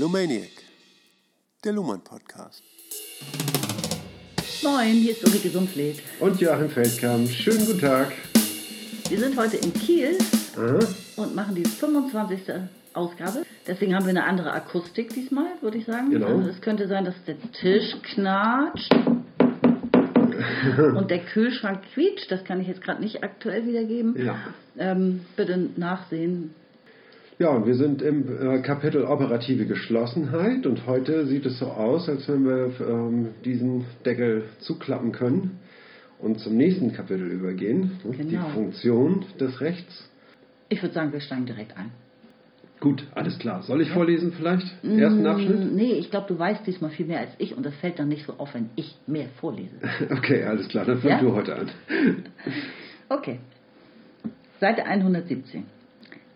Lumaniac, der Luhmann Podcast. Moin, hier ist Ulrike Sumpfleth. Und Joachim Feldkamp. Schönen guten Tag. Wir sind heute in Kiel Aha. und machen die 25. Ausgabe. Deswegen haben wir eine andere Akustik diesmal, würde ich sagen. Genau. Also es könnte sein, dass der Tisch knatscht und der Kühlschrank quietscht. Das kann ich jetzt gerade nicht aktuell wiedergeben. Ja. Ähm, bitte nachsehen. Ja, und wir sind im äh, Kapitel operative Geschlossenheit und heute sieht es so aus, als wenn wir ähm, diesen Deckel zuklappen können und zum nächsten Kapitel übergehen. ne? Genau. Die Funktion des Rechts. Ich würde sagen, wir steigen direkt ein. Gut, alles klar. Soll ich vorlesen vielleicht? Ersten Abschnitt? Mm, Nee, ich glaube, du weißt diesmal viel mehr als ich und das fällt dann nicht so auf, wenn ich mehr vorlese. Okay, alles klar. Dann fang Ja? du heute an. Okay. Seite 117.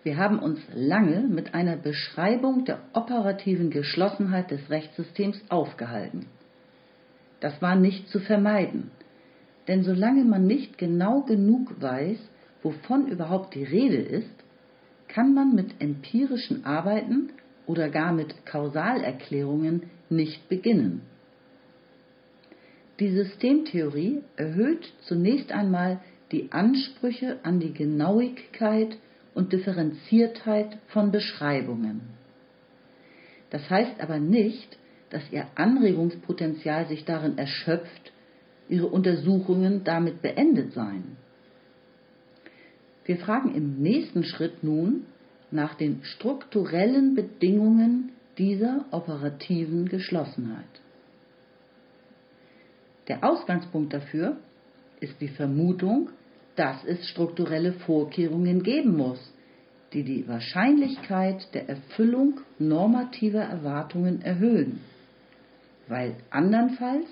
Wir haben uns lange mit einer Beschreibung der operativen Geschlossenheit des Rechtssystems aufgehalten. Das war nicht zu vermeiden, denn solange man nicht genau genug weiß, wovon überhaupt die Rede ist, kann man mit empirischen Arbeiten oder gar mit Kausalerklärungen nicht beginnen. Die Systemtheorie erhöht zunächst einmal die Ansprüche an die Genauigkeit und Differenziertheit von Beschreibungen. Das heißt aber nicht, dass ihr Anregungspotenzial sich darin erschöpft, ihre Untersuchungen damit beendet seien. Wir fragen im nächsten Schritt nun nach den strukturellen Bedingungen dieser operativen Geschlossenheit. Der Ausgangspunkt dafür ist die Vermutung, dass es strukturelle Vorkehrungen geben muss, die die Wahrscheinlichkeit der Erfüllung normativer Erwartungen erhöhen, weil andernfalls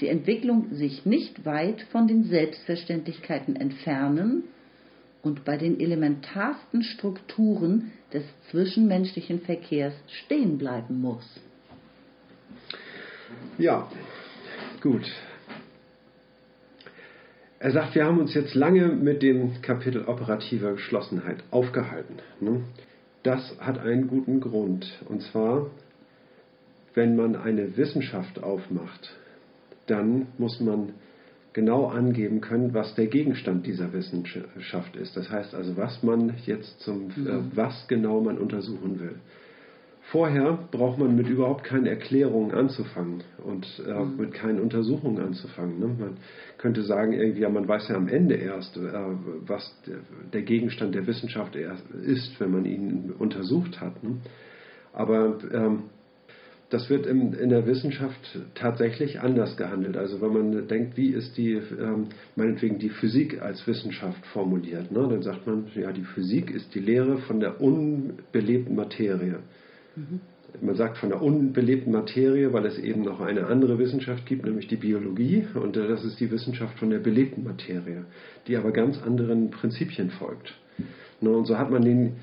die Entwicklung sich nicht weit von den Selbstverständlichkeiten entfernen und bei den elementarsten Strukturen des zwischenmenschlichen Verkehrs stehen bleiben muss. Ja, gut. Er sagt, wir haben uns jetzt lange mit dem Kapitel operativer Geschlossenheit aufgehalten. ne? Das hat einen guten Grund. Und zwar, wenn man eine Wissenschaft aufmacht, dann muss man genau angeben können, was der Gegenstand dieser Wissenschaft ist. Das heißt also, was man jetzt zum, äh, was genau man untersuchen will. Vorher braucht man mit überhaupt keinen Erklärungen anzufangen und äh, mit keinen Untersuchungen anzufangen. Ne? Man könnte sagen, irgendwie, ja, man weiß ja am Ende erst, äh, was der, Gegenstand der Wissenschaft erst ist, wenn man ihn untersucht hat. Ne? Aber ähm, das wird im, in der Wissenschaft tatsächlich anders gehandelt. Also wenn man denkt, wie ist die, ähm, meinetwegen die Physik als Wissenschaft formuliert, ne? dann sagt man, ja, die Physik ist die Lehre von der unbelebten Materie. Man sagt von der unbelebten Materie, weil es eben noch eine andere Wissenschaft gibt, nämlich die Biologie. Und äh, das ist die Wissenschaft von der belebten Materie, die aber ganz anderen Prinzipien folgt. Ne, Und so hat man den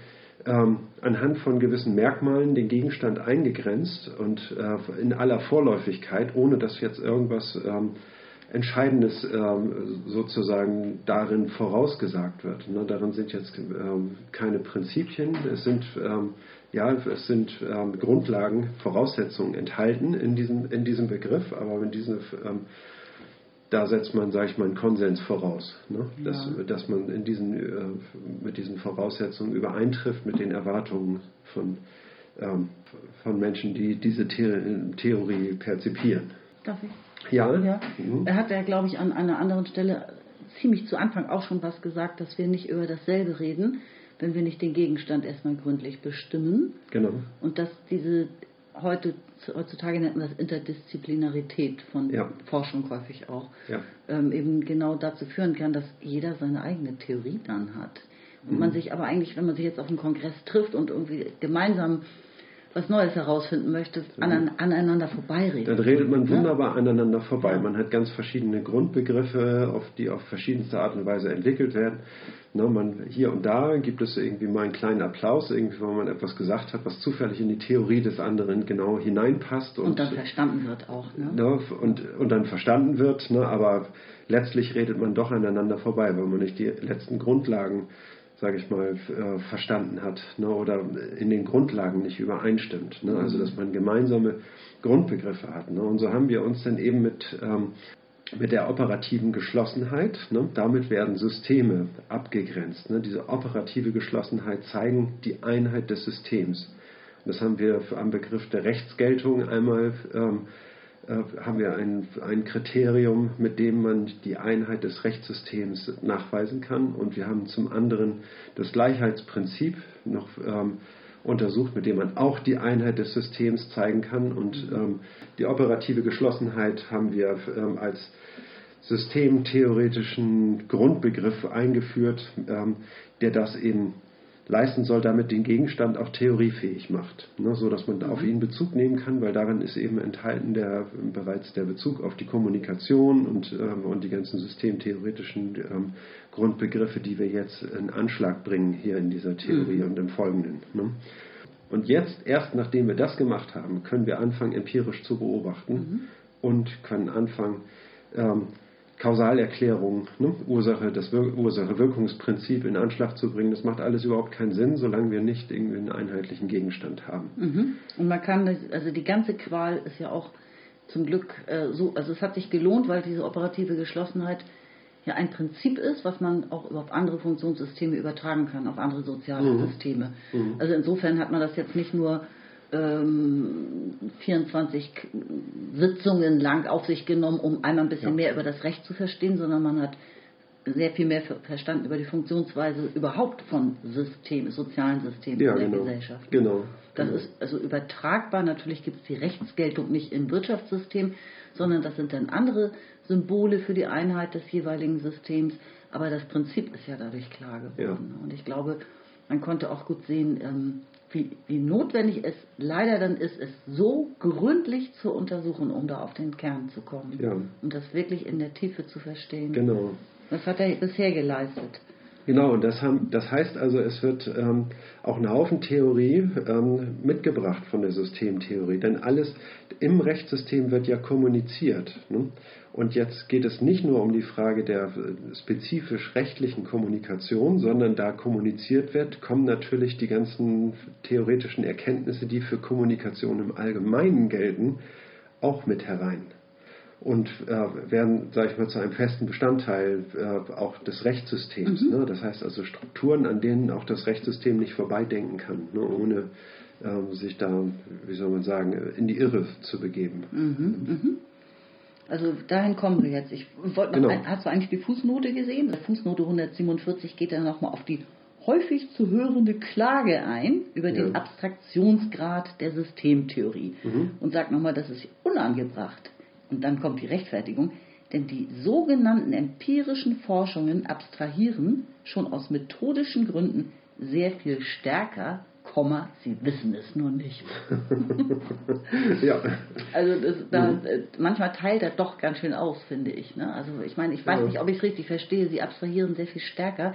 ähm, anhand von gewissen Merkmalen den Gegenstand eingegrenzt und äh, in aller Vorläufigkeit, ohne dass jetzt irgendwas ähm, Entscheidendes ähm, sozusagen darin vorausgesagt wird. Ne? Darin sind jetzt ähm, keine Prinzipien, es sind, ähm, ja, es sind ähm, Grundlagen, Voraussetzungen enthalten in diesem, in diesem Begriff, aber wenn diese, ähm, da setzt man, sage ich mal, einen Konsens voraus, ne? dass, dass man in diesen, äh, mit diesen Voraussetzungen übereintrifft mit den Erwartungen von, ähm, von Menschen, die diese The Theorie perzipieren. Darf ich? Ja, Ja, Mhm. er hat ja, glaube ich, an einer anderen Stelle ziemlich zu Anfang auch schon was gesagt, dass wir nicht über dasselbe reden, wenn wir nicht den Gegenstand erstmal gründlich bestimmen genau. und dass diese heute heutzutage nennt man das Interdisziplinarität von Ja. Forschung häufig auch Ja. ähm, eben genau dazu führen kann, dass jeder seine eigene Theorie dann hat und man sich aber eigentlich, wenn man sich jetzt auf einem Kongress trifft und irgendwie gemeinsam was Neues herausfinden möchte, anan aneinander vorbeiredet. Dann redet man Ne? wunderbar aneinander vorbei. Ja. Man hat ganz verschiedene Grundbegriffe, auf die auf verschiedenste Art und Weise entwickelt werden. Ne, man, hier und da gibt es irgendwie mal einen kleinen Applaus, irgendwie, wenn man etwas gesagt hat, was zufällig in die Theorie des anderen genau hineinpasst. Und dann verstanden wird auch. Ne? ne, und, und dann verstanden wird, ne, aber letztlich redet man doch aneinander vorbei, weil man nicht die letzten Grundlagen sage ich mal, äh, verstanden hat ne, oder in den Grundlagen nicht übereinstimmt. Ne? Also dass man gemeinsame Grundbegriffe hat. Ne? Und so haben wir uns dann eben mit, ähm, mit der operativen Geschlossenheit, ne? damit werden Systeme abgegrenzt. Ne? Diese operative Geschlossenheit zeigen die Einheit des Systems. Das haben wir am Begriff der Rechtsgeltung einmal ähm, äh, haben wir ein, ein Kriterium, mit dem man die Einheit des Rechtssystems nachweisen kann. Und wir haben zum anderen das Gleichheitsprinzip noch ähm, untersucht, mit dem man auch die Einheit des Systems zeigen kann. Und ähm, die operative Geschlossenheit haben wir ähm, als systemtheoretischen Grundbegriff eingeführt, ähm, der das eben leisten soll, damit den Gegenstand auch theoriefähig macht, ne, so dass man auf mhm. ihn Bezug nehmen kann, weil darin ist eben enthalten der, bereits der Bezug auf die Kommunikation und, ähm, und die ganzen systemtheoretischen ähm, Grundbegriffe, die wir jetzt in Anschlag bringen hier in dieser Theorie mhm. und im Folgenden. Ne. Und jetzt, erst nachdem wir das gemacht haben, können wir anfangen, empirisch zu beobachten mhm. und können anfangen, ähm, Kausalerklärung, ne? Ursache, das Ursache-Wirkungsprinzip in Anschlag zu bringen, das macht alles überhaupt keinen Sinn, solange wir nicht irgendwie einen einheitlichen Gegenstand haben. Mhm. Und man kann, also die ganze Qual ist ja auch zum Glück äh, so, also es hat sich gelohnt, weil diese operative Geschlossenheit ja ein Prinzip ist, was man auch auf andere Funktionssysteme übertragen kann, auf andere soziale mhm. Systeme. Mhm. Also insofern hat man das jetzt nicht nur 24 ähm, Sitzungen lang auf sich genommen, um einmal ein bisschen ja. mehr über das Recht zu verstehen, sondern man hat sehr viel mehr verstanden über die Funktionsweise überhaupt von Systemen, sozialen Systemen ja, in der genau. Gesellschaft. Genau. Das genau. ist also übertragbar. Natürlich gibt es die Rechtsgeltung nicht im Wirtschaftssystem, sondern das sind dann andere Symbole für die Einheit des jeweiligen Systems. Aber das Prinzip ist ja dadurch klar geworden. Ja. Und ich glaube, man konnte auch gut sehen, ähm, wie, wie notwendig es leider dann ist, es so gründlich zu untersuchen, um da auf den Kern zu kommen. Ja. Um das wirklich in der Tiefe zu verstehen. Genau. Was hat er bisher geleistet? Genau, und das, haben, das heißt also, es wird ähm, auch ein Haufen Theorie ähm, mitgebracht von der Systemtheorie. Denn alles im Rechtssystem wird ja kommuniziert. Ne? Und jetzt geht es nicht nur um die Frage der äh, spezifisch rechtlichen Kommunikation, sondern da kommuniziert wird, kommen natürlich die ganzen theoretischen Erkenntnisse, die für Kommunikation im Allgemeinen gelten, auch mit herein und äh, werden, sage ich mal, zu einem festen Bestandteil äh, auch des Rechtssystems. Mhm. Ne? Das heißt also Strukturen, an denen auch das Rechtssystem nicht vorbeidenken kann, ne? ohne äh, sich da, wie soll man sagen, in die Irre zu begeben. Mhm. Mhm. Also dahin kommen wir jetzt. Ich wollte noch, genau. ein, hast du eigentlich die Fußnote gesehen? Die Fußnote 147 geht dann nochmal auf die häufig zu hörende Klage ein über ja. den Abstraktionsgrad der Systemtheorie mhm. und sagt nochmal, das ist unangebracht und dann kommt die Rechtfertigung, denn die sogenannten empirischen Forschungen abstrahieren schon aus methodischen Gründen sehr viel stärker, Komma, sie wissen es nur nicht. ja. Also das, da, mhm. manchmal teilt er doch ganz schön aus, finde ich. Ne? Also ich meine, ich weiß ja. nicht, ob ich es richtig verstehe, sie abstrahieren sehr viel stärker.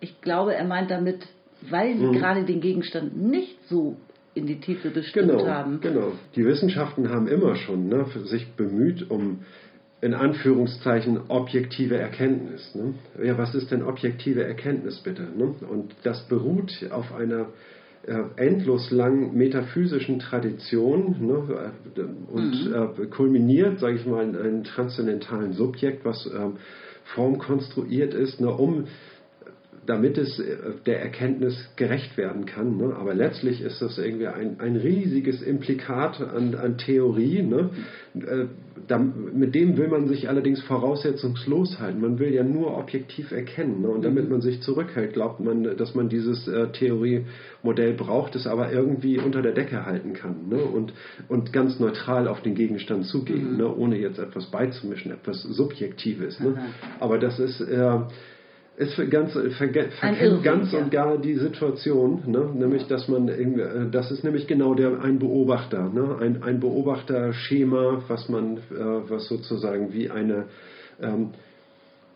Ich glaube, er meint damit, weil sie mhm. gerade den Gegenstand nicht so in die Tiefe bestimmt genau, haben. Genau. Die Wissenschaften haben immer schon ne, sich bemüht um in Anführungszeichen objektive Erkenntnis. Ne? Ja, was ist denn objektive Erkenntnis bitte? Ne? Und das beruht auf einer äh, endlos langen metaphysischen Tradition ne? und mhm. äh, kulminiert, sage ich mal, in einem transzendentalen Subjekt, was äh, formkonstruiert ist, ne, um damit es äh, der Erkenntnis gerecht werden kann. Ne? Aber letztlich ist das irgendwie ein, ein riesiges Implikat an, an Theorie. Ne? Äh, da, mit dem will man sich allerdings voraussetzungslos halten. Man will ja nur objektiv erkennen. Ne? Und damit mhm. man sich zurückhält, glaubt man, dass man dieses äh, Theoriemodell braucht, es aber irgendwie unter der Decke halten kann. Ne? Und, und ganz neutral auf den Gegenstand zugehen, mhm. ne? ohne jetzt etwas beizumischen, etwas Subjektives. Ne? Aber das ist... Äh, es ganz, verkennt ganz und gar die Situation, ne? nämlich dass man, äh, das ist nämlich genau der ein Beobachter, ne? ein, ein Beobachterschema, was man, äh, was sozusagen wie eine ähm,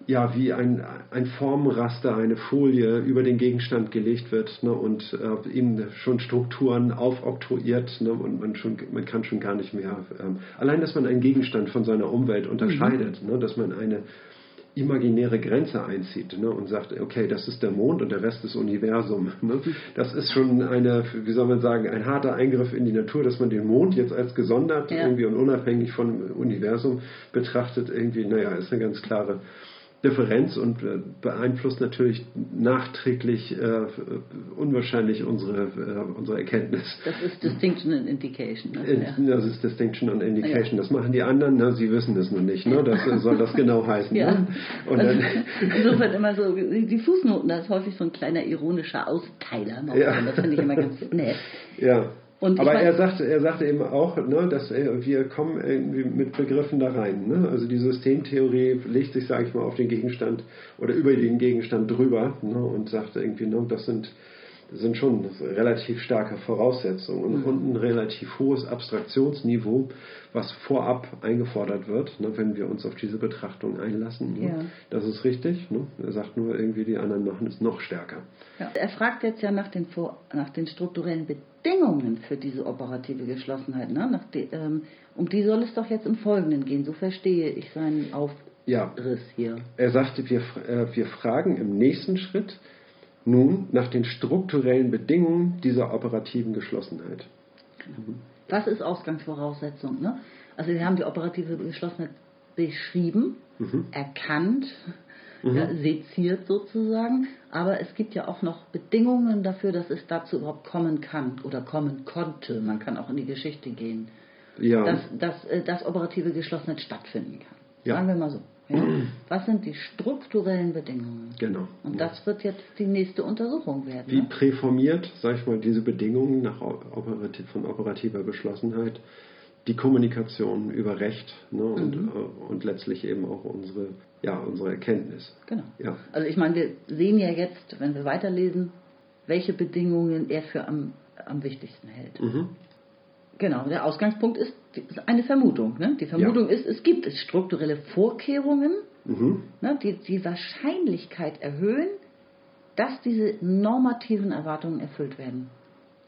ja, wie ein, ein Formraster, eine Folie über den Gegenstand gelegt wird ne, und äh, ihm schon Strukturen aufoktroyiert ne, und man, schon, man kann schon gar nicht mehr, ähm, allein dass man einen Gegenstand von seiner Umwelt unterscheidet, mhm. ne, dass man eine imaginäre Grenze einzieht ne, und sagt, okay, das ist der Mond und der Rest ist Universum. Ne? Das ist schon eine, wie soll man sagen, ein harter Eingriff in die Natur, dass man den Mond jetzt als gesondert ja. irgendwie und unabhängig vom Universum betrachtet. Irgendwie, naja, ist eine ganz klare Differenz und äh, beeinflusst natürlich nachträglich äh, unwahrscheinlich unsere, äh, unsere Erkenntnis. Das ist Distinction and Indication. Ne? Das ist Distinction and Indication. Ja. Das machen die anderen, ne? sie wissen es noch nicht. Ne? Das soll das genau heißen. Ja. Ne? Und also, insofern immer so, die Fußnoten, da ist häufig so ein kleiner ironischer Austeiler. Ja. Das finde ich immer ganz nett. Ja. Und Aber er sagte, er sagte eben auch, ne, dass wir kommen irgendwie mit Begriffen da rein. Ne? Also die Systemtheorie legt sich, sage ich mal, auf den Gegenstand oder über den Gegenstand drüber ne, und sagt irgendwie, ne, das sind sind schon relativ starke Voraussetzungen mhm. und ein relativ hohes Abstraktionsniveau, was vorab eingefordert wird, ne, wenn wir uns auf diese Betrachtung einlassen. Ne. Ja. Das ist richtig. Ne. Er sagt nur irgendwie, die anderen machen es noch stärker. Ja. Er fragt jetzt ja nach den, nach den strukturellen Bedingungen für diese operative Geschlossenheit. Ne? Die, ähm, um die soll es doch jetzt im Folgenden gehen. So verstehe ich seinen Aufriss ja. hier. Er sagte, wir, äh, wir fragen im nächsten Schritt, nun nach den strukturellen Bedingungen dieser operativen Geschlossenheit. Was ist Ausgangsvoraussetzung? Ne? Also Sie haben die operative Geschlossenheit beschrieben, mhm. erkannt, mhm. Ja, seziert sozusagen, aber es gibt ja auch noch Bedingungen dafür, dass es dazu überhaupt kommen kann oder kommen konnte. Man kann auch in die Geschichte gehen, ja. dass, dass, äh, dass operative Geschlossenheit stattfinden kann. Ja. Sagen wir mal so. Ja? Was sind die strukturellen Bedingungen? Genau. Und das wird jetzt die nächste Untersuchung werden. Wie ne? präformiert, sag ich mal, diese Bedingungen nach operativ, von operativer Geschlossenheit die Kommunikation über Recht ne, und, mhm. Äh, und letztlich eben auch unsere, ja, unsere Erkenntnis. Genau. Ja. Also ich meine, wir sehen ja jetzt, wenn wir weiterlesen, welche Bedingungen er für am, am wichtigsten hält. Mhm. Genau, der Ausgangspunkt ist eine Vermutung. Ne? Die Vermutung ja. ist, es gibt strukturelle Vorkehrungen, mhm. ne, die die Wahrscheinlichkeit erhöhen, dass diese normativen Erwartungen erfüllt werden.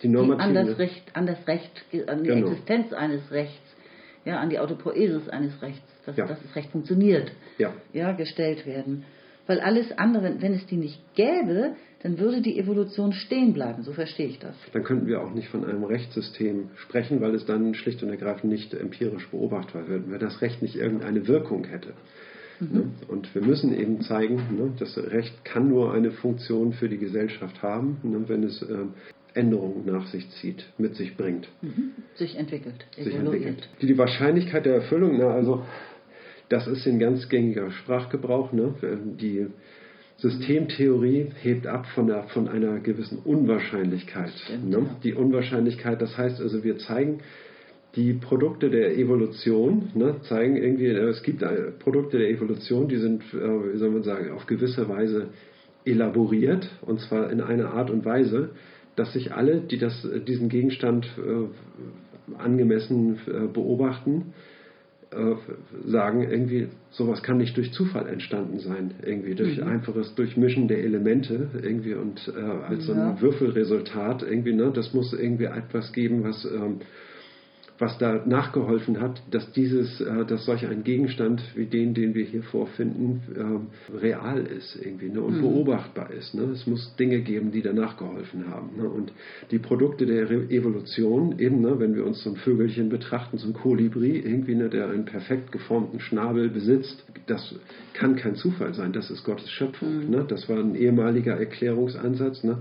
Die, die an das Recht, an das Recht, an die genau. Existenz eines Rechts, ja, an die Autopoesis eines Rechts, dass, ja. dass das Recht funktioniert, ja. Ja, gestellt werden. Weil alles andere, wenn es die nicht gäbe, dann würde die Evolution stehen bleiben. So verstehe ich das. Dann könnten wir auch nicht von einem Rechtssystem sprechen, weil es dann schlicht und ergreifend nicht empirisch beobachtbar wird, wenn das Recht nicht irgendeine Wirkung hätte. Mhm. Ne? Und wir müssen eben zeigen, ne, das Recht kann nur eine Funktion für die Gesellschaft haben, ne, wenn es ähm, Änderungen nach sich zieht, mit sich bringt. Mhm. Sich entwickelt, sich entwickelt. Die, die Wahrscheinlichkeit der Erfüllung, na, also das ist ein ganz gängiger Sprachgebrauch. Ne? Die Systemtheorie hebt ab von, der, von einer gewissen Unwahrscheinlichkeit. Stimmt, ne? ja. Die Unwahrscheinlichkeit, das heißt also, wir zeigen die Produkte der Evolution, ne, zeigen irgendwie, äh, es gibt äh, Produkte der Evolution, die sind, äh, wie soll man sagen, auf gewisse Weise elaboriert, und zwar in einer Art und Weise, dass sich alle, die das, diesen Gegenstand angemessen beobachten, äh, sagen, irgendwie, sowas kann nicht durch Zufall entstanden sein, irgendwie durch mhm. einfaches Durchmischen der Elemente irgendwie und äh, als ja. so ein Würfelresultat irgendwie, ne, das muss irgendwie etwas geben, was ähm, was da nachgeholfen hat, dass dieses, äh, dass solch ein Gegenstand wie den, den wir hier vorfinden, äh, real ist irgendwie ne, und mhm. beobachtbar ist. Ne. Es muss Dinge geben, die da nachgeholfen haben. Ne. Und die Produkte der Re Evolution, eben, ne, wenn wir uns so ein Vögelchen betrachten, so ein Kolibri, irgendwie, ne, der einen perfekt geformten Schnabel besitzt, das kann kein Zufall sein, das ist Gottes Schöpfung. Mhm. Ne. Das war ein ehemaliger Erklärungsansatz. Ne.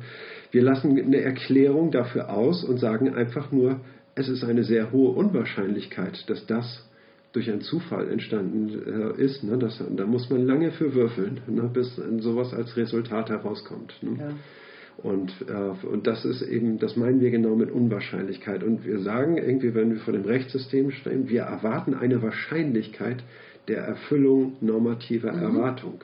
Wir lassen eine Erklärung dafür aus und sagen einfach nur, es ist eine sehr hohe Unwahrscheinlichkeit, dass das durch einen Zufall entstanden äh, ist. Ne? Das, da muss man lange für würfeln, ne? bis sowas als Resultat herauskommt. Ne? Ja. Und, äh, und das ist eben, das meinen wir genau mit Unwahrscheinlichkeit. Und wir sagen irgendwie, wenn wir vor dem Rechtssystem stehen, wir erwarten eine Wahrscheinlichkeit der Erfüllung normativer mhm. Erwartung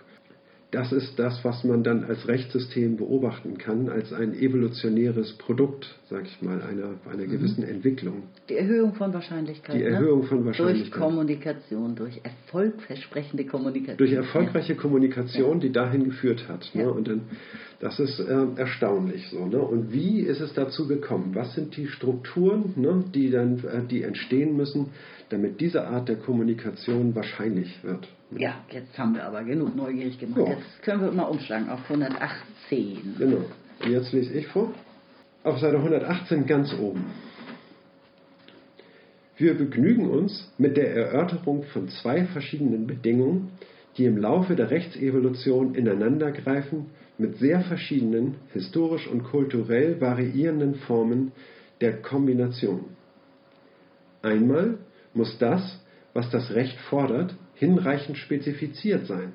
das ist das, was man dann als Rechtssystem beobachten kann, als ein evolutionäres Produkt, sag ich mal, einer, einer mhm. gewissen Entwicklung. Die Erhöhung von Wahrscheinlichkeit. Die Erhöhung ne? von Wahrscheinlichkeit. Durch Kommunikation, durch erfolgversprechende Kommunikation. Durch erfolgreiche ja. Kommunikation, die dahin geführt hat. Ne? Ja. Und dann, Das ist äh, erstaunlich so. Ne? Und wie ist es dazu gekommen? Was sind die Strukturen, ne, die dann, äh, die entstehen müssen, damit diese Art der Kommunikation wahrscheinlich wird? Ja, jetzt haben wir aber genug neugierig gemacht. Ja. Jetzt können wir mal umschlagen auf 118. Genau. Jetzt lese ich vor. Auf Seite 118 ganz oben. Wir begnügen uns mit der Erörterung von zwei verschiedenen Bedingungen, die im Laufe der Rechtsevolution ineinandergreifen mit sehr verschiedenen, historisch und kulturell variierenden Formen der Kombination. Einmal muss das, was das Recht fordert, hinreichend spezifiziert sein,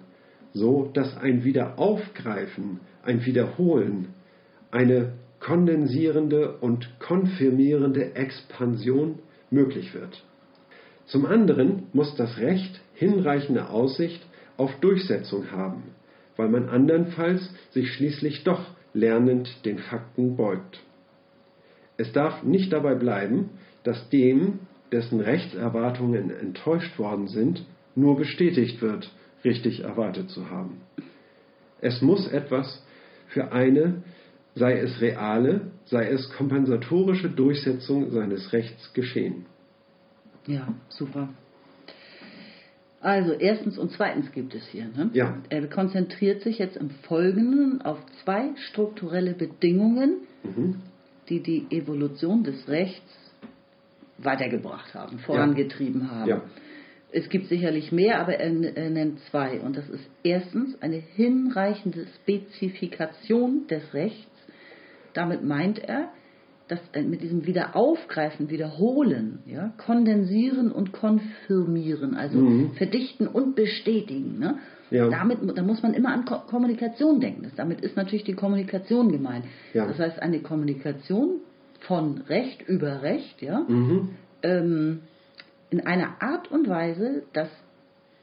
so dass ein Wiederaufgreifen, ein Wiederholen, eine kondensierende und konfirmierende Expansion möglich wird. Zum anderen muss das Recht hinreichende Aussicht auf Durchsetzung haben, weil man andernfalls sich schließlich doch lernend den Fakten beugt. Es darf nicht dabei bleiben, dass dem, dessen Rechtserwartungen enttäuscht worden sind, nur bestätigt wird, richtig erwartet zu haben. Es muss etwas für eine sei es reale, sei es kompensatorische Durchsetzung seines Rechts geschehen. Ja, super. Also erstens und zweitens gibt es hier. Ne? Ja. Er konzentriert sich jetzt im Folgenden auf zwei strukturelle Bedingungen, Mhm. die die Evolution des Rechts weitergebracht haben, vorangetrieben haben. Ja. Es gibt sicherlich mehr, aber er, er nennt zwei. Und das ist erstens eine hinreichende Spezifikation des Rechts. Damit meint er, dass mit diesem Wiederaufgreifen, Wiederholen, ja, kondensieren und konfirmieren, also Mhm. verdichten und bestätigen. Ne? Ja. Damit, da muss man immer an Ko Kommunikation denken. Damit ist natürlich die Kommunikation gemeint. Ja. Das heißt, eine Kommunikation von Recht über Recht, ja, Mhm. ähm, in einer Art und Weise, dass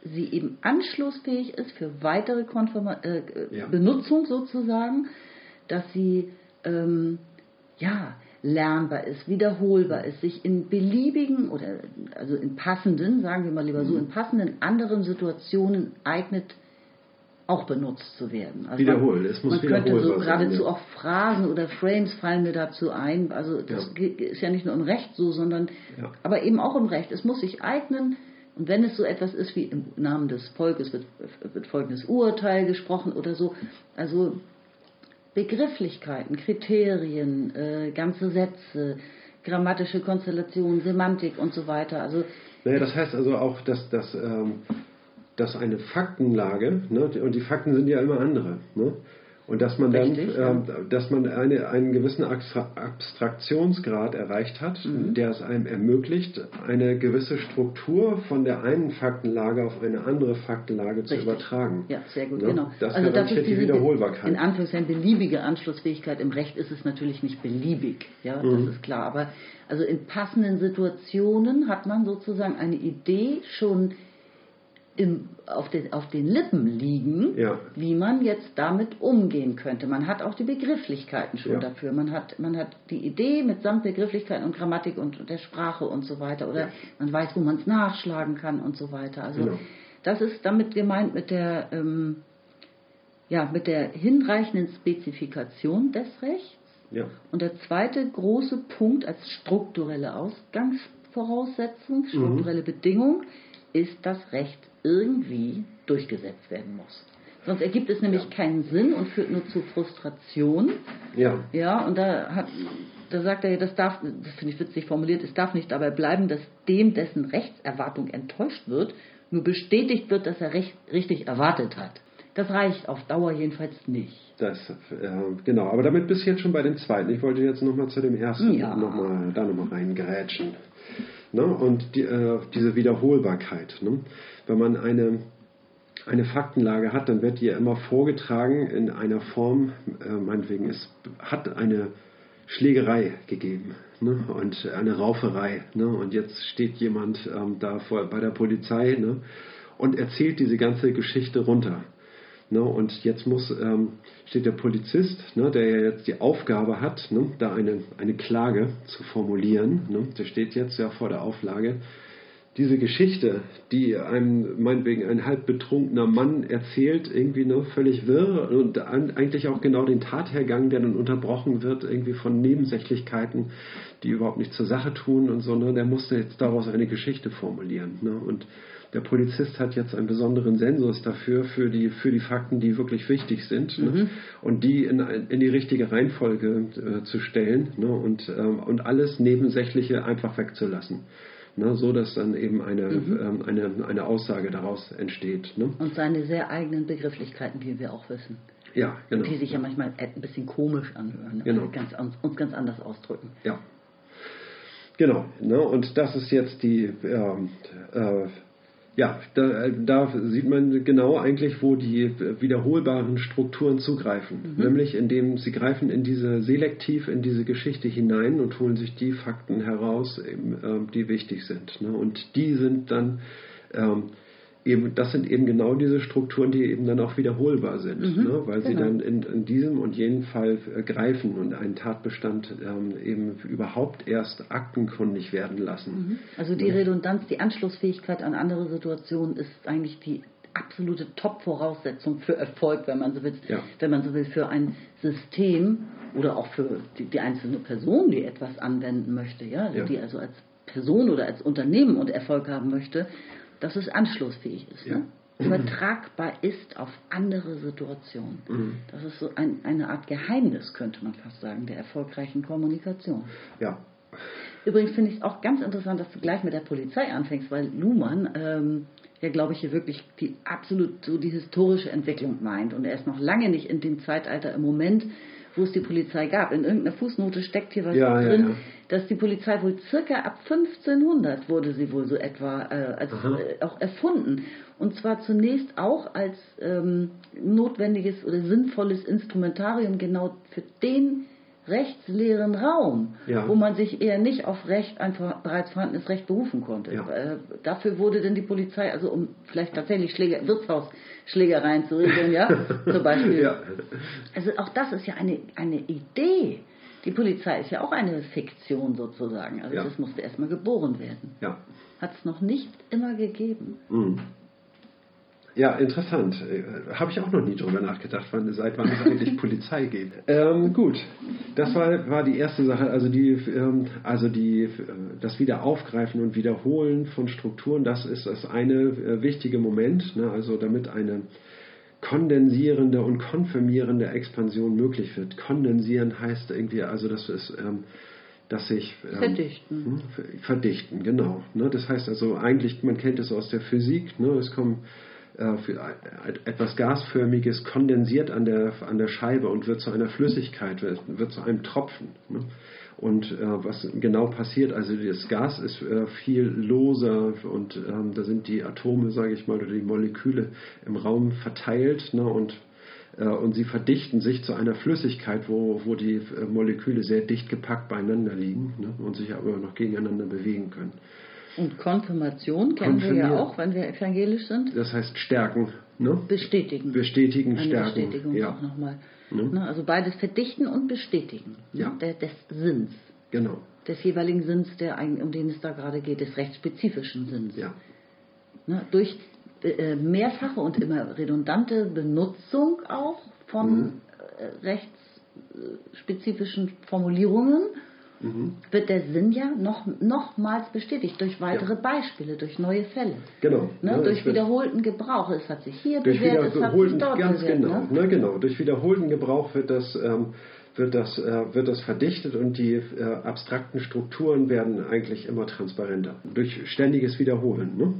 sie eben anschlussfähig ist für weitere Konforma äh, äh, Ja. Benutzung sozusagen, dass sie ähm, ja lernbar ist, wiederholbar ist, sich in beliebigen oder also in passenden, sagen wir mal lieber Mhm. so, in passenden anderen Situationen eignet, auch benutzt zu werden. Also Wiederholen, man, es muss man könnte so wiederholbar sein, geradezu ja. auch Phrasen oder Frames fallen mir dazu ein. Also das Ja. ist ja nicht nur im Recht so, sondern Ja. aber eben auch im Recht. Es muss sich eignen. Und wenn es so etwas ist wie im Namen des Volkes wird, wird folgendes Urteil gesprochen oder so, also Begrifflichkeiten, Kriterien, äh, ganze Sätze, grammatische Konstellationen, Semantik und so weiter. Also Naja, das heißt also auch, dass, dass, ähm, dass eine Faktenlage, ne, und die Fakten sind ja immer andere, ne, und dass man dann, Richtig, ähm, dass man eine, einen gewissen Abstra- Abstraktionsgrad erreicht hat, Mhm. der es einem ermöglicht, eine gewisse Struktur von der einen Faktenlage auf eine andere Faktenlage zu Richtig. übertragen. Ja, sehr gut, Ne? genau. Das also das ist die Wiederholbarkeit. in Anführungszeichen beliebige Anschlussfähigkeit. Im Recht ist es natürlich nicht beliebig, ja, Mhm. das ist klar. Aber also in passenden Situationen hat man sozusagen eine Idee schon im, auf, den, auf den Lippen liegen, Ja. wie man jetzt damit umgehen könnte. Man hat auch die Begrifflichkeiten schon Ja. dafür. Man hat, man hat die Idee mitsamt Begrifflichkeiten und Grammatik und der Sprache und so weiter. Oder Ja. man weiß, wo man es nachschlagen kann und so weiter. Also das ist damit gemeint mit der, ähm, ja, mit der hinreichenden Spezifikation des Rechts. Und der zweite große Punkt als strukturelle Ausgangsvoraussetzung, strukturelle Bedingung, ist, dass Recht irgendwie durchgesetzt werden muss. Sonst ergibt es nämlich Ja. keinen Sinn und führt nur zu Frustration. Ja. Ja, und da, hat, da sagt er, das darf, das finde ich witzig formuliert, es darf nicht dabei bleiben, dass dem, dessen Rechtserwartung enttäuscht wird, nur bestätigt wird, dass er recht, richtig erwartet hat. Das reicht auf Dauer jedenfalls nicht. Das, äh, genau, aber damit bist du jetzt schon bei dem zweiten. Ich wollte jetzt nochmal zu dem ersten Ja. noch mal, da nochmal reingrätschen. Ne? Und die, äh, diese Wiederholbarkeit. Ne? Wenn man eine, eine Faktenlage hat, dann wird die ja immer vorgetragen in einer Form, äh, meinetwegen, es hat eine Schlägerei gegeben ne? und eine Rauferei. Ne? Und jetzt steht jemand ähm, da vor, bei der Polizei ne? und erzählt diese ganze Geschichte runter. Ne, und jetzt muss, ähm, steht der Polizist, ne, der ja jetzt die Aufgabe hat, ne, da eine, eine Klage zu formulieren. Ne, der steht jetzt ja vor der Auflage, diese Geschichte, die einem meinetwegen ein halb betrunkener Mann erzählt, irgendwie ne, völlig wirr und eigentlich auch genau den Tathergang, der dann unterbrochen wird, irgendwie von Nebensächlichkeiten, die überhaupt nichts zur Sache tun und so, ne, der musste jetzt daraus eine Geschichte formulieren. Ne, und der Polizist hat jetzt einen besonderen Sensus dafür, für die, für die Fakten, die wirklich wichtig sind, ne, mhm. ne, und die in, in die richtige Reihenfolge äh, zu stellen ne, und, äh, und alles Nebensächliche einfach wegzulassen ne, so dass dann eben eine, mhm. ähm, eine, eine Aussage daraus entsteht. Ne? Und seine sehr eigenen Begrifflichkeiten, wie wir auch wissen. Ja, genau. Die sich ja manchmal ein bisschen komisch anhören, genau. Also ganz, uns ganz anders ausdrücken. Ja. Genau, ne? und das ist jetzt die ähm, äh, ja, da, da, sieht man genau eigentlich, wo die wiederholbaren Strukturen zugreifen. Mhm. Nämlich indem sie greifen in diese selektiv in diese Geschichte hinein und holen sich die Fakten heraus, eben, äh, die wichtig sind. Ne? Und die sind dann ähm, eben, das sind eben genau diese Strukturen, die eben dann auch wiederholbar sind, mhm, ne? weil genau. sie dann in, in, diesem und jenem Fall äh, greifen und einen Tatbestand ähm, eben überhaupt erst aktenkundig werden lassen. Mhm. Also die Redundanz, die Anschlussfähigkeit an andere Situationen ist eigentlich die absolute Top-Voraussetzung für Erfolg, wenn man so will, ja. wenn man so will, für ein System oder auch für die, die einzelne Person, die etwas anwenden möchte, ja, also ja. die also als Person oder als Unternehmen und Erfolg haben möchte dass es anschlussfähig ist. Ja. Ne? Übertragbar ist auf andere Situationen. Mhm. Das ist so ein, eine Art Geheimnis, könnte man fast sagen, der erfolgreichen Kommunikation. Ja. Übrigens finde ich es auch ganz interessant, dass du gleich mit der Polizei anfängst, weil Luhmann ähm, ja, glaube ich, hier wirklich die absolut so die historische Entwicklung meint. Und er ist noch lange nicht in dem Zeitalter im Moment, wo es die Polizei gab. In irgendeiner Fußnote steckt hier was ja, drin, ja, ja. dass die Polizei wohl circa ab 1500 wurde sie wohl so etwa äh, als, äh, auch erfunden. Und zwar zunächst auch als ähm, notwendiges oder sinnvolles Instrumentarium genau für den rechtsleeren Raum, ja. wo man sich eher nicht auf Recht, einfach bereits vorhandenes Recht berufen konnte. Ja. Äh, dafür wurde denn die Polizei, also um vielleicht tatsächlich Schläger, Wirtshausschlägereien zu regeln, ja, zum Beispiel. Ja. Also auch das ist ja eine, eine Idee. Die Polizei ist ja auch eine Fiktion sozusagen. Also das musste erstmal geboren werden. Hat es noch nicht immer gegeben. Mhm. Ja, interessant. Äh, Habe ich auch noch nie drüber nachgedacht, wann, seit wann es eigentlich Polizei geht. Ähm, gut, das war, war die erste Sache. Also, die, ähm, also die, äh, das Wiederaufgreifen und Wiederholen von Strukturen, das ist das eine äh, wichtige Moment. Ne? Also damit eine kondensierende und konfirmierende Expansion möglich wird. Kondensieren heißt irgendwie, also das ist... Ähm, dass sich ähm, verdichten. Hm, verdichten, genau. Ne? Das heißt also eigentlich, man kennt es aus der Physik, ne? es kommen für etwas Gasförmiges kondensiert an der, an der Scheibe und wird zu einer Flüssigkeit, wird, wird zu einem Tropfen. Ne? Und äh, was genau passiert, also das Gas ist äh, viel loser und ähm, da sind die Atome, sage ich mal, oder die Moleküle im Raum verteilt ne? und, äh, und sie verdichten sich zu einer Flüssigkeit, wo, wo die äh, Moleküle sehr dicht gepackt beieinander liegen ne? und sich aber noch gegeneinander bewegen können. Und Konfirmation kennen wir ja auch, wenn wir evangelisch sind. Das heißt stärken. Ne? Bestätigen. Bestätigen, Eine stärken. Bestätigung ja. auch nochmal. Ne? Also beides verdichten und bestätigen. Ja. Ne? des Sinns. Genau. Des jeweiligen Sinns, der, um den es da gerade geht, des rechtsspezifischen Sinns. Ja. Ne? Durch äh, mehrfache und immer redundante Benutzung auch von mhm. äh, rechtsspezifischen Formulierungen mhm. wird der Sinn ja noch, nochmals bestätigt durch weitere ja. Beispiele, durch neue Fälle. Genau. Ne? Ja, durch wiederholten Gebrauch. Es hat sich hier durch bewährt, es hat sich dort ganz bewährt. Genau, ne? Ne, genau. Durch wiederholten Gebrauch wird das, ähm, wird das, äh, wird das verdichtet und die äh, abstrakten Strukturen werden eigentlich immer transparenter. Durch ständiges Wiederholen. Ne?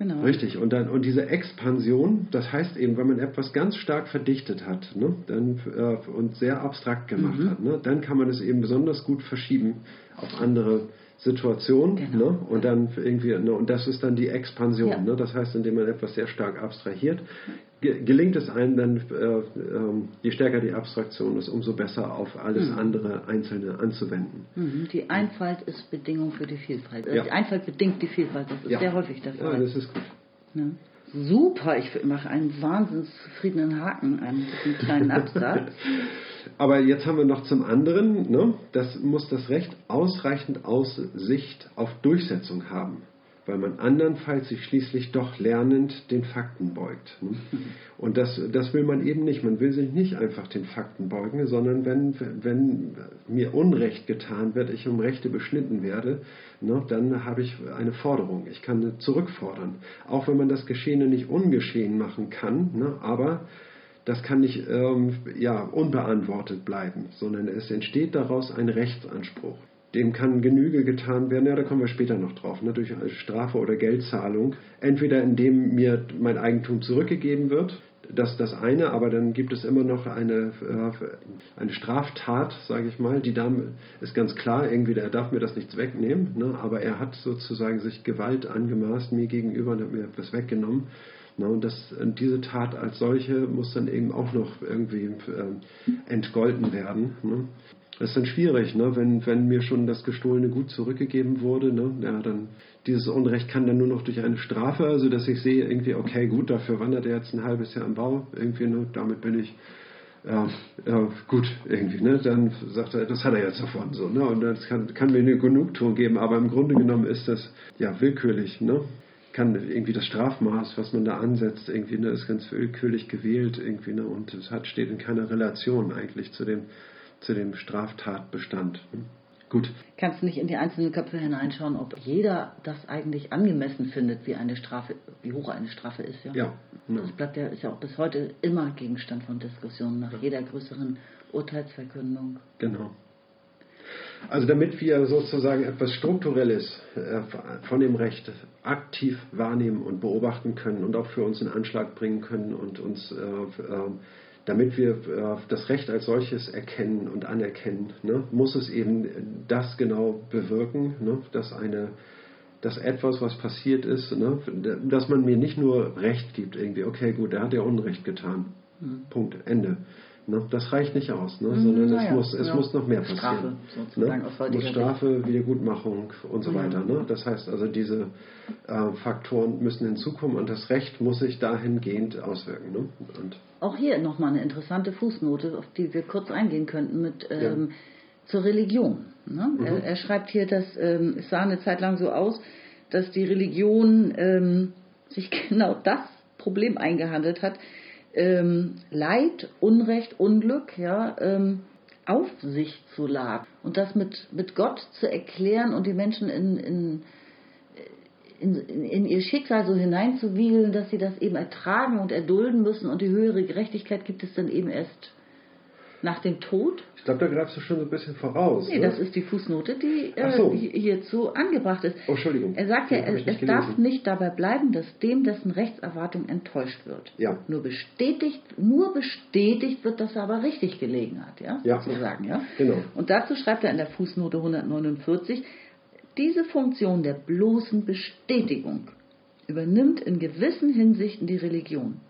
Genau. Richtig. Und, dann, und diese Expansion, das heißt eben, wenn man etwas ganz stark verdichtet hat ne, dann, äh, und sehr abstrakt gemacht mhm. hat, ne, dann kann man es eben besonders gut verschieben auf andere Situationen. Genau. Ne, und dann irgendwie, ne, und das ist dann die Expansion. Ja. Ne, das heißt, indem man etwas sehr stark abstrahiert, gelingt es einem dann, äh, äh, je stärker die Abstraktion ist, umso besser auf alles mhm. andere Einzelne anzuwenden. Mhm. Die Einfalt ist Bedingung für die Vielfalt. Also ja. Die Einfalt bedingt die Vielfalt, das ist ja. sehr häufig der Fall. Ja, das ist gut. Ja. Super, ich mache einen wahnsinnig zufriedenen Haken an diesem kleinen Absatz. Aber jetzt haben wir noch zum anderen, ne, das muss das Recht ausreichend Aussicht auf Durchsetzung haben. Weil man andernfalls sich schließlich doch lernend den Fakten beugt. Ne? Und das, das will man eben nicht. Man will sich nicht einfach den Fakten beugen, sondern wenn, wenn mir Unrecht getan wird, ich um Rechte beschnitten werde, ne, dann habe ich eine Forderung. Ich kann zurückfordern. Auch wenn man das Geschehene nicht ungeschehen machen kann, ne, aber das kann nicht ähm, ja, unbeantwortet bleiben, sondern es entsteht daraus ein Rechtsanspruch. Dem kann Genüge getan werden, ja, da kommen wir später noch drauf, ne, durch Strafe oder Geldzahlung. Entweder indem mir mein Eigentum zurückgegeben wird, das ist das eine, aber dann gibt es immer noch eine, äh, eine Straftat, sage ich mal, die da ist ganz klar, irgendwie, er darf mir das nichts wegnehmen, ne, aber er hat sozusagen sich Gewalt angemaßt mir gegenüber und hat mir etwas weggenommen. Ne, und das, diese Tat als solche muss dann eben auch noch irgendwie äh, entgolten werden. Ne. Das ist dann schwierig, ne? wenn, wenn mir schon das gestohlene Gut zurückgegeben wurde. Ne? Ja, dann dieses Unrecht kann dann nur noch durch eine Strafe, also dass ich sehe, irgendwie, okay, gut, dafür wandert er jetzt ein halbes Jahr im Bau, irgendwie, ne? damit bin ich ja, ja, gut, irgendwie, ne? Dann sagt er, das hat er jetzt davon, so, ne? Und das kann, kann mir eine Genugtuung geben, aber im Grunde genommen ist das ja willkürlich, ne? Kann irgendwie das Strafmaß, was man da ansetzt, irgendwie, ne, ist ganz willkürlich gewählt, irgendwie, ne? Und es hat, steht in keiner Relation eigentlich zu dem, zu dem Straftatbestand. Gut. Kannst du nicht in die einzelnen Köpfe hineinschauen, ob jeder das eigentlich angemessen findet, wie eine Strafe, wie hoch eine Strafe ist, ja? Ja. ja. Das bleibt ja, ist ja auch bis heute immer Gegenstand von Diskussionen nach ja. jeder größeren Urteilsverkündung. Genau. Also damit wir sozusagen etwas Strukturelles äh, von dem Recht aktiv wahrnehmen und beobachten können und auch für uns in Anschlag bringen können und uns äh, äh, damit wir äh, das Recht als solches erkennen und anerkennen, ne, muss es eben das genau bewirken, ne, dass eine dass etwas, was passiert ist, ne, dass man mir nicht nur Recht gibt, irgendwie, okay, gut, er hat ja Unrecht getan. Mhm. Punkt, Ende. Ne? Das reicht nicht aus, ne? Mhm, sondern es, muss, es ja. muss noch mehr passieren. Strafe, ne? muss Strafe, Wiedergutmachung und so mhm. weiter. Ne? Das heißt also, diese äh, Faktoren müssen hinzukommen und das Recht muss sich dahingehend auswirken. Ne? Und Auch hier nochmal eine interessante Fußnote, auf die wir kurz eingehen könnten, mit ähm, ja. zur Religion. Ne? Mhm. Er, er, schreibt hier, dass ähm, es sah eine Zeit lang so aus, dass die Religion ähm, sich genau das Problem eingehandelt hat, ähm, Leid, Unrecht, Unglück ja, ähm, auf sich zu laden und das mit, mit Gott zu erklären und die Menschen in, in, in, in ihr Schicksal so hineinzuwiegeln, dass sie das eben ertragen und erdulden müssen und die höhere Gerechtigkeit gibt es dann eben erst nach dem Tod. Ich glaube, da greifst du schon so ein bisschen voraus. Nee, ne? das ist die Fußnote, die äh, so. hierzu angebracht ist. Oh, Entschuldigung. Er sagt ja, es, es darf nicht dabei bleiben, dass dem, dessen Rechtserwartung enttäuscht wird. Ja. Nur bestätigt, nur bestätigt wird, dass er aber richtig gelegen hat, ja, ja. sozusagen, ja. Genau. Und dazu schreibt er in der Fußnote 149, diese Funktion der bloßen Bestätigung übernimmt in gewissen Hinsichten die Religion,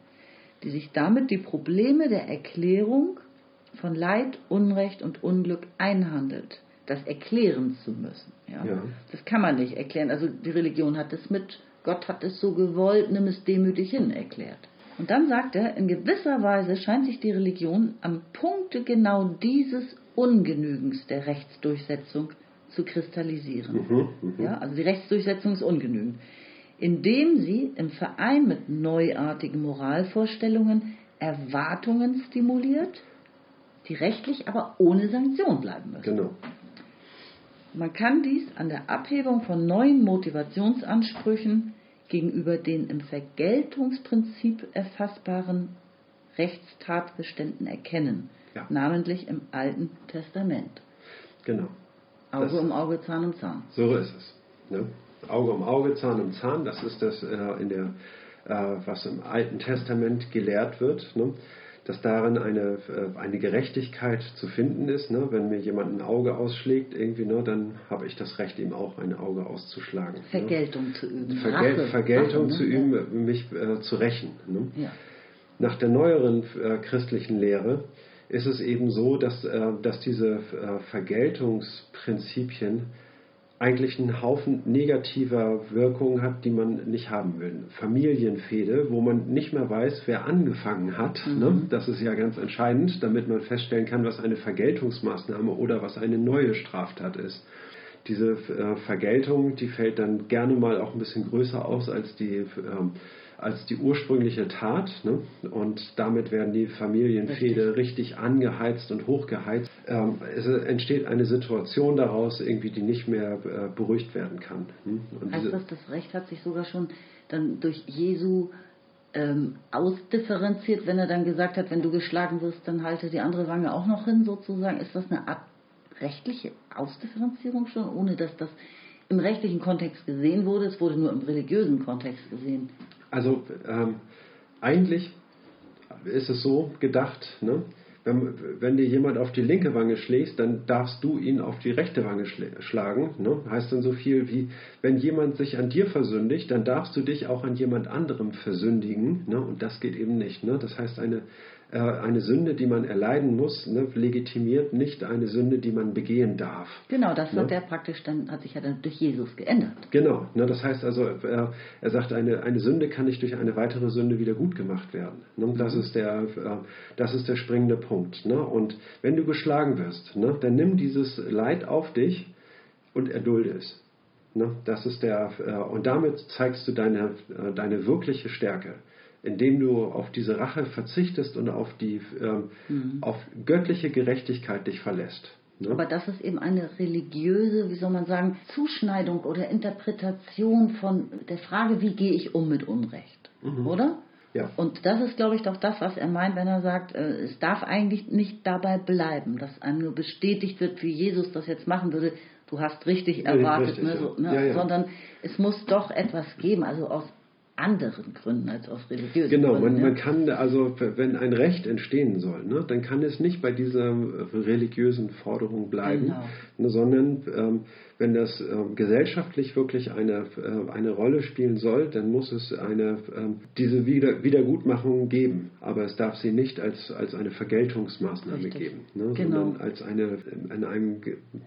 die sich damit die Probleme der Erklärung von Leid, Unrecht und Unglück einhandelt, das erklären zu müssen. Ja? ja? Das kann man nicht erklären. Also die Religion hat es mit, Gott hat es so gewollt, nimm es demütig hin erklärt. Und dann sagt er, in gewisser Weise scheint sich die Religion am Punkte genau dieses Ungenügens der Rechtsdurchsetzung zu kristallisieren. Mhm, mh. ja, also die Rechtsdurchsetzung ist ungenügend. Indem sie im Verein mit neuartigen Moralvorstellungen Erwartungen stimuliert, die rechtlich aber ohne Sanktion bleiben müssen. Genau. Man kann dies an der Abhebung von neuen Motivationsansprüchen gegenüber den im Vergeltungsprinzip erfassbaren Rechtstatbeständen erkennen, ja. namentlich im Alten Testament. Genau. Auge das, um Auge, Zahn um Zahn. So ist es. Ne? Auge um Auge, Zahn um Zahn, das ist das äh, in der, äh, was im Alten Testament gelehrt wird. Ne? Dass darin eine, äh, eine Gerechtigkeit zu finden ist. Ne? Wenn mir jemand ein Auge ausschlägt, irgendwie, ne, dann habe ich das Recht, ihm auch ein Auge auszuschlagen. Ne? Vergeltung ne? zu üben. Vergel Rache. Vergeltung Rache, ne? zu üben, mich äh, zu rächen. Ne? Ja. Nach der neueren äh, christlichen Lehre ist es eben so, dass, äh, dass diese äh, Vergeltungsprinzipien eigentlich einen Haufen negativer Wirkungen hat, die man nicht haben will. Familienfehde, wo man nicht mehr weiß, wer angefangen hat. Mhm. Ne? Das ist ja ganz entscheidend, damit man feststellen kann, was eine Vergeltungsmaßnahme oder was eine neue Straftat ist. diese äh, Vergeltung, die fällt dann gerne mal auch ein bisschen größer aus als die, ähm, als die ursprüngliche Tat. Ne? Und damit werden die Familienfehde richtig. angeheizt und hochgeheizt. Ähm, es entsteht eine Situation daraus, irgendwie, die nicht mehr äh, beruhigt werden kann. Hm? Heißt das, das Recht hat sich sogar schon dann durch Jesu ähm, ausdifferenziert, wenn er dann gesagt hat, wenn du geschlagen wirst, dann halte die andere Wange auch noch hin, sozusagen. Ist das eine Art rechtliche Ausdifferenzierung schon, ohne dass das im rechtlichen Kontext gesehen wurde? Es wurde nur im religiösen Kontext gesehen. Also ähm, eigentlich ist es so gedacht, ne? wenn, wenn dir jemand auf die linke Wange schlägt, dann darfst du ihn auf die rechte Wange schlagen. Ne? Heißt dann so viel wie, wenn jemand sich an dir versündigt, dann darfst du dich auch an jemand anderem versündigen. Ne? Und das geht eben nicht. Ne? Das heißt, eine, eine Sünde, die man erleiden muss, ne, legitimiert nicht eine Sünde, die man begehen darf. Genau, das ne? hat er praktisch dann, hat sich ja dann durch Jesus geändert. Genau, ne, das heißt also, er, er sagt, eine, eine Sünde kann nicht durch eine weitere Sünde wieder gut gemacht werden. Ne? Das, mhm. ist der, äh, das ist der springende Punkt. Ne? Und wenn du geschlagen wirst, ne, dann nimm dieses Leid auf dich und erdulde es. Ne? Das ist der, äh, und damit zeigst du deine, äh, deine wirkliche Stärke indem du auf diese Rache verzichtest und auf die ähm, mhm. auf göttliche Gerechtigkeit dich verlässt. Ne? Aber das ist eben eine religiöse, wie soll man sagen, Zuschneidung oder Interpretation von der Frage, wie gehe ich um mit Unrecht, mhm. oder? Ja. Und das ist, glaube ich, doch das, was er meint, wenn er sagt, äh, es darf eigentlich nicht dabei bleiben, dass einem nur bestätigt wird, wie Jesus das jetzt machen würde. Du hast richtig erwartet, richtig, ne, so, ne? Ja, ja. sondern es muss doch etwas geben, also aus anderen Gründen als aus religiösen genau, Gründen. Genau, man, man, kann, also wenn ein Recht entstehen soll, ne, dann kann es nicht bei dieser religiösen Forderung bleiben, genau. sondern ähm, wenn das ähm, gesellschaftlich wirklich eine, äh, eine Rolle spielen soll, dann muss es eine, ähm, diese Wieder Wiedergutmachung geben. Aber es darf sie nicht als, als eine Vergeltungsmaßnahme Richtig. geben, ne, genau. sondern als eine in einem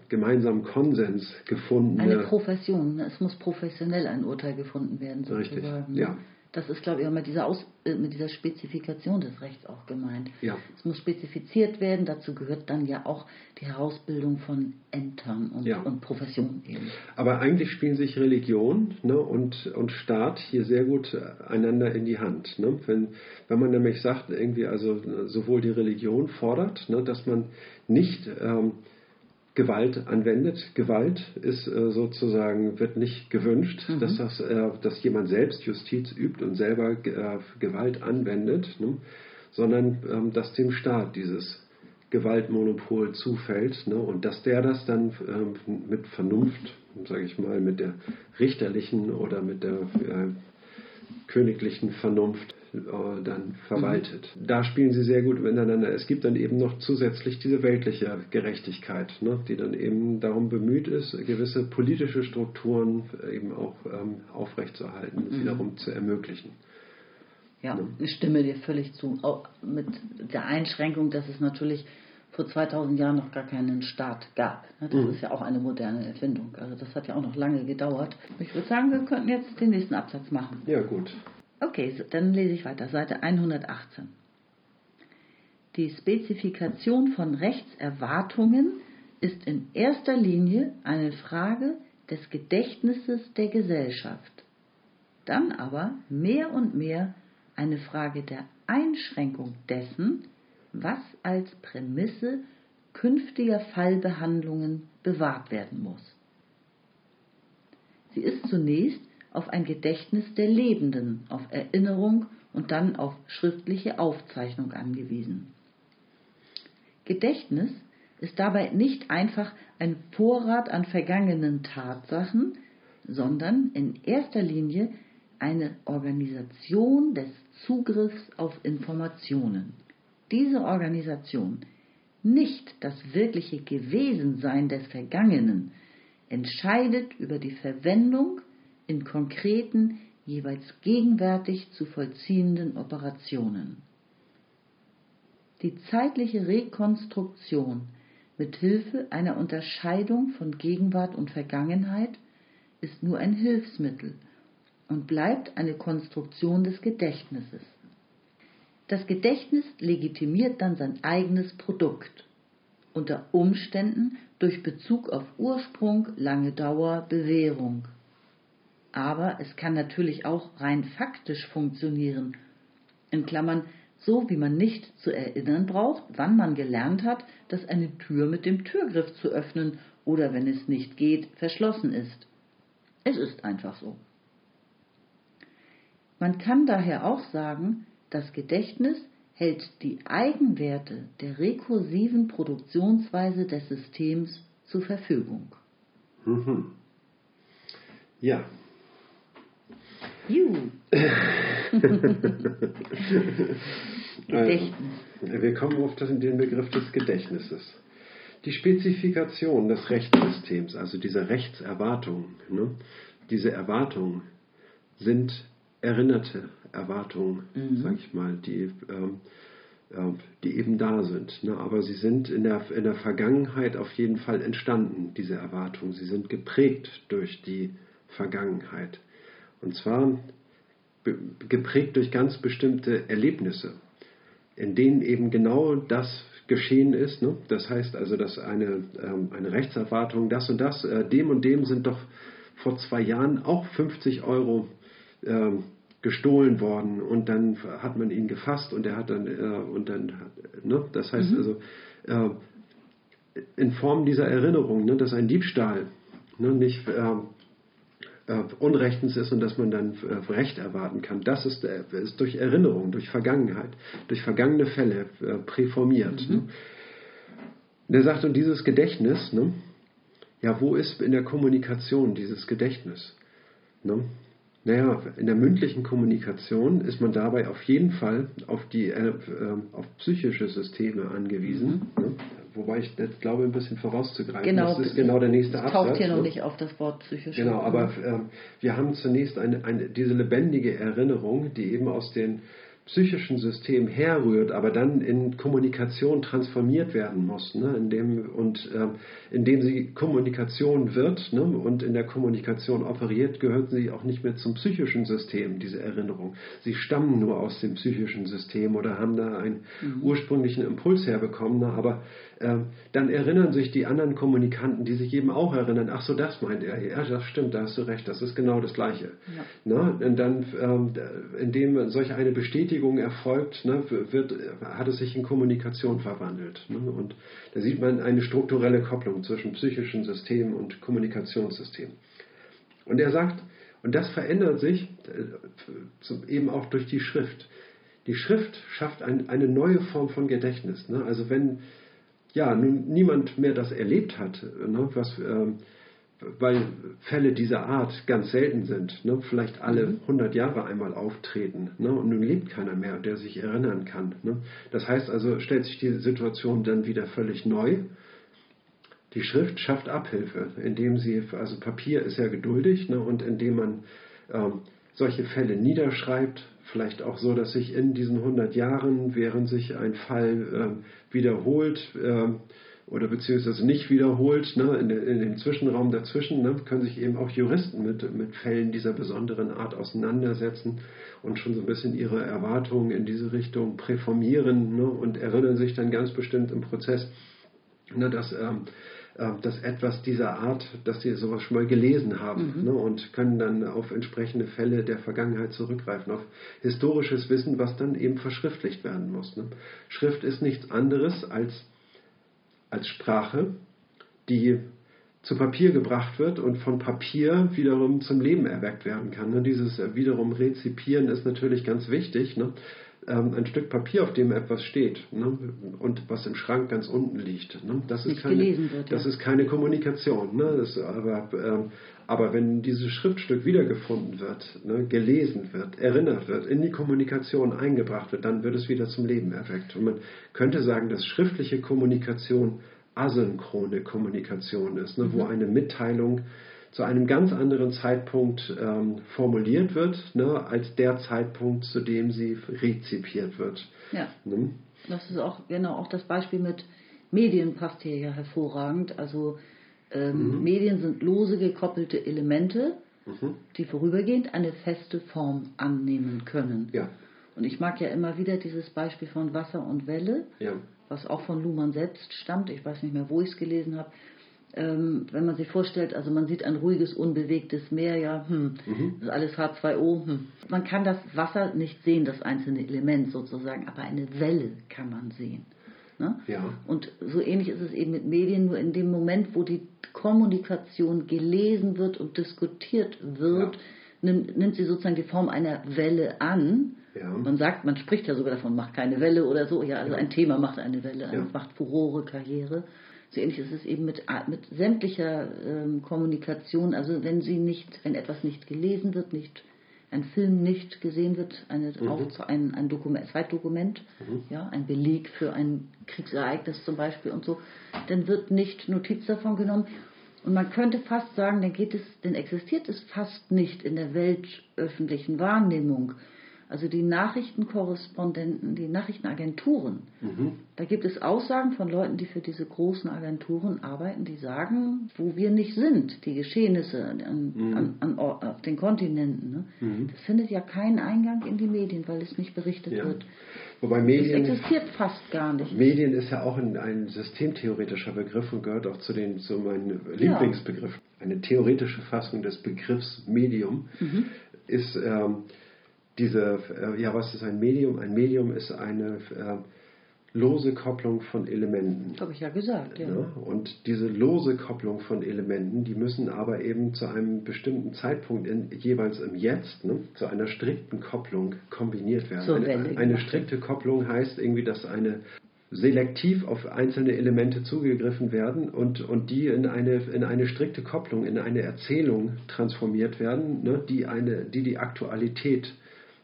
gemeinsamen Konsens gefundene. Eine Profession. Es muss professionell ein Urteil gefunden werden, sozusagen. Richtig, ja. Das ist, glaube ich, auch mit dieser, Aus, äh, mit dieser Spezifikation des Rechts auch gemeint. Ja. Es muss spezifiziert werden, dazu gehört dann ja auch die Herausbildung von Ämtern und, ja. und Professionen eben. Aber eigentlich spielen sich Religion ne, und, und Staat hier sehr gut einander in die Hand. Ne? Wenn, wenn man nämlich sagt, irgendwie also sowohl die Religion fordert, ne, dass man nicht ähm, Gewalt anwendet. Gewalt ist äh, sozusagen, wird nicht gewünscht, mhm. dass, das, äh, dass jemand selbst Justiz übt und selber äh, Gewalt anwendet, ne? sondern ähm, dass dem Staat dieses Gewaltmonopol zufällt ne? und dass der das dann ähm, mit Vernunft, sage ich mal, mit der richterlichen oder mit der äh, königlichen Vernunft dann verwaltet. Mhm. Da spielen sie sehr gut miteinander. Es gibt dann eben noch zusätzlich diese weltliche Gerechtigkeit, ne, die dann eben darum bemüht ist, gewisse politische Strukturen eben auch ähm, aufrechtzuerhalten, mhm. wiederum zu ermöglichen. Ja, ne? ich stimme dir völlig zu. Auch mit der Einschränkung, dass es natürlich vor 2000 Jahren noch gar keinen Staat gab. Ne, das mhm. ist ja auch eine moderne Erfindung. Also das hat ja auch noch lange gedauert. Ich würde sagen, wir könnten jetzt den nächsten Absatz machen. Ja, gut. Okay, dann lese ich weiter, Seite 118. Die Spezifikation von Rechtserwartungen ist in erster Linie eine Frage des Gedächtnisses der Gesellschaft, dann aber mehr und mehr eine Frage der Einschränkung dessen, was als Prämisse künftiger Fallbehandlungen bewahrt werden muss. Sie ist zunächst auf ein Gedächtnis der Lebenden, auf Erinnerung und dann auf schriftliche Aufzeichnung angewiesen. Gedächtnis ist dabei nicht einfach ein Vorrat an vergangenen Tatsachen, sondern in erster Linie eine Organisation des Zugriffs auf Informationen. Diese Organisation, nicht das wirkliche Gewesensein des Vergangenen, entscheidet über die Verwendung in konkreten, jeweils gegenwärtig zu vollziehenden Operationen. Die zeitliche Rekonstruktion mit Hilfe einer Unterscheidung von Gegenwart und Vergangenheit ist nur ein Hilfsmittel und bleibt eine Konstruktion des Gedächtnisses. Das Gedächtnis legitimiert dann sein eigenes Produkt, unter Umständen durch Bezug auf Ursprung, lange Dauer, Bewährung. Aber es kann natürlich auch rein faktisch funktionieren. In Klammern, so wie man nicht zu erinnern braucht, wann man gelernt hat, dass eine Tür mit dem Türgriff zu öffnen oder wenn es nicht geht, verschlossen ist. Es ist einfach so. Man kann daher auch sagen, das Gedächtnis hält die Eigenwerte der rekursiven Produktionsweise des Systems zur Verfügung. Mhm. Ja. Juhu. Gedächtnis. Also, wir kommen auf das, den Begriff des Gedächtnisses. Die Spezifikation des Rechtssystems, also diese Rechtserwartungen, ne, diese Erwartungen sind erinnerte Erwartungen, mhm. sag ich mal, die, ähm, äh, die eben da sind. Ne? Aber sie sind in der, in der Vergangenheit auf jeden Fall entstanden, diese Erwartungen. Sie sind geprägt durch die Vergangenheit. Und zwar geprägt durch ganz bestimmte Erlebnisse, in denen eben genau das geschehen ist. Ne? Das heißt also, dass eine, ähm, eine Rechtserwartung, das und das, äh, dem und dem sind doch vor zwei Jahren auch 50 Euro ähm, gestohlen worden und dann hat man ihn gefasst und er hat dann äh, und dann ne? das heißt mhm. also äh, in Form dieser Erinnerung, ne, dass ein Diebstahl ne, nicht äh, äh, unrechtens ist und dass man dann äh, Recht erwarten kann. Das ist, äh, ist durch Erinnerung, durch Vergangenheit, durch vergangene Fälle äh, präformiert. Mhm. Ne? Und er sagt, und dieses Gedächtnis, ne, ja, wo ist in der Kommunikation dieses Gedächtnis? Ne? Naja, in der mündlichen Kommunikation ist man dabei auf jeden Fall auf, die, äh, auf psychische Systeme angewiesen. Mhm. Ne? Wobei ich jetzt glaube, ein bisschen vorauszugreifen. Genau, das ist genau der nächste Absatz. taucht hier noch ne? nicht auf das Wort psychische. Genau, aber äh, wir haben zunächst eine, eine, diese lebendige Erinnerung, die eben aus den psychischen System herrührt, aber dann in Kommunikation transformiert werden muss. Ne? Indem, und äh, indem sie Kommunikation wird ne? und in der Kommunikation operiert, gehört sie auch nicht mehr zum psychischen System, diese Erinnerung. Sie stammen nur aus dem psychischen System oder haben da einen mhm. ursprünglichen Impuls herbekommen, ne? aber dann erinnern sich die anderen Kommunikanten, die sich eben auch erinnern, ach so, das meint er. Ja, das stimmt, da hast du recht, das ist genau das Gleiche. Ja. Ne? Und dann, ähm, indem solch eine Bestätigung Bestätigung erfolgt, ne, wird, hat es sich in Kommunikation verwandelt. Ne? Und da sieht man eine strukturelle Kopplung zwischen psychischen Systemen und Kommunikationssystemen. Und er sagt, und das verändert sich äh, eben auch durch die Schrift. Die Schrift schafft ein, eine neue Form von Gedächtnis. Ne? Also wenn ja nun niemand mehr das erlebt hat, ne, was ähm, weil Fälle dieser Art ganz selten sind, ne? vielleicht alle 100 mhm. Jahre einmal auftreten ne? und nun lebt keiner mehr, der sich erinnern kann. Ne? Das heißt also, stellt sich die Situation dann wieder völlig neu. Die Schrift schafft Abhilfe, indem sie, also Papier ist ja geduldig ne? und indem man ähm, solche Fälle niederschreibt, vielleicht auch so, dass sich in diesen 100 Jahren, während sich ein Fall ähm, wiederholt, ähm, oder beziehungsweise nicht wiederholt, ne, in, in, dem Zwischenraum dazwischen, ne, können sich eben auch Juristen mit, mit Fällen dieser besonderen Art auseinandersetzen und schon so ein bisschen ihre Erwartungen in diese Richtung präformieren ne, und erinnern sich dann ganz bestimmt im Prozess, ne, dass, ähm, äh, dass etwas dieser Art, dass sie sowas schon mal gelesen haben mhm. ne, und können dann auf entsprechende Fälle der Vergangenheit zurückgreifen, auf historisches Wissen, was dann eben verschriftlicht werden muss. Ne. Schrift ist nichts anderes als als Sprache, die zu Papier gebracht wird und von Papier wiederum zum Leben erweckt werden kann. Und dieses wiederum Rezipieren ist natürlich ganz wichtig. Ne? Ähm, ein Stück Papier, auf dem etwas steht ne? und was im Schrank ganz unten liegt. Ne? Das, ist keine, wird, das ja. ist keine Kommunikation. Ne? Das, aber, ähm, aber wenn dieses Schriftstück wiedergefunden wird, ne, gelesen wird, erinnert wird, in die Kommunikation eingebracht wird, dann wird es wieder zum Leben erweckt. Und man könnte sagen, dass schriftliche Kommunikation asynchrone Kommunikation ist, ne, mhm. wo eine Mitteilung zu einem ganz anderen Zeitpunkt ähm, formuliert wird, ne, als der Zeitpunkt, zu dem sie rezipiert wird. Ja. Ne? Das ist auch genau auch das Beispiel mit Medien passt hier ja hervorragend. Also ähm, mhm. Medien sind lose gekoppelte Elemente, mhm. die vorübergehend eine feste Form annehmen können. Ja. Und ich mag ja immer wieder dieses Beispiel von Wasser und Welle, ja. was auch von Luhmann selbst stammt. Ich weiß nicht mehr, wo ich es gelesen habe. Ähm, wenn man sich vorstellt, also man sieht ein ruhiges, unbewegtes Meer, ja, hm, mhm. das ist alles H2O. Hm. Man kann das Wasser nicht sehen, das einzelne Element sozusagen, aber eine Welle kann man sehen. Ne? Ja. Und so ähnlich ist es eben mit Medien, nur in dem Moment, wo die Kommunikation gelesen wird und diskutiert wird, ja. nimmt, nimmt, sie sozusagen die Form einer Welle an. Ja. Man sagt, man spricht ja sogar davon, macht keine Welle oder so. Ja, also ein Thema macht eine Welle, macht Furore, Karriere. So ähnlich ist es eben mit, mit sämtlicher ähm, Kommunikation. Also wenn sie nicht, wenn etwas nicht gelesen wird, nicht ein Film nicht gesehen wird, eine, mhm. auch ein, ein Dokument, Zweitdokument, mhm. ja, ein Beleg für ein Kriegsereignis zum Beispiel und so, dann wird nicht Notiz davon genommen. Und man könnte fast sagen, dann geht es, dann existiert es fast nicht in der weltöffentlichen Wahrnehmung. Also die Nachrichtenkorrespondenten, die Nachrichtenagenturen, mhm. da gibt es Aussagen von Leuten, die für diese großen Agenturen arbeiten, die sagen, wo wir nicht sind, die Geschehnisse an, mhm. an, an, auf den Kontinenten. Ne? Mhm. Das findet ja keinen Eingang in die Medien, weil es nicht berichtet ja. wird. Wobei Medien, das existiert fast gar nicht. Medien ist ja auch ein, ein systemtheoretischer Begriff und gehört auch zu, den, zu meinen Lieblingsbegriffen. Ja. Eine theoretische Fassung des Begriffs Medium mhm. ist ähm, diese, äh, ja, was ist ein Medium? Ein Medium ist eine äh, lose Kopplung von Elementen. Habe ich ja gesagt, ja. ja. Und diese lose Kopplung von Elementen, die müssen aber eben zu einem bestimmten Zeitpunkt in, jeweils im Jetzt ne, zu einer strikten Kopplung kombiniert werden. So, eine, eine strikte Kopplung heißt irgendwie, dass eine selektiv auf einzelne Elemente zugegriffen werden und, und die in eine, in eine strikte Kopplung, in eine Erzählung transformiert werden, ne, die, eine, die die Aktualität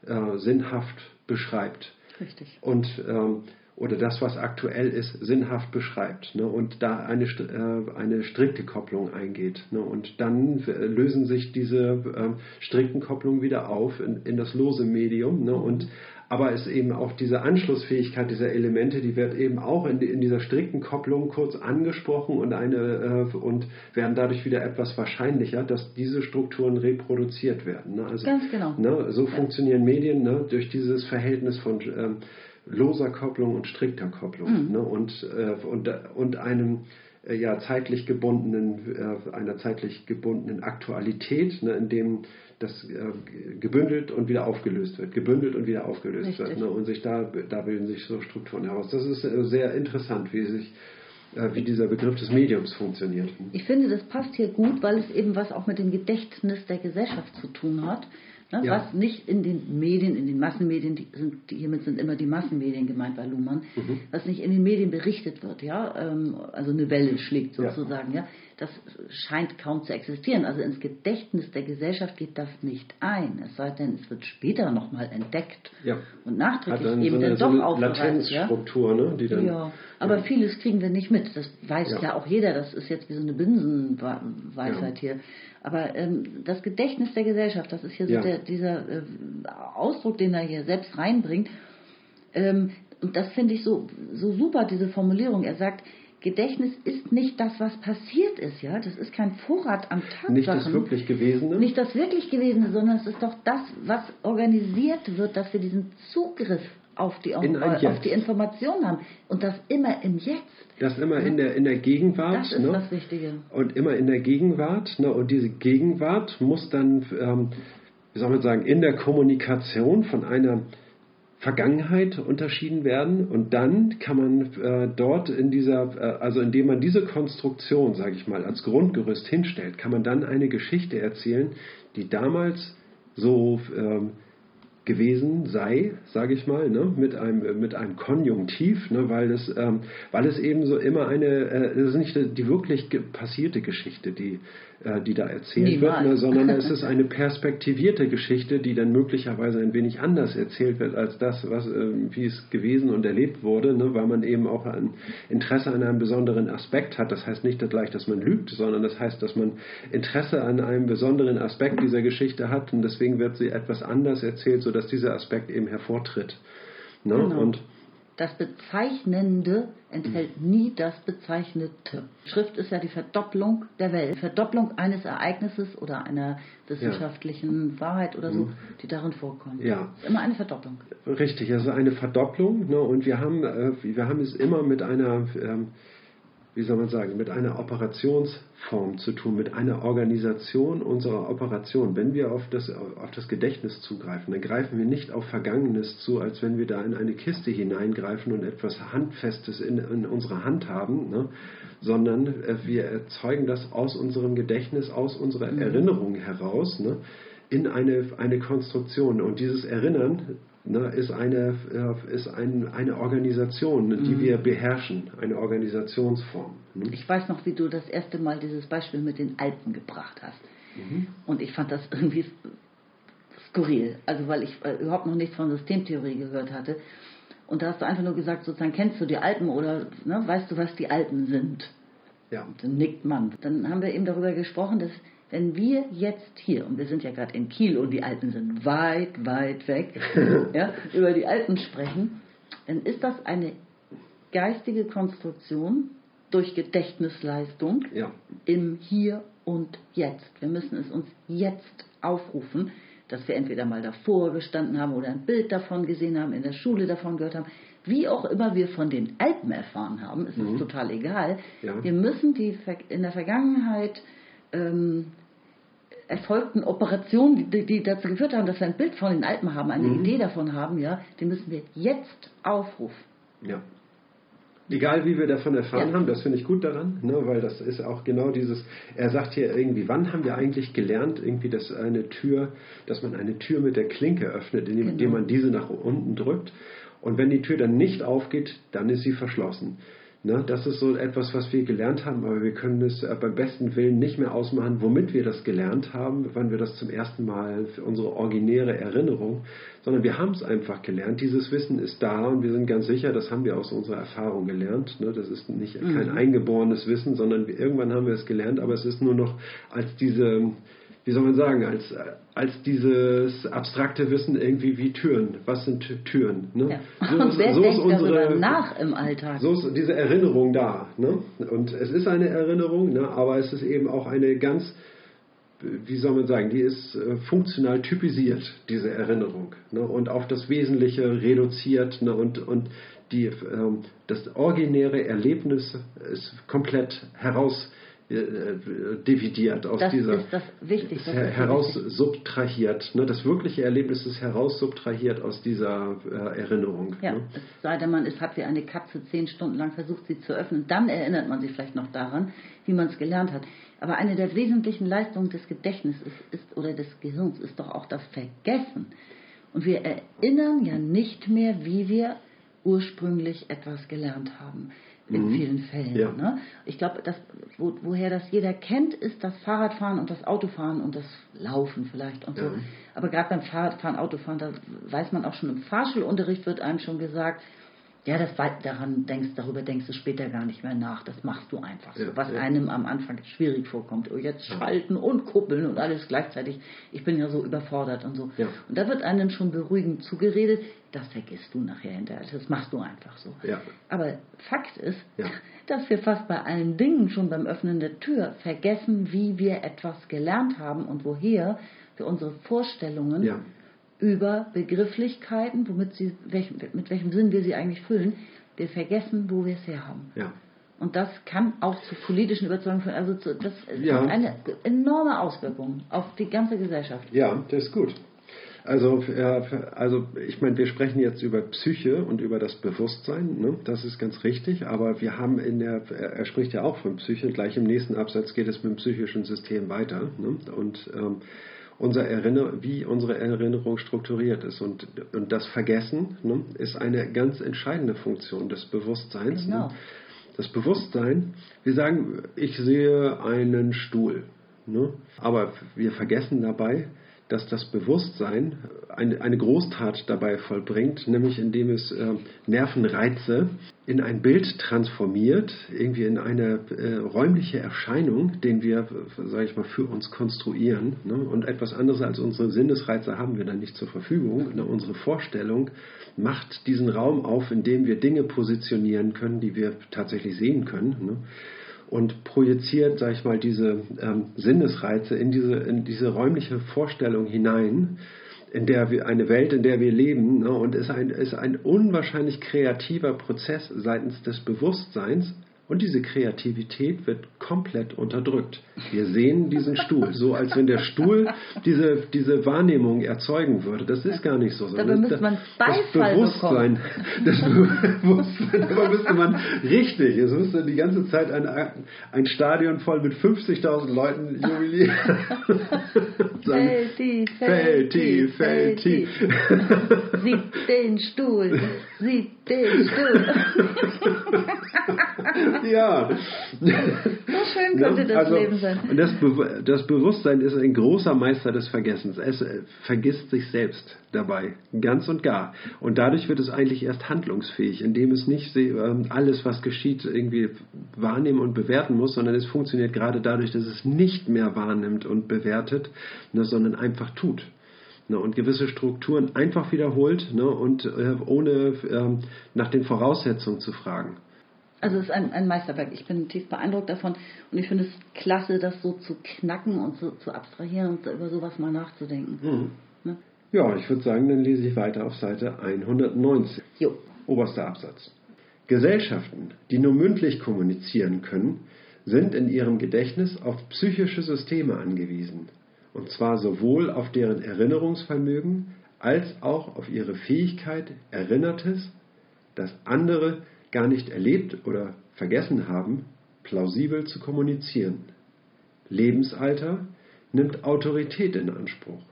äh, sinnhaft beschreibt. Richtig. Und ähm, oder das, was aktuell ist, sinnhaft beschreibt ne, und da eine, äh, eine strikte Kopplung eingeht. Ne, und dann äh, lösen sich diese äh, strikten Kopplungen wieder auf in, in das lose Medium ne, und aber es eben auch diese Anschlussfähigkeit dieser Elemente, die wird eben auch in, in dieser strikten Kopplung kurz angesprochen und, eine, äh, und werden dadurch wieder etwas wahrscheinlicher, dass diese Strukturen reproduziert werden. Ne? Also, Ganz genau. Ne, so ja. funktionieren Medien ne, durch dieses Verhältnis von ähm, loser Kopplung und strikter Kopplung mhm. ne, und, äh, und, und einem ja, zeitlich gebundenen, äh, einer zeitlich gebundenen Aktualität, ne, in dem das äh, gebündelt und wieder aufgelöst wird, gebündelt und wieder aufgelöst Richtig. wird. Ne? Und sich da, da bilden sich so Strukturen heraus. Das ist äh, sehr interessant, wie sich äh, wie dieser Begriff des Mediums funktioniert. Ich finde, das passt hier gut, weil es eben was auch mit dem Gedächtnis der Gesellschaft zu tun hat. Ne? Ja. Was nicht in den Medien, in den Massenmedien, die sind, die, hiermit sind immer die Massenmedien gemeint bei Luhmann, mhm. was nicht in den Medien berichtet wird, ja, ähm, also eine Welle schlägt sozusagen, ja. ja, das scheint kaum zu existieren. Also ins Gedächtnis der Gesellschaft geht das nicht ein, es sei denn, es wird später nochmal entdeckt ja. und nachträglich dann eben so eine, dann doch so Latenzstruktur, ja? ne, die dann, ja, aber ja. vieles kriegen wir nicht mit. Das weiß ja. auch jeder. Das ist jetzt wie so eine Binsenweisheit hier. Aber ähm, das Gedächtnis der Gesellschaft, das ist hier so der, dieser äh, Ausdruck, den er hier selbst reinbringt. Ähm, und das finde ich so, so super, diese Formulierung. Er sagt, Gedächtnis ist nicht das, was passiert ist, ja. Das ist kein Vorrat an Tatsachen. Nicht das wirklich Gewesene. Nicht das wirklich Gewesene, sondern es ist doch das, was organisiert wird, dass wir diesen Zugriff auf die, auf, auf die Information haben. Und das immer im Jetzt. Das immer in der, in der Gegenwart. Das ist ne? das Wichtige. Und immer in der Gegenwart. Ne? Und diese Gegenwart muss dann, ähm, wie soll man sagen, in der Kommunikation von einer Vergangenheit unterschieden werden. Und dann kann man äh, dort in dieser, äh, also indem man diese Konstruktion, sage ich mal, als Grundgerüst hinstellt, kann man dann eine Geschichte erzählen, die damals so ähm, gewesen sei, sage ich mal, ne, mit einem mit einem Konjunktiv, ne, weil es ähm, weil es eben so immer eine, äh, es ist nicht die wirklich passierte Geschichte, die äh, die da erzählt Niemals. wird, ne, sondern es ist eine perspektivierte Geschichte, die dann möglicherweise ein wenig anders erzählt wird als das, was, äh, wie es gewesen und erlebt wurde, ne, weil man eben auch ein Interesse an einem besonderen Aspekt hat. Das heißt nicht gleich, dass man lügt, sondern das heißt, dass man Interesse an einem besonderen Aspekt dieser Geschichte hat und deswegen wird sie etwas anders erzählt, sodass dieser Aspekt eben hervortritt. Ne? Genau. Und das Bezeichnende enthält nie das Bezeichnete. Schrift ist ja die Verdopplung der Welt. Verdopplung eines Ereignisses oder einer wissenschaftlichen ja. Wahrheit oder so, mhm. die darin vorkommt. Ja. Ist immer eine Verdopplung. Richtig, also eine Verdopplung. Ne? Und wir haben, äh, wir haben es immer mit einer ähm, wie soll man sagen, mit einer Operationsform zu tun, mit einer Organisation unserer Operation. Wenn wir auf das, auf das Gedächtnis zugreifen, dann greifen wir nicht auf Vergangenes zu, als wenn wir da in eine Kiste hineingreifen und etwas Handfestes in, in unserer Hand haben, ne? sondern äh, wir erzeugen das aus unserem Gedächtnis, aus unserer mhm. Erinnerung heraus. Ne? in eine, eine Konstruktion. Und dieses Erinnern ne, ist, eine, äh, ist ein, eine Organisation, die mhm. wir beherrschen, eine Organisationsform. Ne? Ich weiß noch, wie du das erste Mal dieses Beispiel mit den Alpen gebracht hast. Mhm. Und ich fand das irgendwie skurril, also weil ich äh, überhaupt noch nichts von Systemtheorie gehört hatte. Und da hast du einfach nur gesagt, sozusagen, kennst du die Alpen oder ne, weißt du, was die Alpen sind? Ja. Und dann nickt man. Dann haben wir eben darüber gesprochen, dass wenn wir jetzt hier, und wir sind ja gerade in Kiel und die Alpen sind weit, weit weg, ja, über die Alpen sprechen, dann ist das eine geistige Konstruktion durch Gedächtnisleistung ja. im Hier und Jetzt. Wir müssen es uns jetzt aufrufen, dass wir entweder mal davor gestanden haben oder ein Bild davon gesehen haben, in der Schule davon gehört haben. Wie auch immer wir von den Alpen erfahren haben, ist mhm. es total egal. Ja. Wir müssen die in der Vergangenheit ähm, erfolgten Operationen, die, die, dazu geführt haben, dass wir ein Bild von den Alpen haben, eine mhm. Idee davon haben, ja, die müssen wir jetzt aufrufen. Ja. Egal wie wir davon erfahren ja. haben, das finde ich gut daran, ne, weil das ist auch genau dieses, er sagt hier irgendwie, wann haben wir eigentlich gelernt, irgendwie, dass eine Tür, dass man eine Tür mit der Klinke öffnet, indem, genau. man diese nach unten drückt. Und wenn die Tür dann nicht aufgeht, dann ist sie verschlossen. Ne, das ist so etwas, was wir gelernt haben, aber wir können es äh, beim besten Willen nicht mehr ausmachen, womit wir das gelernt haben, wann wir das zum ersten Mal für unsere originäre Erinnerung, sondern wir haben es einfach gelernt. Dieses Wissen ist da und wir sind ganz sicher, das haben wir aus unserer Erfahrung gelernt. Ne, das ist nicht kein mhm. eingeborenes Wissen, sondern irgendwann haben wir es gelernt, aber es ist nur noch als diese wie soll man sagen, als, als dieses abstrakte Wissen irgendwie wie Türen. Was sind Türen? Ne? Ja. So, wer so ist unsere, nach im Alltag? So ist diese Erinnerung da. Ne? Und es ist eine Erinnerung, ne? aber es ist eben auch eine ganz, wie soll man sagen, die ist äh, funktional typisiert, diese Erinnerung. Ne? Und auf das Wesentliche reduziert ne? und, und die, ähm, das originäre Erlebnis ist komplett heraus dividiert aus das dieser ist das wichtig, das heraus subtrahiert. Ne? Das wirkliche Erlebnis ist heraus subtrahiert aus dieser äh, Erinnerung. Ja, ne? es sei denn, man ist, hat wie eine Katze zehn Stunden lang versucht, sie zu öffnen, dann erinnert man sich vielleicht noch daran, wie man es gelernt hat. Aber eine der wesentlichen Leistungen des Gedächtnisses ist, ist, oder des Gehirns ist doch auch das Vergessen. Und wir erinnern ja nicht mehr, wie wir ursprünglich etwas gelernt haben in mhm. vielen Fällen. Ja. Ne? Ich glaube, wo, woher das jeder kennt, ist das Fahrradfahren und das Autofahren und das Laufen vielleicht und so. Ja. Aber gerade beim Fahrradfahren, Autofahren, da weiß man auch schon im Fahrschulunterricht wird einem schon gesagt, ja, das daran denkst, darüber denkst du später gar nicht mehr nach. Das machst du einfach so. Ja, was ja. einem am Anfang schwierig vorkommt. Oh, jetzt schalten und kuppeln und alles gleichzeitig. Ich bin ja so überfordert und so. Ja. Und da wird einem schon beruhigend zugeredet, das vergisst du nachher hinterher. Das machst du einfach so. Aber Fakt ist, dass wir fast bei allen Dingen schon beim Öffnen der Tür vergessen, wie wir etwas gelernt haben und woher wir unsere Vorstellungen über Begrifflichkeiten, womit sie, welch, mit welchem Sinn wir sie eigentlich füllen. Wir vergessen, wo wir es her haben. Ja. Und das kann auch zu politischen Überzeugungen führen. Also zu, das ja. hat eine enorme Auswirkung auf die ganze Gesellschaft. Ja, das ist gut. Also, also ich meine, wir sprechen jetzt über Psyche und über das Bewusstsein, ne? das ist ganz richtig, aber wir haben in der, er spricht ja auch von Psyche, gleich im nächsten Absatz geht es mit dem psychischen System weiter. Ne? Und ähm, unser Erinner wie unsere Erinnerung strukturiert ist. Und, und das Vergessen ne, ist eine ganz entscheidende Funktion des Bewusstseins. Ne? Genau. Ne? Das Bewusstsein, wir sagen, ich sehe einen Stuhl. Ne? Aber wir vergessen dabei, dass das Bewusstsein eine, eine Großtat dabei vollbringt, nämlich indem es äh, Nervenreize in ein Bild transformiert, irgendwie in eine äh, räumliche Erscheinung, den wir, sage ich mal, für uns konstruieren. Ne? Und etwas anderes als unsere Sinnesreize haben wir dann nicht zur Verfügung. Ne? Unsere Vorstellung macht diesen Raum auf, in dem wir Dinge positionieren können, die wir tatsächlich sehen können. Ne? Und projiziert, sag ich mal, diese ähm, Sinnesreize in diese, in diese räumliche Vorstellung hinein, in der wir eine Welt, in der wir leben, ne, und ist ein, ist ein unwahrscheinlich kreativer Prozess seitens des Bewusstseins Und diese Kreativität wird komplett unterdrückt. Wir sehen diesen Stuhl, so als wenn der Stuhl diese, diese Wahrnehmung erzeugen würde. Das ist gar nicht so. Dabei müsste man Beifall das Bewusstsein, das Bewusstsein, aber müsste man richtig, es müsste die ganze Zeit ein, ein Stadion voll mit 50.000 Leuten jubilieren. tief, fällt tief. Sieht den Stuhl, sieht Stuhl. ja. So schön könnte das also, Leben sein. Und das, Be das Bewusstsein ist ein großer Meister des Vergessens. Es äh, vergisst sich selbst dabei, ganz und gar. Und dadurch wird es eigentlich erst handlungsfähig, indem es nicht äh, alles, was geschieht, irgendwie wahrnehmen und bewerten muss, sondern es funktioniert gerade dadurch, dass es nicht mehr wahrnimmt und bewertet, ne, sondern einfach tut ne, und gewisse Strukturen einfach wiederholt ne, und äh, ohne äh, nach den Voraussetzungen zu fragen. Also es ist ein, ein Meisterwerk. Ich bin tief beeindruckt davon und ich finde es klasse, das so zu knacken und so zu abstrahieren und über sowas mal nachzudenken. Mhm. Ne? Ja, ich würde sagen, dann lese ich weiter auf Seite 119. Jo. Oberster Absatz. Gesellschaften, die nur mündlich kommunizieren können, sind in ihrem Gedächtnis auf psychische Systeme angewiesen, und zwar sowohl auf deren Erinnerungsvermögen als auch auf ihre Fähigkeit, Erinnertes, das andere gar nicht erlebt oder vergessen haben, plausibel zu kommunizieren. Lebensalter nimmt Autorität in Anspruch.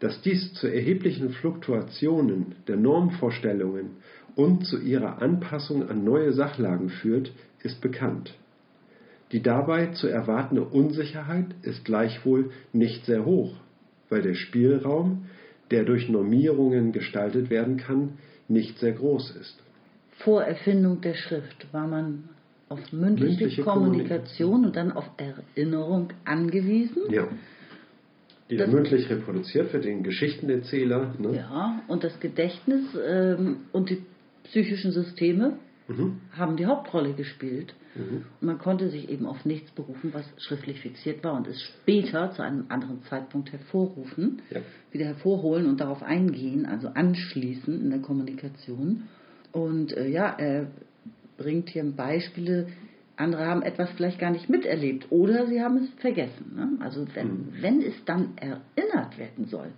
Dass dies zu erheblichen Fluktuationen der Normvorstellungen und zu ihrer Anpassung an neue Sachlagen führt, ist bekannt. Die dabei zu erwartende Unsicherheit ist gleichwohl nicht sehr hoch, weil der Spielraum, der durch Normierungen gestaltet werden kann, nicht sehr groß ist vor Erfindung der Schrift war man auf mündliche, mündliche Kommunikation und dann auf Erinnerung angewiesen. Ja. Die das, mündlich reproduziert für den Geschichtenerzähler. Ne? Ja, und das Gedächtnis ähm, und die psychischen Systeme mhm. haben die Hauptrolle gespielt. Mhm. Und man konnte sich eben auf nichts berufen, was schriftlich fixiert war und es später zu einem anderen Zeitpunkt hervorrufen, ja. wieder hervorholen und darauf eingehen, also anschließen in der Kommunikation. Und äh, ja, er bringt hier Beispiele, andere haben etwas vielleicht gar nicht miterlebt oder sie haben es vergessen. Ne? Also wenn, mhm. wenn es dann erinnert werden soll,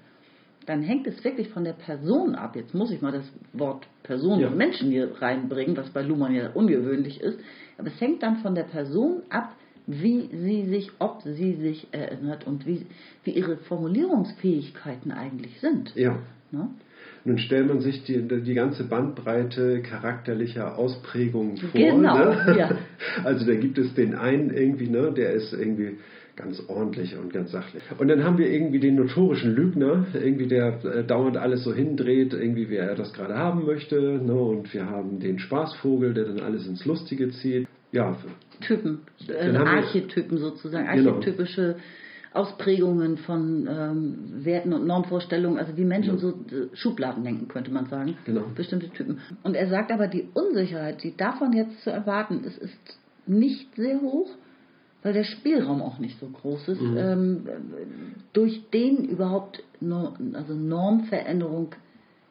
dann hängt es wirklich von der Person ab. Jetzt muss ich mal das Wort Person ja. und Menschen hier reinbringen, was bei Luhmann ja ungewöhnlich ist. Aber es hängt dann von der Person ab, wie sie sich, ob sie sich erinnert und wie, wie ihre Formulierungsfähigkeiten eigentlich sind. Ja. Ne? Nun stellt man sich die, die ganze Bandbreite charakterlicher Ausprägungen vor. Genau, ne? ja. Also da gibt es den einen irgendwie, ne, der ist irgendwie ganz ordentlich und ganz sachlich. Und dann haben wir irgendwie den notorischen Lügner, irgendwie der äh, dauernd alles so hindreht, irgendwie wie er das gerade haben möchte. Ne? Und wir haben den Spaßvogel, der dann alles ins Lustige zieht. Ja. Typen, äh, Archetypen sozusagen, genau. archetypische genau. Ausprägungen von ähm, Werten und Normvorstellungen, also wie Menschen ja. so äh, Schubladen denken, könnte man sagen. Genau. Bestimmte Typen. Und er sagt aber, die Unsicherheit, die davon jetzt zu erwarten ist, ist nicht sehr hoch, weil der Spielraum auch nicht so groß ist, mhm. ähm, durch den überhaupt no, also Normveränderung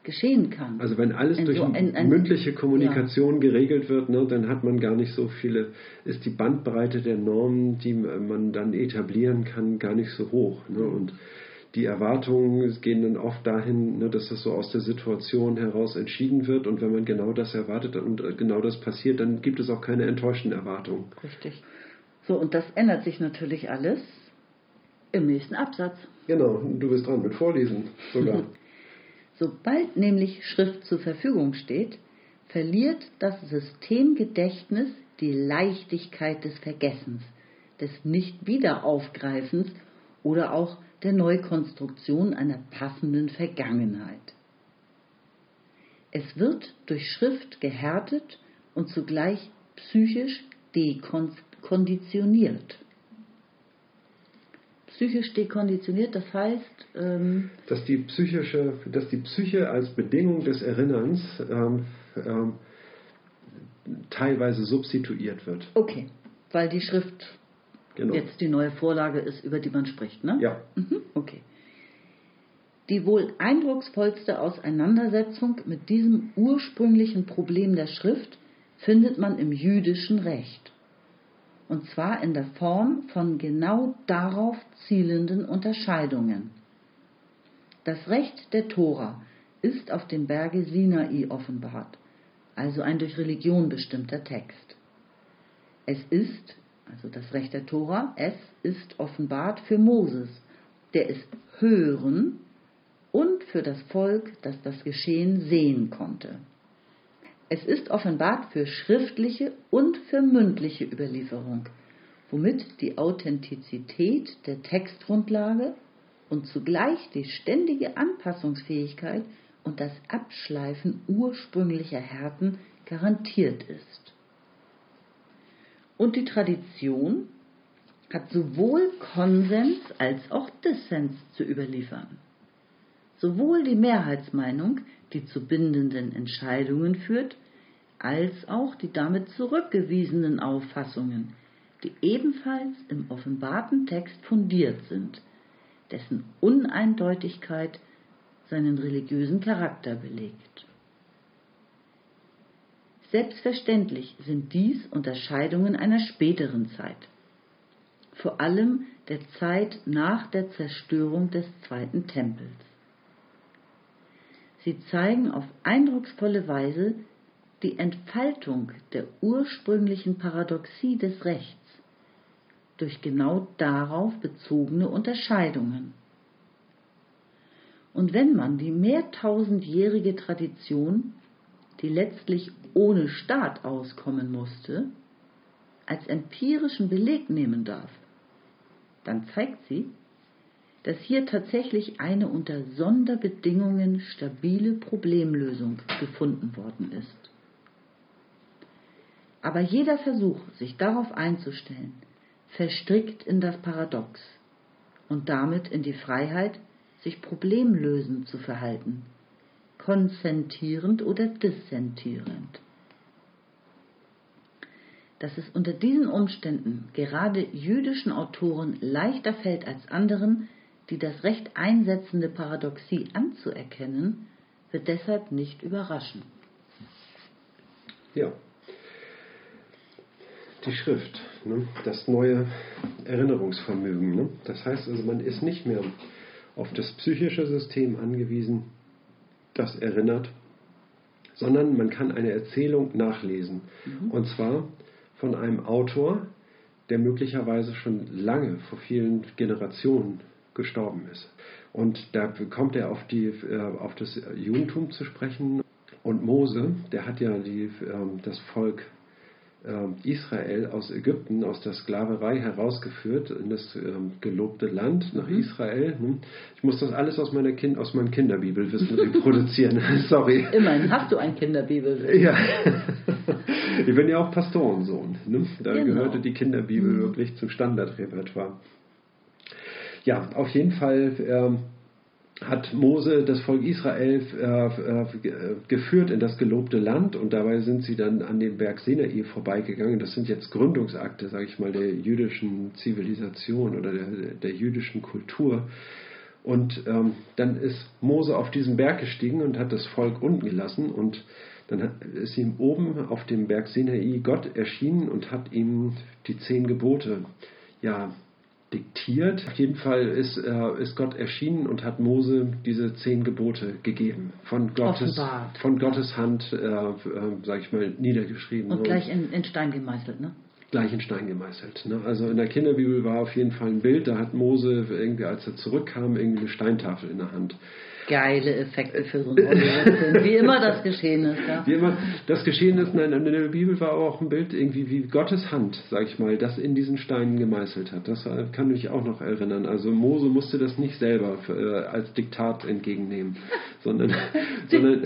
geschehen kann. Also wenn alles durch so, ein, ein, mündliche Kommunikation ja. geregelt wird, ne, dann hat man gar nicht so viele, ist die Bandbreite der Normen, die man dann etablieren kann, gar nicht so hoch. Ne? Und die Erwartungen gehen dann oft dahin, ne, dass das so aus der Situation heraus entschieden wird. Und wenn man genau das erwartet und genau das passiert, dann gibt es auch keine enttäuschten Erwartungen. Richtig. So, und das ändert sich natürlich alles im nächsten Absatz. Genau, du bist dran mit Vorlesen sogar. Sobald nämlich Schrift zur Verfügung steht, verliert das Systemgedächtnis die Leichtigkeit des Vergessens, des Nicht-Wiederaufgreifens oder auch der Neukonstruktion einer passenden Vergangenheit. Es wird durch Schrift gehärtet und zugleich psychisch dekonditioniert psychisch dekonditioniert, das heißt. Ähm, dass, die psychische, dass die Psyche als Bedingung des Erinnerns ähm, ähm, teilweise substituiert wird. Okay, weil die Schrift genau. jetzt die neue Vorlage ist, über die man spricht, ne? Ja. Mhm, okay. Die wohl eindrucksvollste Auseinandersetzung mit diesem ursprünglichen Problem der Schrift findet man im jüdischen Recht. Und zwar in der Form von genau darauf zielenden Unterscheidungen. Das Recht der Tora ist auf dem Berge Sinai offenbart, also ein durch Religion bestimmter Text. Es ist, also das Recht der Tora, es ist offenbart für Moses, der es hören und für das Volk, das das Geschehen sehen konnte. Es ist offenbart für schriftliche und für mündliche Überlieferung, womit die Authentizität der Textgrundlage und zugleich die ständige Anpassungsfähigkeit und das Abschleifen ursprünglicher Härten garantiert ist. Und die Tradition hat sowohl Konsens als auch Dissens zu überliefern. Sowohl die Mehrheitsmeinung, die zu bindenden Entscheidungen führt, als auch die damit zurückgewiesenen Auffassungen, die ebenfalls im offenbarten Text fundiert sind, dessen Uneindeutigkeit seinen religiösen Charakter belegt. Selbstverständlich sind dies Unterscheidungen einer späteren Zeit, vor allem der Zeit nach der Zerstörung des zweiten Tempels. Sie zeigen auf eindrucksvolle Weise die Entfaltung der ursprünglichen Paradoxie des Rechts durch genau darauf bezogene Unterscheidungen. Und wenn man die mehrtausendjährige Tradition, die letztlich ohne Staat auskommen musste, als empirischen Beleg nehmen darf, dann zeigt sie, dass hier tatsächlich eine unter Sonderbedingungen stabile Problemlösung gefunden worden ist. Aber jeder Versuch, sich darauf einzustellen, verstrickt in das Paradox und damit in die Freiheit, sich problemlösend zu verhalten, konsentierend oder dissentierend. Dass es unter diesen Umständen gerade jüdischen Autoren leichter fällt als anderen, die das Recht einsetzende Paradoxie anzuerkennen, wird deshalb nicht überraschen. Ja. Die Schrift, ne? das neue Erinnerungsvermögen. Ne? Das heißt also, man ist nicht mehr auf das psychische System angewiesen, das erinnert, sondern man kann eine Erzählung nachlesen. Mhm. Und zwar von einem Autor, der möglicherweise schon lange, vor vielen Generationen gestorben ist. Und da kommt er auf, die, äh, auf das Judentum zu sprechen. Und Mose, der hat ja die, ähm, das Volk ähm, Israel aus Ägypten, aus der Sklaverei herausgeführt in das ähm, gelobte Land nach mhm. Israel. Hm? Ich muss das alles aus meiner kind, aus meinem Kinderbibelwissen reproduzieren. Sorry. Immerhin hast du ein Kinderbibelwissen. Ja. ich bin ja auch Pastorensohn. Ne? Da genau. gehörte die Kinderbibel mhm. wirklich zum Standardrepertoire. Ja, auf jeden Fall ähm, hat Mose das Volk Israel äh, äh, geführt in das gelobte Land und dabei sind sie dann an den Berg Sinai vorbeigegangen. Das sind jetzt Gründungsakte, sage ich mal, der jüdischen Zivilisation oder der, der jüdischen Kultur. Und ähm, dann ist Mose auf diesen Berg gestiegen und hat das Volk unten gelassen und dann ist ihm oben auf dem Berg Sinai Gott erschienen und hat ihm die zehn Gebote ja, diktiert. Auf jeden Fall ist, äh, ist Gott erschienen und hat Mose diese zehn Gebote gegeben. Von Gottes, von Gottes Hand, äh, äh, sage ich mal, niedergeschrieben. Und gleich in, in Stein gemeißelt, ne? Gleich in Stein gemeißelt. Ne? Also in der Kinderbibel war auf jeden Fall ein Bild, da hat Mose irgendwie, als er zurückkam, irgendwie eine Steintafel in der Hand geile Effekte für so einen Hollywood-Film. Wie immer das geschehen ist. Ja. Wie immer das geschehen ist. Nein, in der Bibel war auch ein Bild irgendwie wie Gottes Hand, sag ich mal, das in diesen Steinen gemeißelt hat. Das kann mich auch noch erinnern. Also Mose musste das nicht selber äh, als Diktat entgegennehmen, sondern, sondern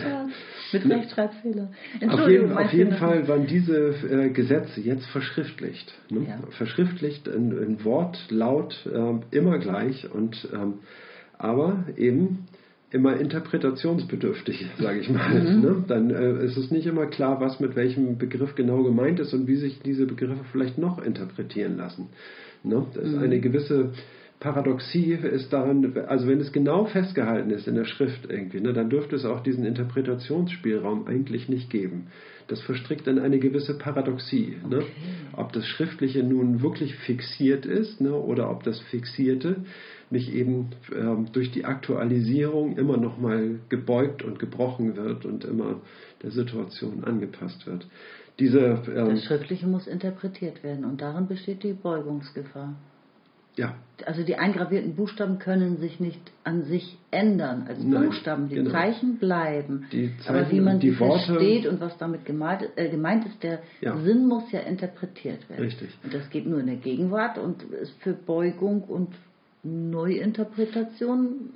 mit Rechtschreibfehler. Auf jeden, auf jeden Fall waren diese äh, Gesetze jetzt verschriftlicht. Ne? Ja. Verschriftlicht in, in Wort, Laut, äh, immer gleich und ähm, aber eben immer interpretationsbedürftig, sage ich mal. Mhm. Ne? Dann äh, ist es nicht immer klar, was mit welchem Begriff genau gemeint ist und wie sich diese Begriffe vielleicht noch interpretieren lassen. Ne? Da ist mhm. eine gewisse Paradoxie ist daran, also wenn es genau festgehalten ist in der Schrift irgendwie, ne, dann dürfte es auch diesen Interpretationsspielraum eigentlich nicht geben. Das verstrickt in eine gewisse Paradoxie. Ne? Okay. Ob das Schriftliche nun wirklich fixiert ist ne, oder ob das Fixierte nicht eben ähm, durch die Aktualisierung immer noch mal gebeugt und gebrochen wird und immer der Situation angepasst wird. Diese, ähm, das Schriftliche muss interpretiert werden und darin besteht die Beugungsgefahr. Ja. Also die eingravierten Buchstaben können sich nicht an sich ändern als Nein, Buchstaben. Die genau. Zeichen bleiben. Die Zeichen, Aber wie man die Worte, versteht und was damit gemeint, äh, gemeint ist, der ja. Sinn muss ja interpretiert werden. Richtig. Und das geht nur in der Gegenwart und ist für Beugung und Neuinterpretation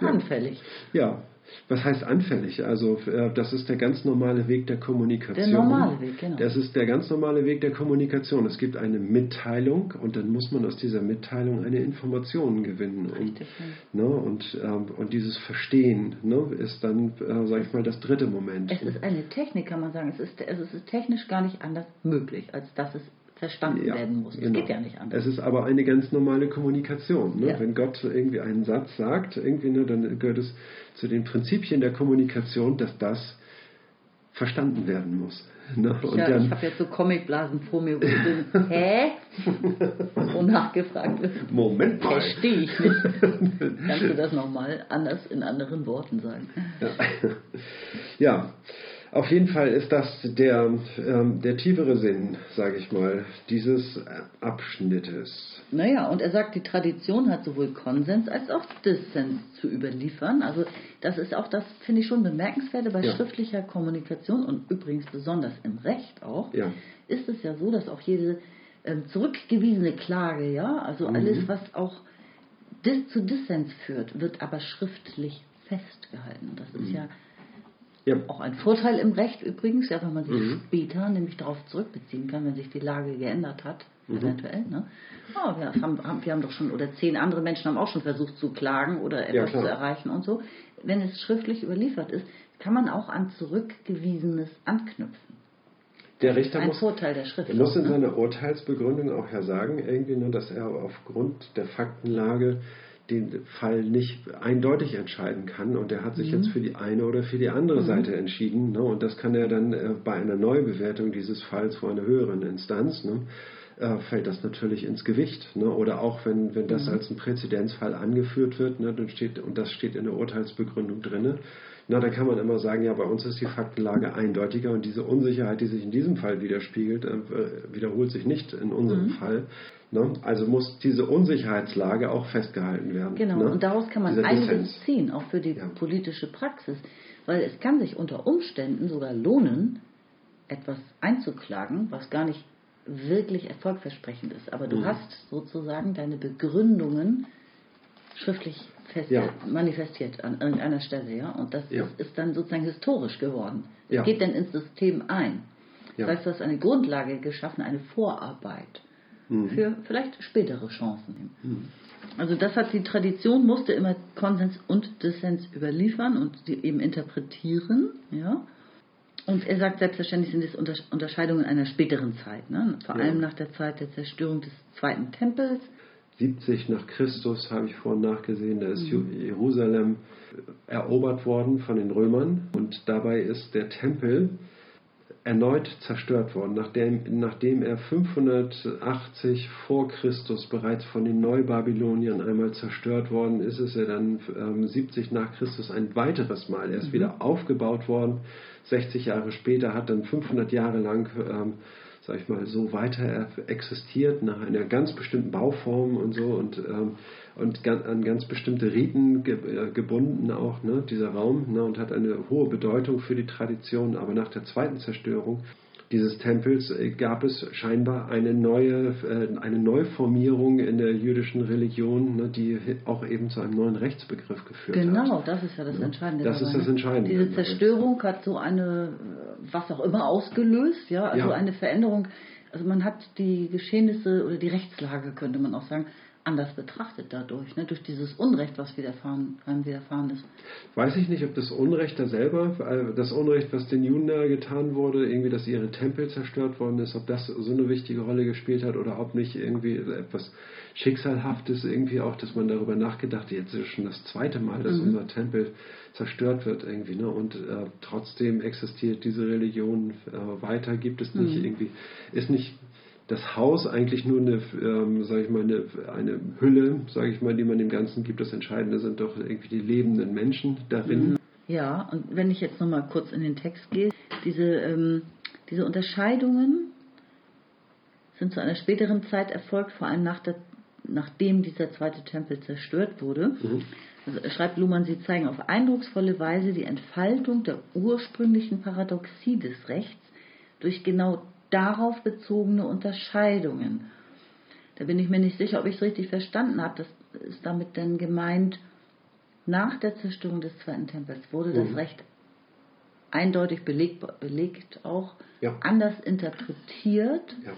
anfällig. Ja, was heißt anfällig? Also äh, das ist der ganz normale Weg der Kommunikation. Der normale Weg, genau. Das ist der ganz normale Weg der Kommunikation. Es gibt eine Mitteilung und dann muss man aus dieser Mitteilung eine Information gewinnen. Richtig, und, ne, und, ähm, und dieses Verstehen ne, ist dann, äh, sage ich mal, das dritte Moment. Es ist eine Technik, kann man sagen. Es ist, es ist technisch gar nicht anders möglich, als dass es verstanden ja, werden muss. Das genau. geht ja nicht anders. Es ist aber eine ganz normale Kommunikation. Ne? Ja. Wenn Gott irgendwie einen Satz sagt, irgendwie, ne, dann gehört es zu den Prinzipien der Kommunikation, dass das verstanden werden muss. Ne? Und ja, dann, ich habe jetzt so Comicblasen vor mir, wo ich bin, hä? so nachgefragt wird. Moment mal. Verstehe ich nicht. Kannst du das nochmal anders in anderen Worten sagen? Ja. ja. Auf jeden Fall ist das der, ähm, der tiefere Sinn, sage ich mal, dieses Abschnittes. Naja, und er sagt, die Tradition hat sowohl Konsens als auch Dissens zu überliefern. Also das ist auch, das finde ich schon bemerkenswert bei ja. schriftlicher Kommunikation und übrigens besonders im Recht auch, ja. ist es ja so, dass auch jede ähm, zurückgewiesene Klage, ja, also mhm. alles, was auch dis zu Dissens führt, wird aber schriftlich festgehalten. Das ist mhm. ja ja. Auch ein Vorteil im Recht übrigens, ja, wenn man sich mhm. später nämlich darauf zurückbeziehen kann, wenn sich die Lage geändert hat, mhm. eventuell. Ne? Oh, wir, haben, haben, wir haben doch schon, oder zehn andere Menschen haben auch schon versucht zu klagen oder etwas ja, zu erreichen und so. Wenn es schriftlich überliefert ist, kann man auch an Zurückgewiesenes anknüpfen. Der Richter muss, Vorteil der Schrift. Muss in ne? seiner Urteilsbegründung auch ja sagen, irgendwie nur, dass er aufgrund der Faktenlage den Fall nicht eindeutig entscheiden kann und er hat sich mhm. jetzt für die eine oder für die andere mhm. Seite entschieden. Ne? Und das kann er dann äh, bei einer Neubewertung dieses Falls vor einer höheren Instanz, ne? äh, fällt das natürlich ins Gewicht. Ne? Oder auch wenn, wenn das mhm. als ein Präzedenzfall angeführt wird, ne? dann steht, und das steht in der Urteilsbegründung drin, na, dann kann man immer sagen, ja, bei uns ist die Faktenlage eindeutiger und diese Unsicherheit, die sich in diesem Fall widerspiegelt, äh, wiederholt sich nicht in unserem mhm. Fall. Ne? Also muss diese Unsicherheitslage auch festgehalten werden. Genau, ne? und daraus kann man Dieser einiges ziehen, auch für die ja. politische Praxis. Weil es kann sich unter Umständen sogar lohnen, etwas einzuklagen, was gar nicht wirklich erfolgversprechend ist. Aber du mhm. hast sozusagen deine Begründungen schriftlich fest ja. manifestiert an irgendeiner Stelle, ja. Und das ja. Ist, ist, dann sozusagen historisch geworden. Es ja. geht dann ins System ein. Das heißt, du hast eine Grundlage geschaffen, eine Vorarbeit mhm. für vielleicht spätere Chancen. Mhm. Also das hat die Tradition, musste immer Konsens und Dissens überliefern und eben interpretieren, ja. Und er sagt selbstverständlich sind es Unterscheidungen einer späteren Zeit, ne? vor allem nach der Zeit der Zerstörung des zweiten Tempels 70 nach Christus, habe ich vorhin nachgesehen, da ist mhm. Jerusalem erobert worden von den Römern und dabei ist der Tempel erneut zerstört worden, nachdem, nachdem er 580 vor Christus bereits von den Neubabyloniern einmal zerstört worden ist, ist er dann ähm, 70 nach Christus ein weiteres Mal. Er ist mhm. wieder aufgebaut worden. 60 Jahre später hat dann 500 Jahre lang ähm, sag ich mal, so weiter existiert, nach einer ganz bestimmten Bauform und so und, ähm, und an ganz bestimmte Riten äh, gebunden auch, ne, dieser Raum, ne, und hat eine hohe Bedeutung für die Tradition. Aber nach der zweiten Zerstörung dieses Tempels äh, gab es scheinbar eine neue, äh, eine Neuformierung in der jüdischen Religion, ne, die auch eben zu einem neuen Rechtsbegriff geführt genau, hat. Genau, das ist ja das Entscheidende. Das ist das Entscheidende. Diese Zerstörung hat so eine, was auch immer ausgelöst, ja, also ja. eine Veränderung. Also man hat die Geschehnisse oder die Rechtslage, könnte man auch sagen, anders betrachtet dadurch, ne? durch dieses Unrecht, was widerfahren, einem widerfahren ist. Weiß ich nicht, ob das Unrecht da selber, äh, das Unrecht, was den Juden da getan wurde, irgendwie, dass ihre Tempel zerstört worden ist, ob das so eine wichtige Rolle gespielt hat oder ob nicht irgendwie etwas Schicksalhaftes irgendwie auch, dass man darüber nachgedacht hat, jetzt ist schon das zweite Mal, dass mhm. unser Tempel zerstört wird irgendwie, ne? Und äh, trotzdem existiert diese Religion äh, weiter, gibt es nicht mhm. irgendwie, ist nicht das Haus eigentlich nur eine, ähm, sage ich mal, eine, eine Hülle, sage ich mal, die man dem Ganzen gibt. Das Entscheidende sind doch irgendwie die lebenden Menschen darin. Mhm. Ja, und wenn ich jetzt nochmal kurz in den Text gehe, diese, ähm, diese Unterscheidungen sind zu einer späteren Zeit erfolgt, vor allem nach der, nachdem dieser zweite Tempel zerstört wurde. Mhm. Also schreibt Luhmann, sie zeigen auf eindrucksvolle Weise die Entfaltung der ursprünglichen Paradoxie des Rechts durch genau darauf bezogene Unterscheidungen. Da bin ich mir nicht sicher, ob ich es richtig verstanden habe. Das ist damit denn gemeint, nach der Zerstörung des Zweiten Tempels wurde das mhm. Recht eindeutig belegt, belegt auch ja. anders interpretiert. Ja.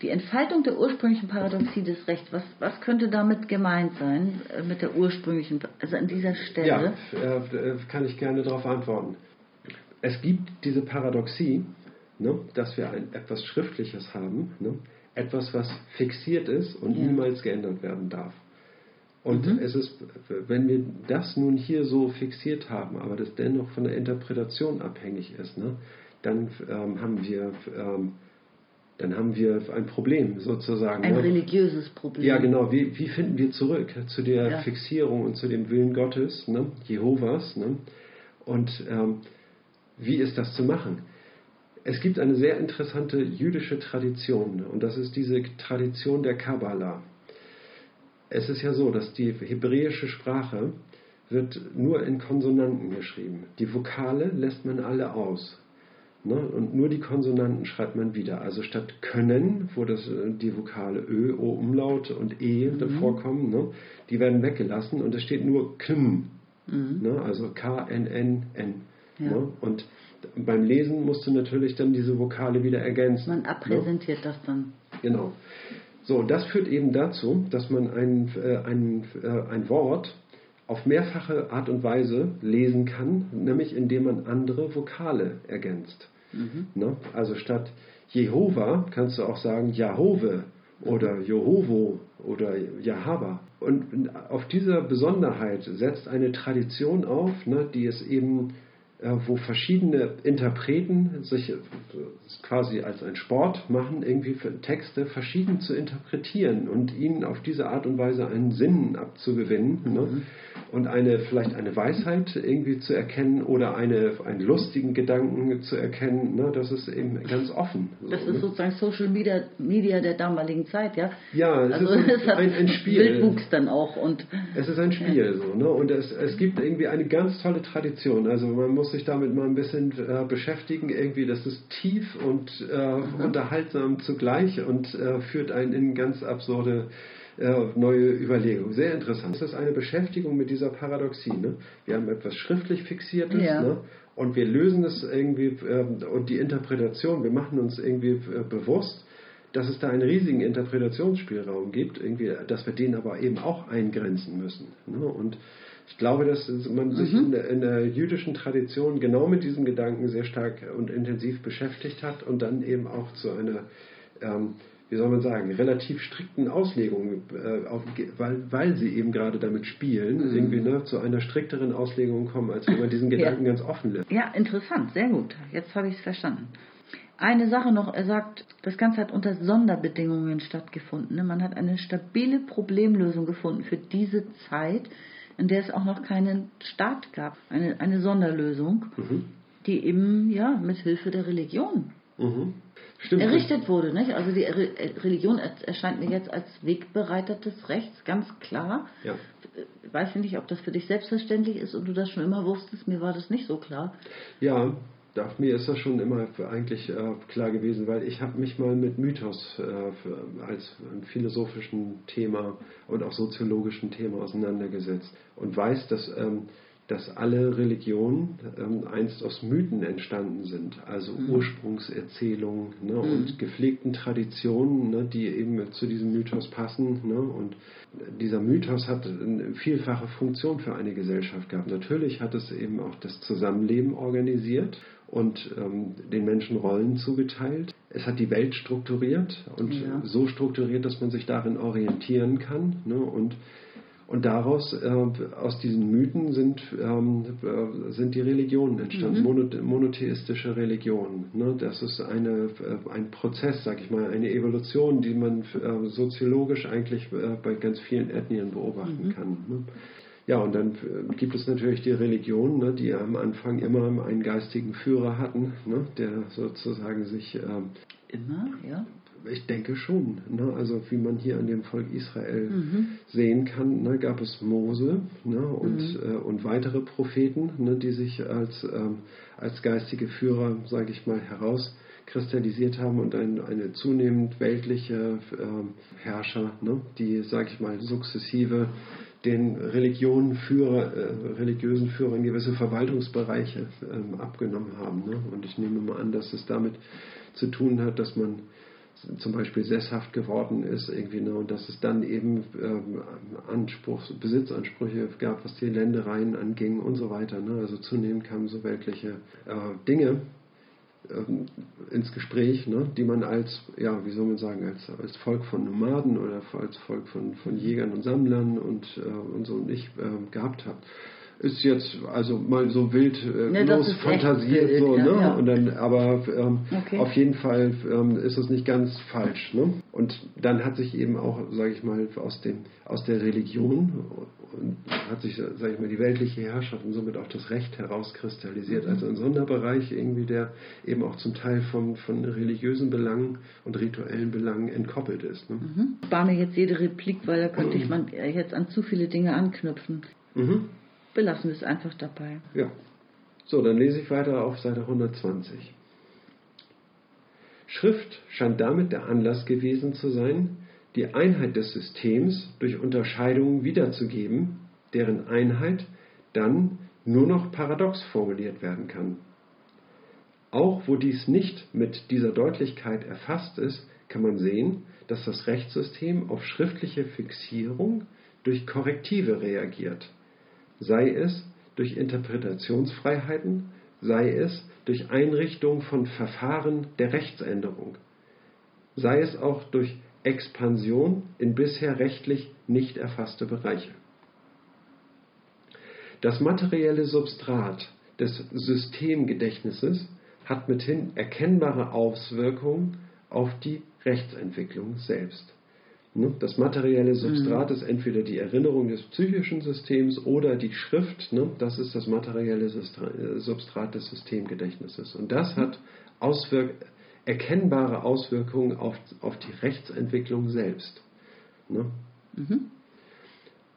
Die Entfaltung der ursprünglichen Paradoxie des Rechts, was, was könnte damit gemeint sein, äh, mit der ursprünglichen, also an dieser Stelle? Ja, äh, kann ich gerne darauf antworten. Es gibt diese Paradoxie, ne, dass wir ein, etwas Schriftliches haben, ne, etwas, was fixiert ist und ja. niemals geändert werden darf. Und mhm. es ist, wenn wir das nun hier so fixiert haben, aber das dennoch von der Interpretation abhängig ist, ne, dann ähm, haben wir ähm, dann haben wir ein Problem sozusagen. Ein ne? religiöses Problem. Ja, genau. Wie, wie finden wir zurück zu der ja. Fixierung und zu dem Willen Gottes, ne? Jehovas? Ne? Und ähm, wie ist das zu machen? Es gibt eine sehr interessante jüdische Tradition und das ist diese Tradition der Kabbala. Es ist ja so, dass die hebräische Sprache wird nur in Konsonanten geschrieben. Die Vokale lässt man alle aus. Ne? Und nur die Konsonanten schreibt man wieder. Also statt können, wo das, die Vokale Ö, O, Umlaut und E mhm. davor kommen, ne? die werden weggelassen und es steht nur Km. Mhm. Ne? Also K, N, N, N. Ja. Ne? Und beim Lesen musst du natürlich dann diese Vokale wieder ergänzen. Man abpräsentiert ne? das dann. Genau. So, das führt eben dazu, dass man ein, äh, ein, äh, ein Wort auf mehrfache Art und Weise lesen kann, nämlich indem man andere Vokale ergänzt. Mhm. Ne? Also statt Jehova kannst du auch sagen Jahove oder Jehovo oder Jahaba. Und auf dieser Besonderheit setzt eine Tradition auf, ne, die es eben wo verschiedene Interpreten sich äh, quasi als ein Sport machen, irgendwie Texte verschieden zu interpretieren und ihnen auf diese Art und Weise einen Sinn abzugewinnen ne? mhm. und eine vielleicht eine Weisheit irgendwie zu erkennen oder eine, einen lustigen Gedanken zu erkennen. Ne? Das ist eben ganz offen. Das so, ist ne? sozusagen Social Media, Media der damaligen Zeit, ja? Ja, es also, ist ein, ein, ein Spiel. Wildwuchs dann auch. Und, es ist ein Spiel ja. so. Ne? Und es, es gibt irgendwie eine ganz tolle Tradition. Also man muss sich damit mal ein bisschen äh, beschäftigen. Irgendwie, das ist tief und äh, unterhaltsam zugleich und äh, führt einen in ganz absurde äh, neue Überlegungen. Sehr interessant. Das ist eine Beschäftigung mit dieser Paradoxie. Ne? Wir haben etwas schriftlich Fixiertes ja. ne? und wir lösen es irgendwie ähm, und die Interpretation, wir machen uns irgendwie äh, bewusst, dass es da einen riesigen Interpretationsspielraum gibt, irgendwie, dass wir den aber eben auch eingrenzen müssen. Ne? Und ich glaube, dass man mhm. sich in der, in der, jüdischen Tradition genau mit diesem Gedanken sehr stark und intensiv beschäftigt hat und dann eben auch zu einer, ähm, wie soll man sagen, relativ strikten Auslegung, äh, auf, weil, weil sie eben gerade damit spielen, mhm. irgendwie ne, zu einer strikteren Auslegung kommen, als wenn man diesen Gedanken ja. ganz offen lässt. Ja, interessant, sehr gut. Jetzt habe ich es verstanden. Eine Sache noch, er sagt, das Ganze hat unter Sonderbedingungen stattgefunden. Ne? Man hat eine stabile Problemlösung gefunden für diese Zeit in der es auch noch keinen Staat gab, eine, eine Sonderlösung, mhm. die eben ja mit Hilfe der Religion mhm. errichtet wurde. Nicht? Also die Re Religion erscheint mir jetzt als Wegbereiter des Rechts, ganz klar. Ja. Ich weiß nicht, ob das für dich selbstverständlich ist und du das schon immer wusstest. Mir war das nicht so klar. Ja, Ach, mir ist das schon immer eigentlich äh, klar gewesen, weil ich habe mich mal mit Mythos äh, als philosophischen Thema und auch soziologischen Thema auseinandergesetzt und weiß, dass, ähm, dass alle Religionen ähm, einst aus Mythen entstanden sind, also Mhm. Ursprungserzählungen ne, und gepflegten Traditionen, ne, die eben zu diesem Mythos passen. Ne, und dieser Mythos hat eine vielfache Funktion für eine Gesellschaft gehabt. Natürlich hat es eben auch das Zusammenleben organisiert und ähm, den Menschen Rollen zugeteilt. Es hat die Welt strukturiert und Ja. so strukturiert, dass man sich darin orientieren kann. Ne, und und daraus, äh, aus diesen Mythen sind, ähm, äh, sind die Religionen entstanden, mono, monotheistische Religionen. Ne? Das ist eine, äh, ein Prozess, sag ich mal, eine Evolution, die man äh, soziologisch eigentlich äh, bei ganz vielen Ethnien beobachten kann. Ne? Ja, und dann äh, gibt es natürlich die Religionen, ne, die am Anfang immer einen geistigen Führer hatten, ne, der sozusagen sich ähm, Immer, ja. ich denke schon. Ne? Also wie man hier an dem Volk Israel Mhm. sehen kann, ne, gab es Mose ne, und, Mhm. äh, und weitere Propheten, ne, die sich als, ähm, als geistige Führer, sage ich mal, herauskristallisiert haben und ein, eine zunehmend weltliche ähm, Herrscher, ne, die, sage ich mal, sukzessive den Führer, äh, religiösen Führern gewisse Verwaltungsbereiche ähm, abgenommen haben. Ne? Und ich nehme mal an, dass es damit zu tun hat, dass man zum Beispiel sesshaft geworden ist irgendwie ne, und dass es dann eben ähm, Anspruchs, Besitzansprüche gab, was die Ländereien anging und so weiter. Ne? Also zunehmend kamen so weltliche äh, Dinge ins Gespräch, ne, die man als, ja, wie soll man sagen, als, als Volk von Nomaden oder als Volk von, von Jägern und Sammlern und, äh, und so nicht äh, gehabt hat. Ist jetzt also mal so wild äh, Ne, das los ist echt fantasiert wild, so, ne? ja. Und dann, aber ähm, Okay. auf jeden Fall ähm, ist es nicht ganz falsch, ne? Und dann hat sich eben auch, sage ich mal, aus dem aus der Religion und hat sich, sage ich mal, die weltliche Herrschaft und somit auch das Recht herauskristallisiert. Also ein Sonderbereich irgendwie, der eben auch zum Teil von, von religiösen Belangen und rituellen Belangen entkoppelt ist. Ne? Mhm. Ich spare mir jetzt jede Replik, weil da könnte ich man jetzt an zu viele Dinge anknüpfen. Mhm. Belassen wir es einfach dabei. Ja. So, dann lese ich weiter auf Seite 120. Schrift scheint damit der Anlass gewesen zu sein, die Einheit des Systems durch Unterscheidungen wiederzugeben, deren Einheit dann nur noch paradox formuliert werden kann. Auch wo dies nicht mit dieser Deutlichkeit erfasst ist, kann man sehen, dass das Rechtssystem auf schriftliche Fixierung durch Korrektive reagiert, sei es durch Interpretationsfreiheiten, sei es durch Einrichtung von Verfahren der Rechtsänderung, sei es auch durch Expansion in bisher rechtlich nicht erfasste Bereiche. Das materielle Substrat des Systemgedächtnisses hat mithin erkennbare Auswirkungen auf die Rechtsentwicklung selbst. Ne? Das materielle Substrat ist entweder die Erinnerung des psychischen Systems oder die Schrift. Ne? Das ist das materielle äh, Substrat des Systemgedächtnisses. Und das hat Auswirk erkennbare Auswirkungen auf, auf die Rechtsentwicklung selbst. Ne?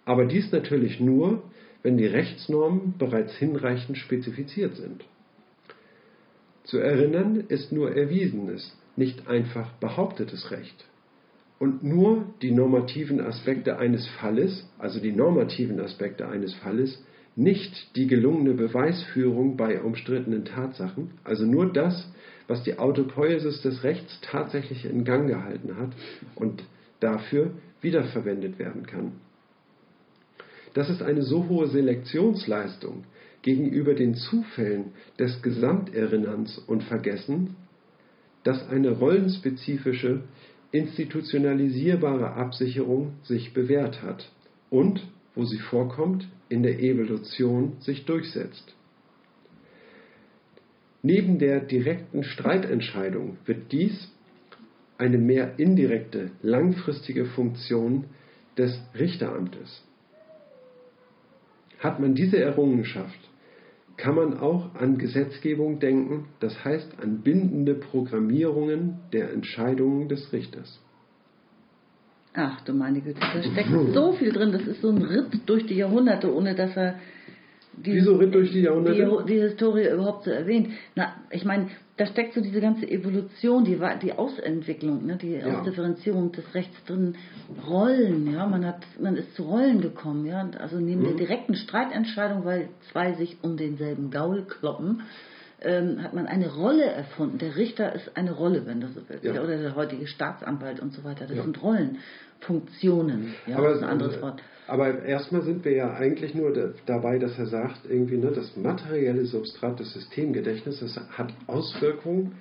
Aber dies natürlich nur, wenn die Rechtsnormen bereits hinreichend spezifiziert sind. Zu erinnern ist nur erwiesenes, nicht einfach behauptetes Recht. Und nur die normativen Aspekte eines Falles, also die normativen Aspekte eines Falles, nicht die gelungene Beweisführung bei umstrittenen Tatsachen, also nur das, was die Autopoiesis des Rechts tatsächlich in Gang gehalten hat und dafür wiederverwendet werden kann. Das ist eine so hohe Selektionsleistung gegenüber den Zufällen des Gesamterinnerns und Vergessen, dass eine rollenspezifische, institutionalisierbare Absicherung sich bewährt hat und, wo sie vorkommt, in der Evolution sich durchsetzt. Neben der direkten Streitentscheidung wird dies eine mehr indirekte, langfristige Funktion des Richteramtes. Hat man diese Errungenschaft, kann man auch an Gesetzgebung denken, das heißt an bindende Programmierungen der Entscheidungen des Richters. Ach du meine Güte, da steckt so viel drin. Das ist so ein Ritt durch die Jahrhunderte, ohne dass er die, Wieso Ritt durch die Jahrhunderte? Die, die Historie überhaupt so erwähnt. Na, ich meine, da steckt so diese ganze Evolution, die, die Ausentwicklung, ne, die Ja. Ausdifferenzierung des Rechts drin, Rollen, ja, man hat, man ist zu Rollen gekommen, ja, also neben Mhm. der direkten Streitentscheidung, weil zwei sich um denselben Gaul kloppen, ähm, hat man eine Rolle erfunden. Der Richter ist eine Rolle, wenn du so willst, Ja. oder der heutige Staatsanwalt und so weiter. Das Ja. sind Rollenfunktionen, ja, aber, das ist ein anderes Wort. aber erstmal sind wir ja eigentlich nur da, dabei, dass er sagt, irgendwie, ne, das materielle Substrat des Systemgedächtnisses hat Auswirkungen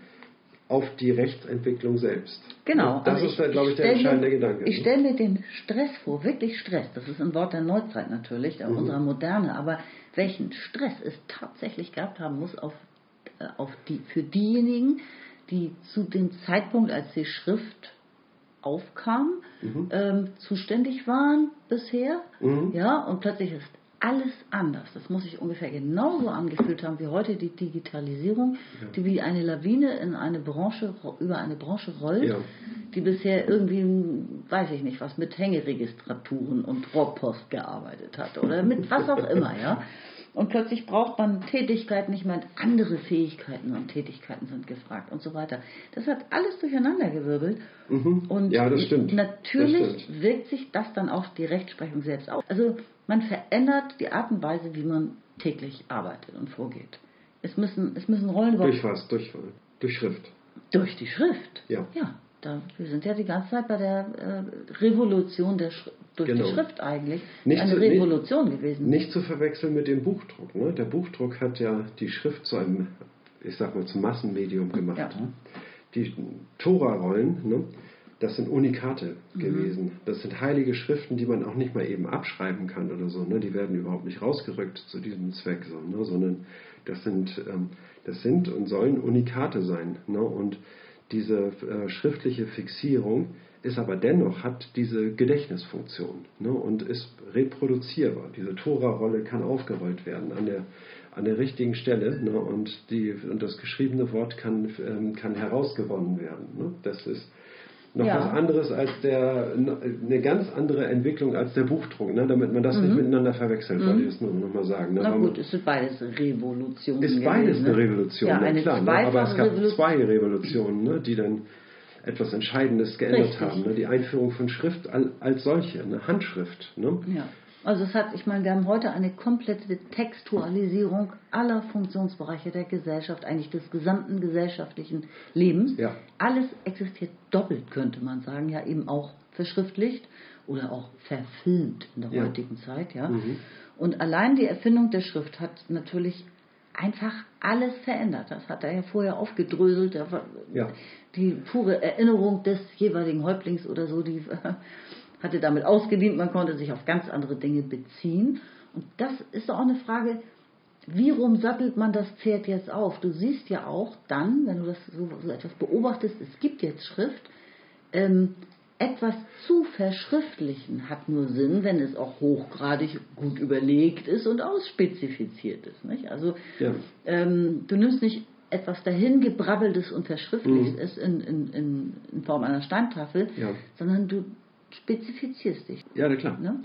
auf die Rechtsentwicklung selbst. Genau. Das also ist, da, glaube ich, der entscheidende mir, Gedanke. Ich ne? stelle mir den Stress vor, wirklich Stress. Das ist ein Wort der Neuzeit natürlich, der Mhm. unserer Moderne. Aber welchen Stress es tatsächlich gehabt haben muss auf, äh, auf die, für diejenigen, die zu dem Zeitpunkt, als die Schrift aufkam, Mhm. ähm, zuständig waren bisher. Mhm. Ja, und plötzlich ist alles anders. Das muss sich ungefähr genauso angefühlt haben wie heute die Digitalisierung, die wie eine Lawine in eine Branche, über eine Branche rollt, Ja. die bisher irgendwie, weiß ich nicht, was mit Hängeregistraturen und Rohrpost gearbeitet hat oder mit was auch immer, ja. Und plötzlich braucht man Tätigkeiten nicht mehr, andere Fähigkeiten und Tätigkeiten sind gefragt und so weiter. Das hat alles durcheinandergewirbelt. Mhm. Und Ja, das stimmt. natürlich Das stimmt. wirkt sich das dann auf die Rechtsprechung selbst aus. Also man verändert die Art und Weise, wie man täglich arbeitet und vorgeht. Es müssen, es müssen Rollen Durch was? Durch, durch Schrift. durch die Schrift. Ja. Ja, da, wir sind ja die ganze Zeit bei der äh, Revolution der Schri durch Genau. die Schrift eigentlich. Nicht eine zu- Revolution gewesen. Nicht zu verwechseln mit dem Buchdruck. Ne? Der Buchdruck hat ja die Schrift zu einem, ich sag mal, zum Massenmedium gemacht. Ja. Die Tora-Rollen, ne? das sind Unikate Mhm. gewesen. Das sind heilige Schriften, die man auch nicht mal eben abschreiben kann oder so. Ne? Die werden überhaupt nicht rausgerückt zu diesem Zweck, so, ne? sondern das sind, ähm, das sind und sollen Unikate sein. Ne? Und diese äh, schriftliche Fixierung ist aber dennoch, hat diese Gedächtnisfunktion ne? und ist reproduzierbar. Diese Tora-Rolle kann aufgerollt werden an der, an der richtigen Stelle ne? und, die, und das geschriebene Wort kann, ähm, kann herausgewonnen werden. Ne? Das ist noch Ja. was anderes als der, eine ganz andere Entwicklung als der Buchdruck, ne? damit man das nicht miteinander verwechselt, wollte ich das nur noch mal sagen. Ne? Mhm. Na gut, es sind beides Revolutionen. ist beides eine ne? Revolution, Ja, na eine klar. Ne? Aber es gab Revolution. zwei Revolutionen, ne? die dann etwas Entscheidendes geändert Richtig. haben. Ne? Die Einführung von Schrift al- als solche, eine Handschrift. Ne? Ja. Also es hat, ich meine, wir haben heute eine komplette Textualisierung aller Funktionsbereiche der Gesellschaft, eigentlich des gesamten gesellschaftlichen Lebens. Ja. Alles existiert doppelt, könnte man sagen, ja eben auch verschriftlicht oder auch verfilmt in der Ja. heutigen Zeit, ja. Mhm. Und allein die Erfindung der Schrift hat natürlich einfach alles verändert. Das hat er ja vorher aufgedröselt. Ja. Die pure Erinnerung des jeweiligen Häuptlings oder so, die hatte damit ausgedient. Man konnte sich auf ganz andere Dinge beziehen. Und das ist auch eine Frage, wie rum sattelt man das Pferd jetzt auf? Du siehst ja auch dann, wenn du das so, so etwas beobachtest, es gibt jetzt Schrift, ähm, etwas zu verschriftlichen hat nur Sinn, wenn es auch hochgradig gut überlegt ist und ausspezifiziert ist. Nicht? Also Ja. ähm, du nimmst nicht etwas dahingebrabbeltes und verschriftlichst Mhm. in, in, in, in Form einer Steintafel, Ja. sondern du spezifizierst dich. Ja, na klar. Ne?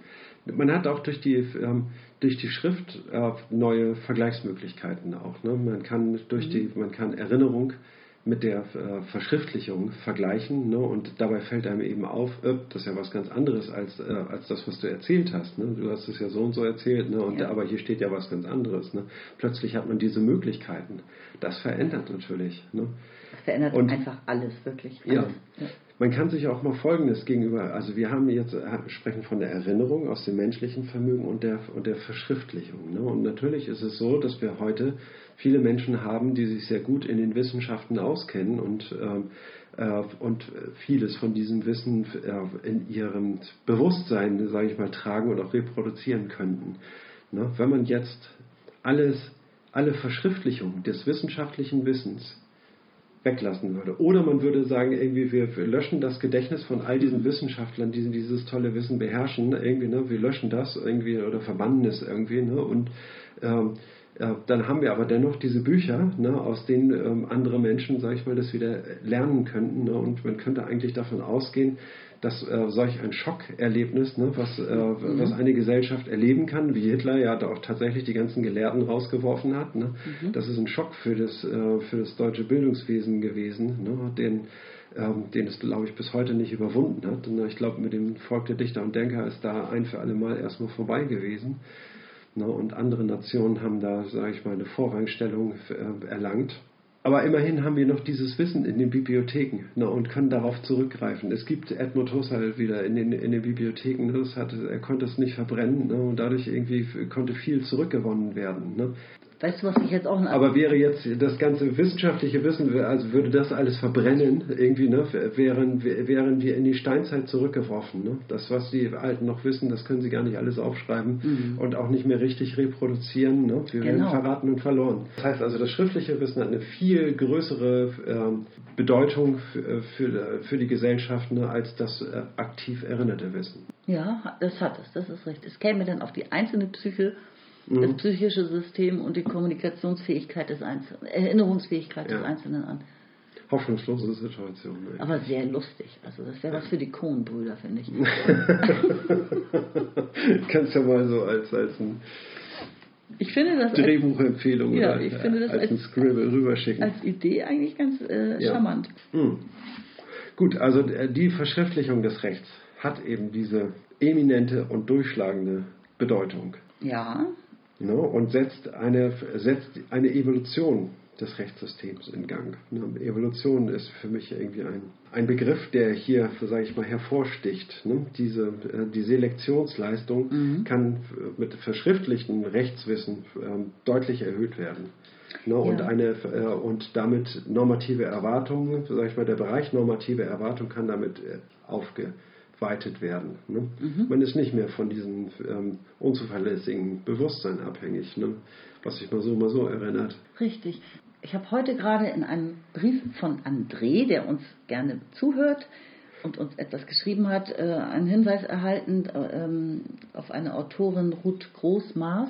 Man hat auch durch die, ähm, durch die Schrift äh, neue Vergleichsmöglichkeiten auch. Ne? Man, kann durch Mhm. die, man kann Erinnerung mit der äh, Verschriftlichung vergleichen ne? und dabei fällt einem eben auf, äh, das ist ja was ganz anderes als, äh, als das, was du erzählt hast. Ne? Du hast es ja so und so erzählt, ne? und, Ja. aber hier steht ja was ganz anderes. Ne? Plötzlich hat man diese Möglichkeiten. Das verändert natürlich. Ne? Das verändert Und- einfach alles, wirklich. Ja. Alles. Ja. Man kann sich auch mal Folgendes gegenüber, also wir haben jetzt äh, sprechen von der Erinnerung aus dem menschlichen Vermögen und der, und der Verschriftlichung. Ne? Und natürlich ist es so, dass wir heute viele Menschen haben, die sich sehr gut in den Wissenschaften auskennen und, ähm, äh, und vieles von diesem Wissen äh, in ihrem Bewusstsein, sage ich mal, tragen und auch reproduzieren könnten. Ne? Wenn man jetzt alles, alle Verschriftlichung des wissenschaftlichen Wissens weglassen würde. Oder man würde sagen, irgendwie, wir, wir löschen das Gedächtnis von all diesen Wissenschaftlern, die dieses tolle Wissen beherrschen, irgendwie, ne, wir löschen das irgendwie oder verbannen es irgendwie, ne, und ähm, Äh, dann haben wir aber dennoch diese Bücher, ne, aus denen ähm, andere Menschen, sage ich mal, das wieder lernen könnten. Ne, und man könnte eigentlich davon ausgehen, dass äh, solch ein Schockerlebnis, ne, was, äh, mhm. was eine Gesellschaft erleben kann, wie Hitler ja da auch tatsächlich die ganzen Gelehrten rausgeworfen hat, ne, mhm. das ist ein Schock für das, äh, für das deutsche Bildungswesen gewesen, ne, den, ähm, den es, glaube ich, bis heute nicht überwunden hat. Und ich glaube, mit dem Volk der Dichter und Denker ist da ein für alle Mal erstmal vorbei gewesen. Ne, und andere Nationen haben da, sage ich mal, eine Vorrangstellung äh, erlangt. Aber immerhin haben wir noch dieses Wissen in den Bibliotheken ne, und können darauf zurückgreifen. Es gibt Edmund Husserl wieder in den, in den Bibliotheken. Ne, das hat, er konnte es nicht verbrennen ne, und dadurch irgendwie konnte viel zurückgewonnen werden. Ne. Weißt du, was ich jetzt auch noch. Aber wäre jetzt das ganze wissenschaftliche Wissen, also würde das alles verbrennen, irgendwie, ne, wären, wären wir in die Steinzeit zurückgeworfen. Ne? Das, was die Alten noch wissen, das können sie gar nicht alles aufschreiben mhm. und auch nicht mehr richtig reproduzieren. Ne? Wir genau. werden verraten und verloren. Das heißt also, das schriftliche Wissen hat eine viel größere ähm, Bedeutung für, für, für, die Gesellschaft ne, als das äh, aktiv erinnerte Wissen. Ja, das hat es, das ist richtig. Es käme dann auf die einzelne Psyche mhm. das psychische System und die Kommunikationsfähigkeit des Einzelnen, Erinnerungsfähigkeit ja. des Einzelnen an. Hoffnungslose Situation. Eigentlich. Aber sehr lustig. Also das wäre was für die Cohen-Brüder, finde ich. Kannst ja mal so als, als ein ich finde das Drehbuchempfehlung ja, oder ich finde das als, als ein Scribble rüberschicken. Als Idee eigentlich ganz äh, ja. charmant. Hm. Gut, also äh, die Verschriftlichung des Rechts hat eben diese eminente und durchschlagende Bedeutung. Ja ne, und setzt eine, setzt eine Evolution des Rechtssystems in Gang. Ne, Evolution ist für mich irgendwie ein, ein Begriff, der hier, sage ich mal, hervorsticht. Ne? Diese, äh, die Selektionsleistung mhm. kann mit verschriftlichten Rechtswissen ähm, deutlich erhöht werden. Ne, ja. und, eine, äh, und damit normative Erwartungen, sage ich mal, der Bereich normative Erwartung kann damit äh, aufge, weitet werden. Ne? Mhm. Man ist nicht mehr von diesem ähm, unzuverlässigen Bewusstsein abhängig, ne? was sich mal so, mal so erinnert. Richtig. Ich habe heute gerade in einem Brief von André, der uns gerne zuhört und uns etwas geschrieben hat, äh, einen Hinweis erhalten äh, ähm, auf eine Autorin Ruth Großmaß,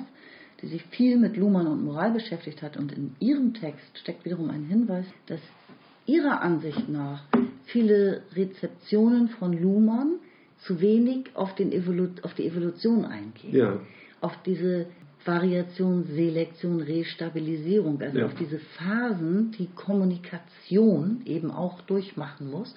die sich viel mit Luhmann und Moral beschäftigt hat. Und in ihrem Text steckt wiederum ein Hinweis, dass ihrer Ansicht nach viele Rezeptionen von Luhmann zu wenig auf, den Evolu auf die Evolution eingehen. Ja. Auf diese Variation, Selektion, Restabilisierung, also ja. auf diese Phasen, die Kommunikation eben auch durchmachen muss.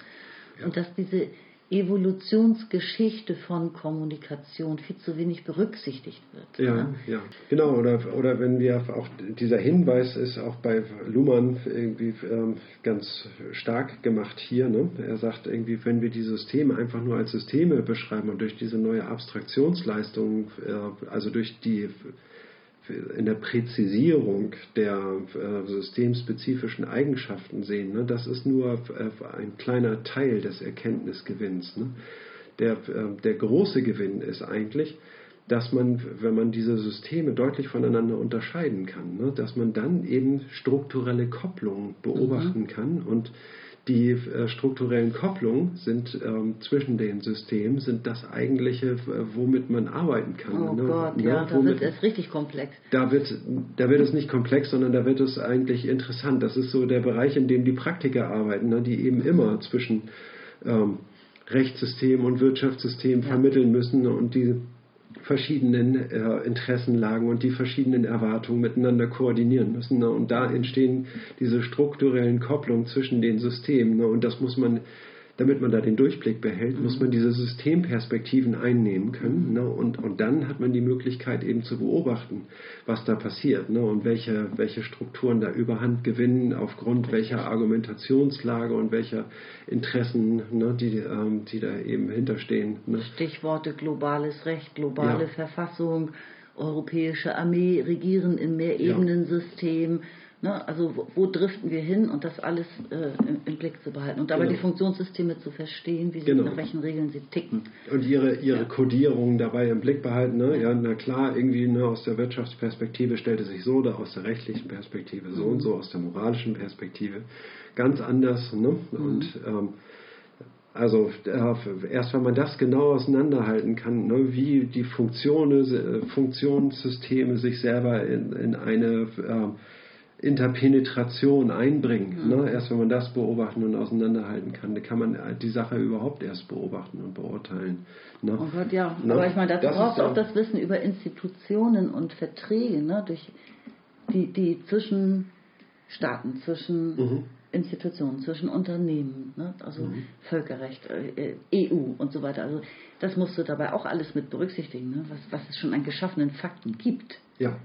Ja. Und dass diese Evolutionsgeschichte von Kommunikation viel zu wenig berücksichtigt wird. Ja, ne? ja. genau. Oder, oder wenn wir auch, dieser Hinweis ist auch bei Luhmann irgendwie ähm, ganz stark gemacht hier. Ne? Er sagt irgendwie, wenn wir die Systeme einfach nur als Systeme beschreiben und durch diese neue Abstraktionsleistung, äh, also durch die in der Präzisierung der äh, systemspezifischen Eigenschaften sehen, ne, das ist nur äh, ein kleiner Teil des Erkenntnisgewinns. Ne. Der, äh, der große Gewinn ist eigentlich, dass man, wenn man diese Systeme deutlich voneinander unterscheiden kann, ne, dass man dann eben strukturelle Kopplungen beobachten mhm. kann und die äh, strukturellen Kopplungen sind ähm, zwischen den Systemen sind das eigentliche, womit man arbeiten kann. Oh ne? Gott, ja, ja da wird es richtig komplex. Da wird, da wird es nicht komplex, sondern da wird es eigentlich interessant. Das ist so der Bereich, in dem die Praktiker arbeiten, ne? die eben immer zwischen ähm, Rechtssystem und Wirtschaftssystem ja. vermitteln müssen und die verschiedenen äh, Interessenlagen und die verschiedenen Erwartungen miteinander koordinieren müssen. Ne? Und da entstehen diese strukturellen Kopplungen zwischen den Systemen. Ne? Und das muss man damit man da den Durchblick behält, muss man diese Systemperspektiven einnehmen können. Ne? Und, und dann hat man die Möglichkeit eben zu beobachten, was da passiert ne? und welche, welche Strukturen da überhand gewinnen, aufgrund welcher Argumentationslage und welcher Interessen, ne? die, ähm, die da eben hinterstehen. Ne? Stichworte globales Recht, globale ja. Verfassung, europäische Armee, Regieren im Mehrebenensystem. Ja Ne? Also wo, wo, driften wir hin und das alles äh, im, im, Blick zu behalten und dabei genau. die Funktionssysteme zu verstehen, wie sie, genau. nach welchen Regeln sie ticken. Und ihre, ihre ja. Kodierung dabei im Blick behalten. Ne? Ja, na klar, irgendwie ne, aus der Wirtschaftsperspektive stellt es sich so oder aus der rechtlichen Perspektive so mhm. und so, aus der moralischen Perspektive ganz anders. Ne? Mhm. Und ähm, Also äh, erst wenn man das genau auseinanderhalten kann, ne, wie die Funktionen, äh, Funktionssysteme sich selber in, in eine äh, Interpenetration einbringen, mhm. ne, erst wenn man das beobachten und auseinanderhalten kann, dann kann man die Sache überhaupt erst beobachten und beurteilen. Ne? Oh Gott, ja. Ne? Aber ich meine, dazu braucht auch das Wissen über Institutionen und Verträge, ne, durch die, die zwischen Staaten, zwischen mhm Institutionen, zwischen Unternehmen, ne? also mhm. Völkerrecht, äh, EU und so weiter. Also das musst du dabei auch alles mit berücksichtigen, ne? was, was es schon an geschaffenen Fakten gibt. Ja.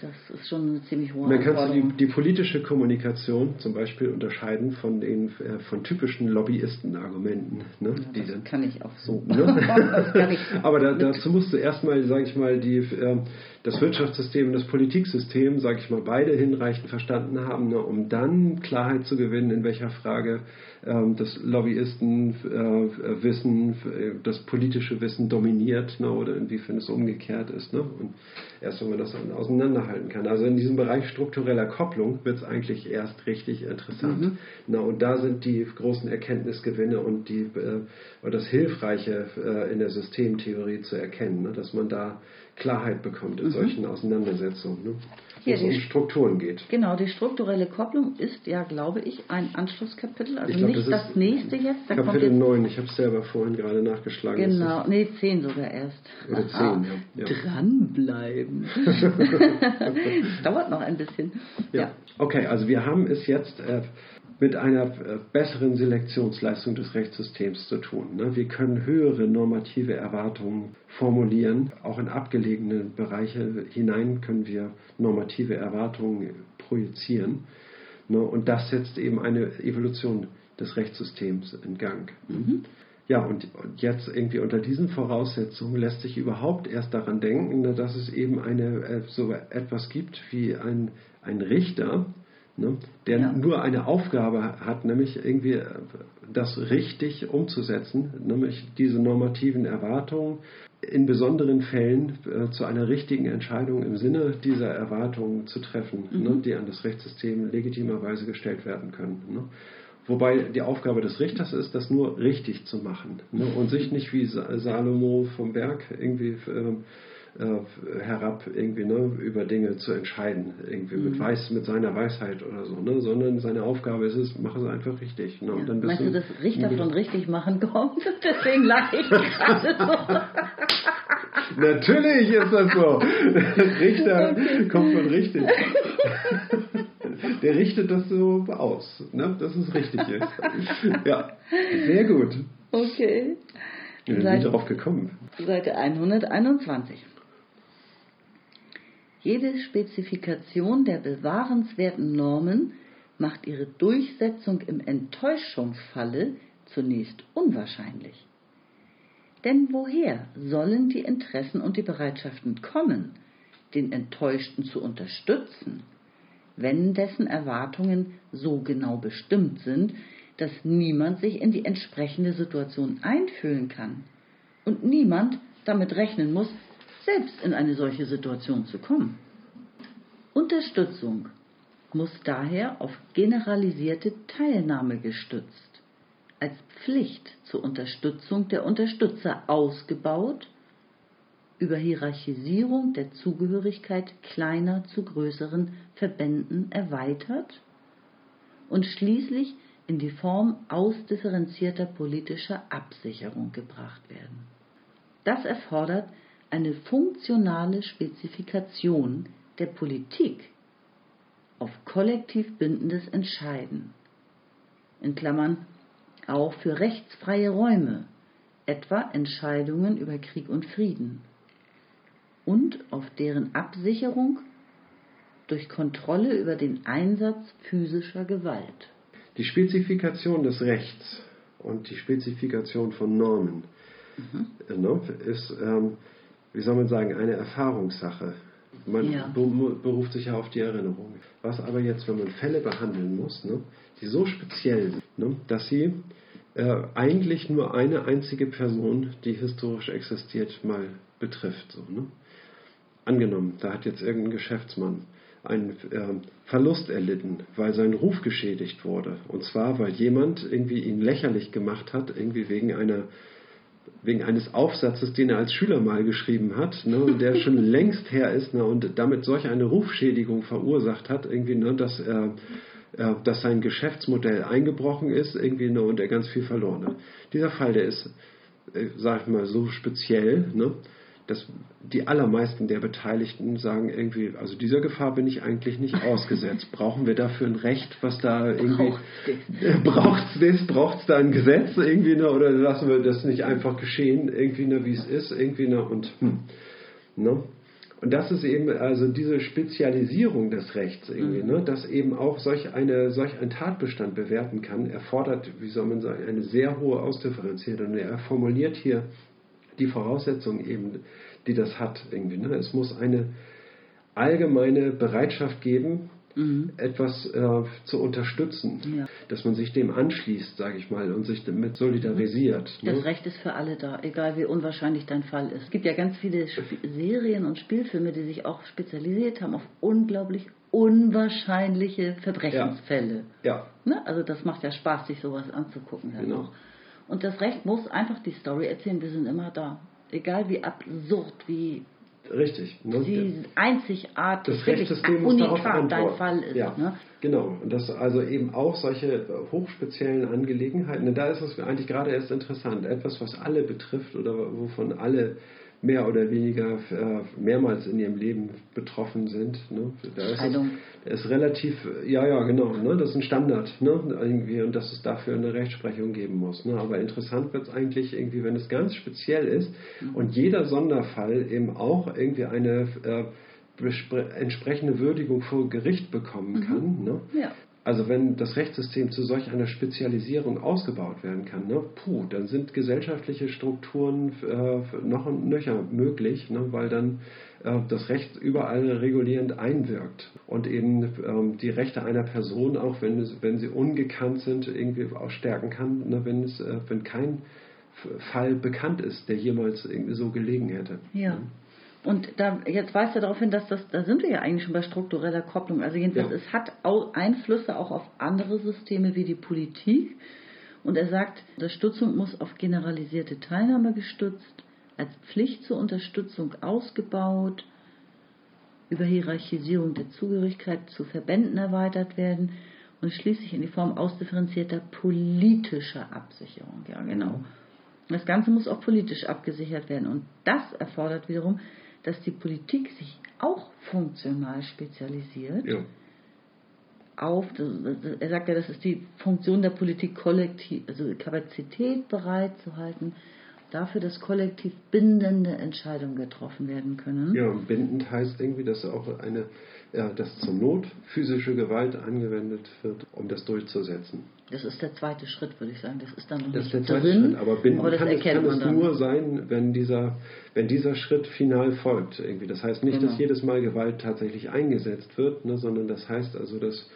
Das ist schon eine ziemlich hohe Man kann die, die politische Kommunikation zum Beispiel unterscheiden von den äh, von typischen Lobbyisten-Argumenten. Ne, ja, das dann, kann ich auch so. Ne? Aber da, dazu musst du erstmal, sage ich mal, die, äh, das Wirtschaftssystem und das Politiksystem, sage ich mal, beide hinreichend verstanden haben, ne, um dann Klarheit zu gewinnen, in welcher Frage ähm, das Lobbyistenwissen, äh, das politische Wissen dominiert ne, oder inwiefern es umgekehrt ist. Ne? Und erst wenn man das auseinanderhalten kann. Also in diesem Bereich struktureller Kopplung wird es eigentlich erst richtig interessant. Mhm. Na, und da sind die großen Erkenntnisgewinne und die, äh, das Hilfreiche äh, in der Systemtheorie zu erkennen, ne? dass man da Klarheit bekommt in mhm. solchen Auseinandersetzungen. Ne? Wo es um Strukturen geht. Genau, die strukturelle Kopplung ist ja, glaube ich, ein Anschlusskapitel. Also glaub, nicht das, das nächste jetzt. Da Kapitel jetzt 9, ich habe es selber vorhin gerade nachgeschlagen. Genau, nee, 10 sogar erst. Oder 10, ja. ja. Dranbleiben. das dauert noch ein bisschen. Ja. ja. Okay, also wir haben es jetzt äh, mit einer äh, besseren Selektionsleistung des Rechtssystems zu tun. Ne? Wir können höhere normative Erwartungen formulieren. Auch in abgelegene Bereiche hinein können wir normative Erwartungen projizieren. Ne? Und das setzt eben eine Evolution des Rechtssystems in Gang. Mhm. Ja, und jetzt irgendwie unter diesen Voraussetzungen lässt sich überhaupt erst daran denken, dass es eben eine, äh, so etwas gibt wie ein, ein Richter, ne, der ja. nur eine Aufgabe hat, nämlich irgendwie äh, das richtig umzusetzen, nämlich diese normativen Erwartungen in besonderen Fällen äh, zu einer richtigen Entscheidung im Sinne dieser Erwartungen zu treffen, mhm. ne, die an das Rechtssystem legitimerweise gestellt werden können. Ne. Wobei die Aufgabe des Richters ist, das nur richtig zu machen ne, und sich nicht wie Salomo vom Berg irgendwie äh, äh, herab, irgendwie ne, über Dinge zu entscheiden, irgendwie mhm. mit, Weiß, mit seiner Weisheit oder so, ne, sondern seine Aufgabe ist es, mache es einfach richtig. Ne, ja. und dann Meinst du, dass Richter von richtig machen kommt? Deswegen lache ich gerade so. Natürlich ist das so. Richter okay. kommt von richtig. Der richtet das so aus, ne, dass es richtig ist. Ja, sehr gut. Okay. Ich bin Seite, darauf gekommen. Seite 121. Jede Spezifikation der bewahrenswerten Normen macht ihre Durchsetzung im Enttäuschungsfalle zunächst unwahrscheinlich. Denn woher sollen die Interessen und die Bereitschaften kommen, den Enttäuschten zu unterstützen, wenn dessen Erwartungen so genau bestimmt sind, dass niemand sich in die entsprechende Situation einfühlen kann und niemand damit rechnen muss, selbst in eine solche Situation zu kommen. Unterstützung muss daher auf generalisierte Teilnahme gestützt, als Pflicht zur Unterstützung der Unterstützer ausgebaut, über Hierarchisierung der Zugehörigkeit kleiner zu größeren Verbänden erweitert und schließlich in die Form ausdifferenzierter politischer Absicherung gebracht werden. Das erfordert eine funktionale Spezifikation der Politik auf kollektiv bindendes Entscheiden, in Klammern auch für rechtsfreie Räume, etwa Entscheidungen über Krieg und Frieden, und auf deren Absicherung durch Kontrolle über den Einsatz physischer Gewalt. Die Spezifikation des Rechts und die Spezifikation von Normen mhm. ne, ist ähm, wie soll man sagen, eine Erfahrungssache. Man ja. beruft sich ja auf die Erinnerung. Was aber jetzt, wenn man Fälle behandeln muss, ne, die so speziell sind, ne, dass sie äh, eigentlich nur eine einzige Person, die historisch existiert, mal betrifft. So, ne? Angenommen, da hat jetzt irgendein Geschäftsmann einen äh, Verlust erlitten, weil sein Ruf geschädigt wurde. Und zwar, weil jemand irgendwie ihn lächerlich gemacht hat, irgendwie wegen einer wegen eines Aufsatzes, den er als Schüler mal geschrieben hat, ne, der schon längst her ist ne, und damit solch eine Rufschädigung verursacht hat, irgendwie, ne, dass äh, dass sein Geschäftsmodell eingebrochen ist irgendwie ne, und er ganz viel verloren hat. Dieser Fall, der ist, äh, sag ich mal, so speziell, ne, dass die allermeisten der Beteiligten sagen irgendwie, also dieser Gefahr bin ich eigentlich nicht ausgesetzt. Brauchen wir dafür ein Recht, was da irgendwie braucht es braucht es da ein Gesetz irgendwie ne, oder lassen wir das nicht einfach geschehen irgendwie ne, wie es ist irgendwie ne und hm, ne? Und das ist eben also diese Spezialisierung des Rechts irgendwie, mhm. ne, dass eben auch solch eine solch ein Tatbestand bewerten kann, erfordert, wie soll man sagen, eine sehr hohe Ausdifferenzierung. Er formuliert hier die Voraussetzungen eben, die das hat irgendwie. Ne? Es muss eine allgemeine Bereitschaft geben, mhm. etwas äh, zu unterstützen, ja. dass man sich dem anschließt, sage ich mal, und sich damit solidarisiert. Mhm. Das ne? Recht ist für alle da, egal wie unwahrscheinlich dein Fall ist. Es gibt ja ganz viele Sp Serien und Spielfilme, die sich auch spezialisiert haben auf unglaublich unwahrscheinliche Verbrechensfälle. Ja. ja. Ne? Also das macht ja Spaß, sich sowas anzugucken. Genau. Und das Recht muss einfach die Story erzählen, wir sind immer da. Egal wie absurd, wie Richtig. Ne? Die einzigartig, das Rechtssystem muss darauf antworten. dein Fall ist. Ja, ne? Genau. Und das also eben auch solche hochspeziellen Angelegenheiten. Und da ist es eigentlich gerade erst interessant. Etwas, was alle betrifft oder wovon alle mehr oder weniger äh, mehrmals in ihrem Leben betroffen sind. Ne? Da ist, es, ist relativ, ja, ja, genau, ne? das ist ein Standard ne? irgendwie und dass es dafür eine Rechtsprechung geben muss. Ne? Aber interessant wird es eigentlich irgendwie, wenn es ganz speziell ist mhm. und jeder Sonderfall eben auch irgendwie eine äh, entsprechende Würdigung vor Gericht bekommen mhm. kann. Ne? Ja. Also wenn das Rechtssystem zu solch einer Spezialisierung ausgebaut werden kann, ne, puh, dann sind gesellschaftliche Strukturen äh, noch und nöcher möglich, ne, weil dann äh, das Recht überall regulierend einwirkt und eben ähm, die Rechte einer Person, auch wenn, es, wenn sie ungekannt sind, irgendwie auch stärken kann, ne, wenn, es, äh, wenn kein Fall bekannt ist, der jemals irgendwie so gelegen hätte. Ja. Ne. Und da, jetzt weist er darauf hin, dass das, da sind wir ja eigentlich schon bei struktureller Kopplung. Also jedenfalls, ja. es hat auch Einflüsse auch auf andere Systeme wie die Politik. Und er sagt, Unterstützung muss auf generalisierte Teilnahme gestützt, als Pflicht zur Unterstützung ausgebaut, über Hierarchisierung der Zugehörigkeit zu Verbänden erweitert werden und schließlich in die Form ausdifferenzierter politischer Absicherung. Ja, genau. Das Ganze muss auch politisch abgesichert werden. Und das erfordert wiederum dass die Politik sich auch funktional spezialisiert. Ja. Auf, er sagt ja, das ist die Funktion der Politik, kollektiv, also Kapazität bereitzuhalten, dafür, dass kollektiv bindende Entscheidungen getroffen werden können. Ja, und bindend heißt irgendwie, dass auch eine, ja, dass zur Not physische Gewalt angewendet wird, um das durchzusetzen. Das ist der zweite Schritt, würde ich sagen. Das ist dann noch das nicht ist der zweite drin, Schritt, aber binden aber kann, es, kann es nur sein, wenn dieser, wenn dieser Schritt final folgt. Irgendwie. Das heißt nicht, genau. dass jedes Mal Gewalt tatsächlich eingesetzt wird, ne, sondern das heißt also, dass,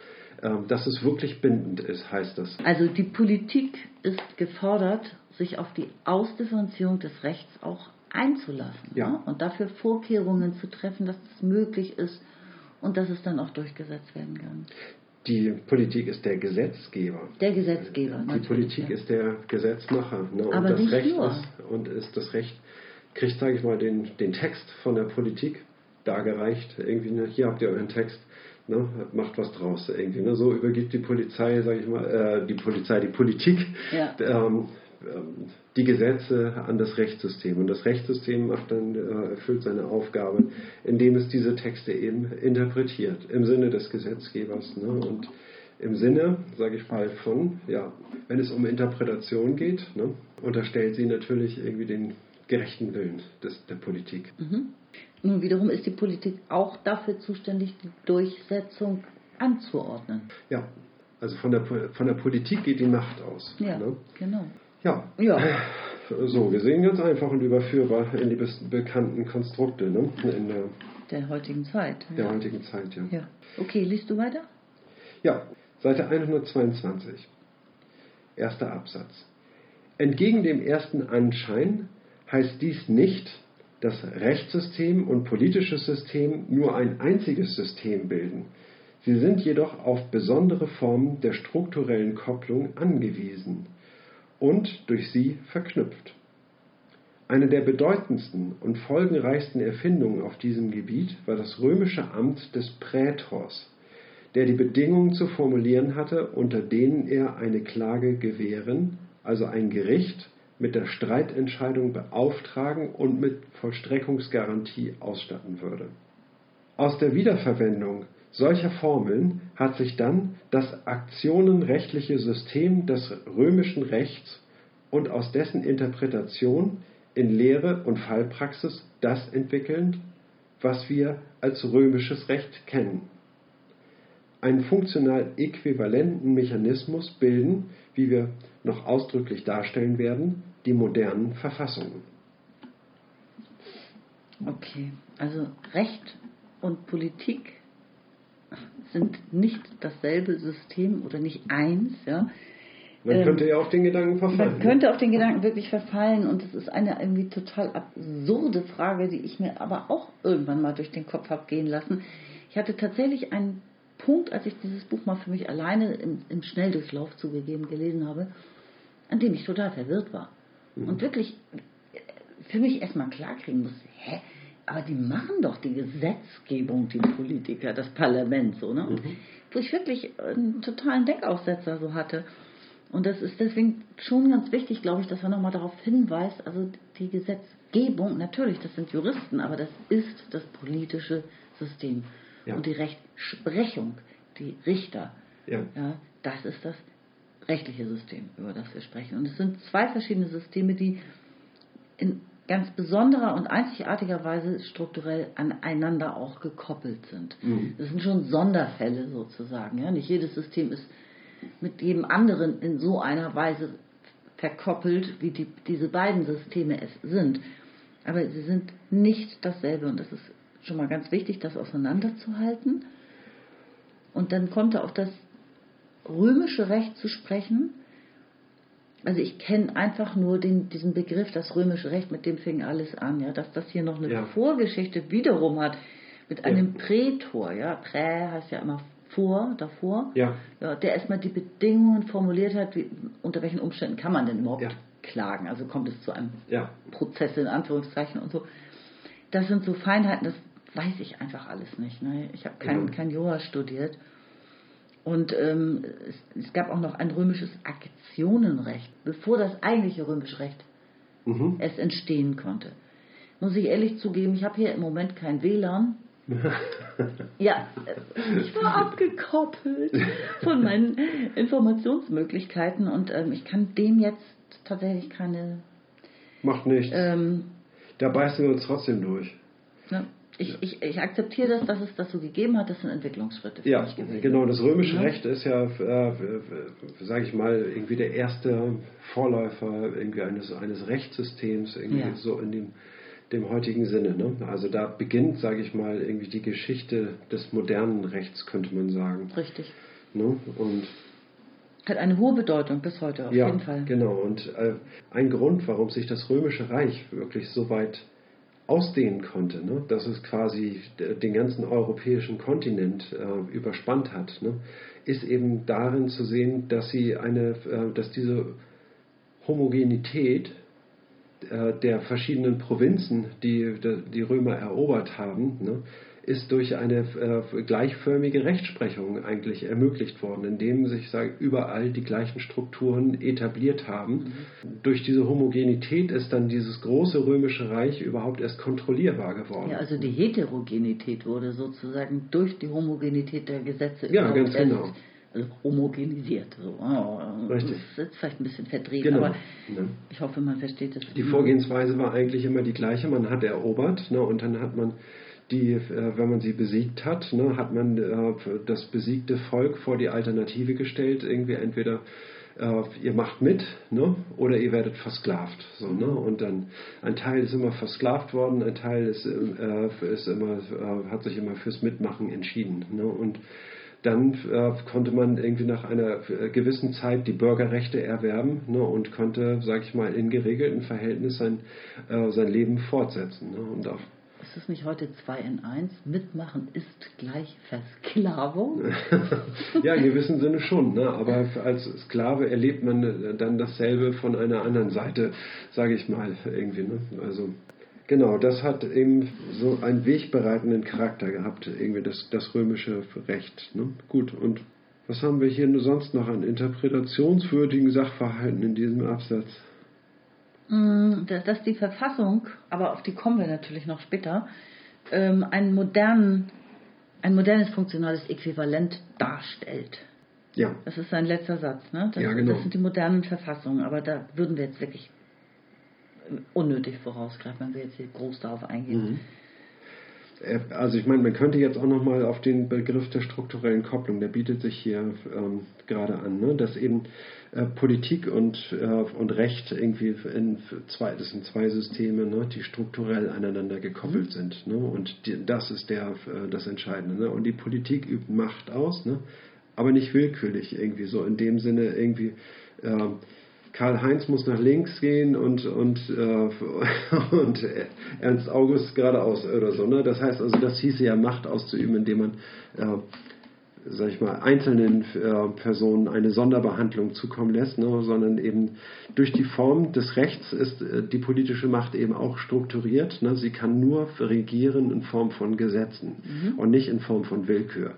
äh, dass es wirklich bindend ist, heißt das. Also die Politik ist gefordert, sich auf die Ausdifferenzierung des Rechts auch einzulassen ja. ne? und dafür Vorkehrungen zu treffen, dass es möglich ist und dass es dann auch durchgesetzt werden kann die Politik ist der Gesetzgeber. Der Gesetzgeber. Die Politik ja. ist der Gesetzmacher. Ne? Und Aber das nicht Recht nur. Ist, und ist das Recht kriegt, sage ich mal, den, den Text von der Politik dargereicht. Irgendwie, ne? hier habt ihr euren Text. Ne? Macht was draus irgendwie. Ne? So übergibt die Polizei, sage ich mal, äh, die Polizei, die Politik ja. ähm, die Gesetze an das Rechtssystem. Und das Rechtssystem macht dann, äh, erfüllt seine Aufgabe, indem es diese Texte eben interpretiert, im Sinne des Gesetzgebers. Ne? Und im Sinne, sage ich mal, von, ja, wenn es um Interpretation geht, ne, unterstellt sie natürlich irgendwie den gerechten Willen des, der Politik. Mhm. Nun wiederum ist die Politik auch dafür zuständig, die Durchsetzung anzuordnen. Ja, also von der, von der Politik geht die Macht aus. Ja, ne? genau. Ja. ja. So, wir sehen ganz einfach und überführbar in die bekannten Konstrukte ne? in der, der heutigen Zeit. Der ja. heutigen Zeit, ja. ja. Okay, liest du weiter? Ja, Seite 122. Erster Absatz. Entgegen dem ersten Anschein heißt dies nicht, dass Rechtssystem und politisches System nur ein einziges System bilden. Sie sind jedoch auf besondere Formen der strukturellen Kopplung angewiesen und durch sie verknüpft. Eine der bedeutendsten und folgenreichsten Erfindungen auf diesem Gebiet war das römische Amt des Prätors, der die Bedingungen zu formulieren hatte, unter denen er eine Klage gewähren, also ein Gericht mit der Streitentscheidung beauftragen und mit Vollstreckungsgarantie ausstatten würde. Aus der Wiederverwendung solcher Formeln hat sich dann das aktionenrechtliche System des römischen Rechts und aus dessen Interpretation in Lehre und Fallpraxis das entwickelnd, was wir als römisches Recht kennen. Einen funktional äquivalenten Mechanismus bilden, wie wir noch ausdrücklich darstellen werden, die modernen Verfassungen. Okay, also Recht und Politik sind nicht dasselbe System oder nicht eins, ja. Man ähm, könnte ja auf den Gedanken verfallen. Man könnte auf den Gedanken wirklich verfallen und es ist eine irgendwie total absurde Frage, die ich mir aber auch irgendwann mal durch den Kopf habe gehen lassen. Ich hatte tatsächlich einen Punkt, als ich dieses Buch mal für mich alleine im, im Schnelldurchlauf zugegeben gelesen habe, an dem ich total verwirrt war. Mhm. Und wirklich für mich erstmal klarkriegen musste, hä, aber die machen doch die Gesetzgebung, die Politiker, das Parlament, so, ne? Mhm. Wo ich wirklich einen totalen Denkaussetzer so hatte. Und das ist deswegen schon ganz wichtig, glaube ich, dass man nochmal darauf hinweist, also die Gesetzgebung, natürlich, das sind Juristen, aber das ist das politische System. Ja. Und die Rechtsprechung, die Richter, ja. ja. das ist das rechtliche System, über das wir sprechen. Und es sind zwei verschiedene Systeme, die in ganz besonderer und einzigartiger Weise strukturell aneinander auch gekoppelt sind. Mhm. Das sind schon Sonderfälle sozusagen. Ja? Nicht jedes System ist mit jedem anderen in so einer Weise verkoppelt, wie die, diese beiden Systeme es sind. Aber sie sind nicht dasselbe und das ist schon mal ganz wichtig, das auseinanderzuhalten. Und dann kommt auch das römische Recht zu sprechen. Also ich kenne einfach nur den, diesen Begriff, das römische Recht, mit dem fing alles an, ja, dass das hier noch eine ja. Vorgeschichte wiederum hat mit einem ja. Prätor, ja, Prä heißt ja immer vor, davor, ja. ja der erstmal die Bedingungen formuliert hat, wie, unter welchen Umständen kann man denn überhaupt klagen, also kommt es zu einem. Prozess in Anführungszeichen und so. Das sind so Feinheiten, das weiß ich einfach alles nicht. Ne? Ich habe kein, kein Jura studiert. Und ähm, es, es, gab auch noch ein römisches Aktionenrecht, bevor das eigentliche römische Recht mhm. es entstehen konnte. Muss ich ehrlich zugeben, ich habe hier im Moment kein WLAN. ja, ich war abgekoppelt von meinen Informationsmöglichkeiten und ähm, ich kann dem jetzt tatsächlich keine. Macht nichts. Ähm, da beißen wir uns trotzdem durch. Ne? Ich, ich, ich, akzeptiere das, dass es das so gegeben hat, das sind Entwicklungsschritte. Ja, genau. Das römische ja. Recht ist ja, äh, sage ich mal, irgendwie der erste Vorläufer irgendwie eines, eines Rechtssystems, irgendwie ja. so in dem dem heutigen Sinne. Ne? Also da beginnt, sage ich mal, irgendwie die Geschichte des modernen Rechts, könnte man sagen. Richtig. Ne? Und hat eine hohe Bedeutung bis heute auf ja, jeden Fall. Genau. Und äh, ein Grund, warum sich das Römische Reich wirklich so weit ausdehnen konnte, ne? dass es quasi den ganzen europäischen Kontinent äh, überspannt hat, ne? ist eben darin zu sehen, dass sie eine, äh, dass diese Homogenität äh, der verschiedenen Provinzen, die die Römer erobert haben, ne, ist durch eine äh, gleichförmige Rechtsprechung eigentlich ermöglicht worden, indem sich sag, überall die gleichen Strukturen etabliert haben. Mhm. Durch diese Homogenität ist dann dieses große römische Reich überhaupt erst kontrollierbar geworden. Ja, also die Heterogenität wurde sozusagen durch die Homogenität der Gesetze ja, ganz genau also homogenisiert. So. Oh, Richtig. Das ist vielleicht ein bisschen verdreht, genau. aber ja. ich hoffe, man versteht es. Die Vorgehensweise war eigentlich immer die gleiche. Man hat erobert ne, und dann hat man die, äh, wenn man sie besiegt hat, ne, hat man äh, das besiegte Volk vor die Alternative gestellt, irgendwie entweder äh, ihr macht mit ne, oder ihr werdet versklavt. So, ne? Und dann ein Teil ist immer versklavt worden, ein Teil ist, äh, ist immer, äh, hat sich immer fürs Mitmachen entschieden. Ne? Und dann äh, konnte man irgendwie nach einer äh, gewissen Zeit die Bürgerrechte erwerben ne, und konnte, sag ich mal, in geregelten Verhältnissen sein, äh, sein Leben fortsetzen. Ne, und auch ist es nicht heute 2 in 1? Mitmachen ist gleich Versklavung? ja, in gewissem Sinne schon. Ne? Aber als Sklave erlebt man äh, dann dasselbe von einer anderen Seite, sage ich mal irgendwie. Ne? Also Genau, das hat eben so einen wegbereitenden Charakter gehabt, irgendwie das, das römische Recht. Ne? Gut, und was haben wir hier sonst noch an interpretationswürdigen Sachverhalten in diesem Absatz? Mm, dass die Verfassung, aber auf die kommen wir natürlich noch später, ähm, einen modernen, ein modernes funktionales Äquivalent darstellt. Ja. Das ist sein letzter Satz. Ne? Das, ja, genau. das sind die modernen Verfassungen, aber da würden wir jetzt wirklich unnötig vorausgreifen, wenn wir jetzt hier groß darauf eingehen. Mhm. Äh, also ich meine, man könnte jetzt auch nochmal auf den Begriff der strukturellen Kopplung, der bietet sich hier ähm, gerade an, ne? dass eben äh, Politik und, äh, und Recht irgendwie in zwei, das sind zwei Systeme, ne? die strukturell aneinander gekoppelt mhm. sind. Ne? Und die, das ist der, äh, das Entscheidende. Ne? Und die Politik übt Macht aus, ne? aber nicht willkürlich irgendwie so in dem Sinne irgendwie ähm, Karl-Heinz muss nach links gehen und, und, äh, und Ernst August geradeaus oder so. Ne? Das heißt also, das hieße ja Macht auszuüben, indem man, äh, sag ich mal, einzelnen äh, Personen eine Sonderbehandlung zukommen lässt, ne? sondern eben durch die Form des Rechts ist äh, die politische Macht eben auch strukturiert. Ne? Sie kann nur regieren in Form von Gesetzen mhm. und nicht in Form von Willkür.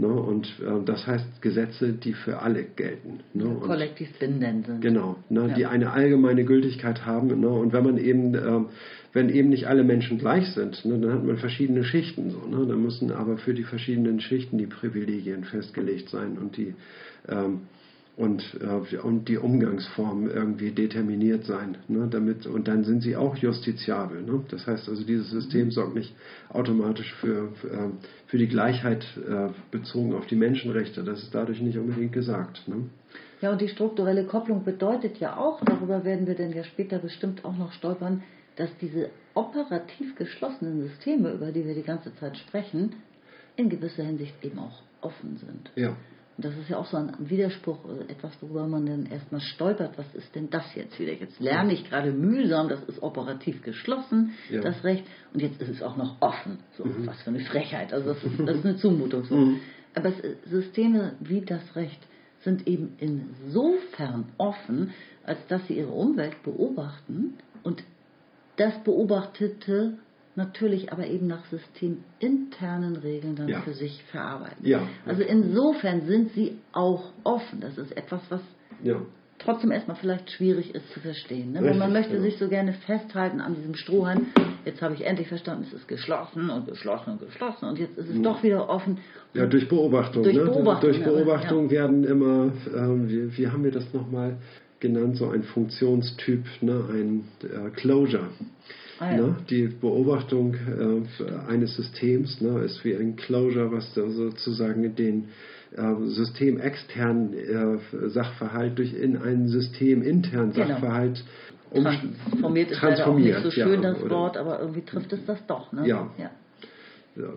Ne? Und äh, das heißt Gesetze, die für alle gelten. Ne? Und, kollektiv bindend sind. Genau, ne? Ja. die eine allgemeine Gültigkeit haben. Ne? Und wenn man eben, äh, wenn eben nicht alle Menschen gleich sind, ne? dann hat man verschiedene Schichten. So, ne? Dann müssen aber für die verschiedenen Schichten die Privilegien festgelegt sein und die ähm, und, äh, und die Umgangsformen irgendwie determiniert sein. Ne, damit, und dann sind sie auch justiziabel. Ne? Das heißt also, dieses System mhm. sorgt nicht automatisch für, für, ähm, für die Gleichheit äh, bezogen auf die Menschenrechte. Das ist dadurch nicht unbedingt gesagt. Ne? Ja, und die strukturelle Kopplung bedeutet ja auch, darüber werden wir denn ja später bestimmt auch noch stolpern, dass diese operativ geschlossenen Systeme, über die wir die ganze Zeit sprechen, in gewisser Hinsicht eben auch offen sind. Ja. Und das ist ja auch so ein Widerspruch, äh, etwas, worüber man dann erstmal stolpert. Was ist denn das jetzt wieder? Jetzt lerne ich gerade mühsam, das ist operativ geschlossen, ja. das Recht, und jetzt ist es auch noch offen. So, mhm. was für eine Frechheit. Also das ist, das ist eine Zumutung. So. Mhm. Aber es, äh, Systeme wie das Recht sind eben insofern offen, als dass sie ihre Umwelt beobachten und das Beobachtete natürlich aber eben nach systeminternen Regeln dann ja. für sich verarbeiten. Ja. Also insofern sind sie auch offen. Das ist etwas, was ja. trotzdem erstmal vielleicht schwierig ist zu verstehen. Ne? Weil man möchte genau. sich so gerne festhalten an diesem Strohhalm. Jetzt habe ich endlich verstanden, es ist geschlossen und geschlossen und geschlossen und jetzt ist es doch wieder offen. Ja, durch Beobachtung. Durch ne? Beobachtung, durch Beobachtung aber, werden immer, äh, wie, wie haben wir das nochmal genannt, so ein Funktionstyp, ne? ein äh, Closure. Ah, ja. ne? Die Beobachtung äh, eines Systems ne, ist wie ein Closure, was da sozusagen den äh, systemexternen äh, Sachverhalt durch in einen systeminternen genau. Sachverhalt um, transformiert. Ist transformiert. Auch nicht so schön ja, das Wort, aber irgendwie trifft es das doch. Ne? Ja. ja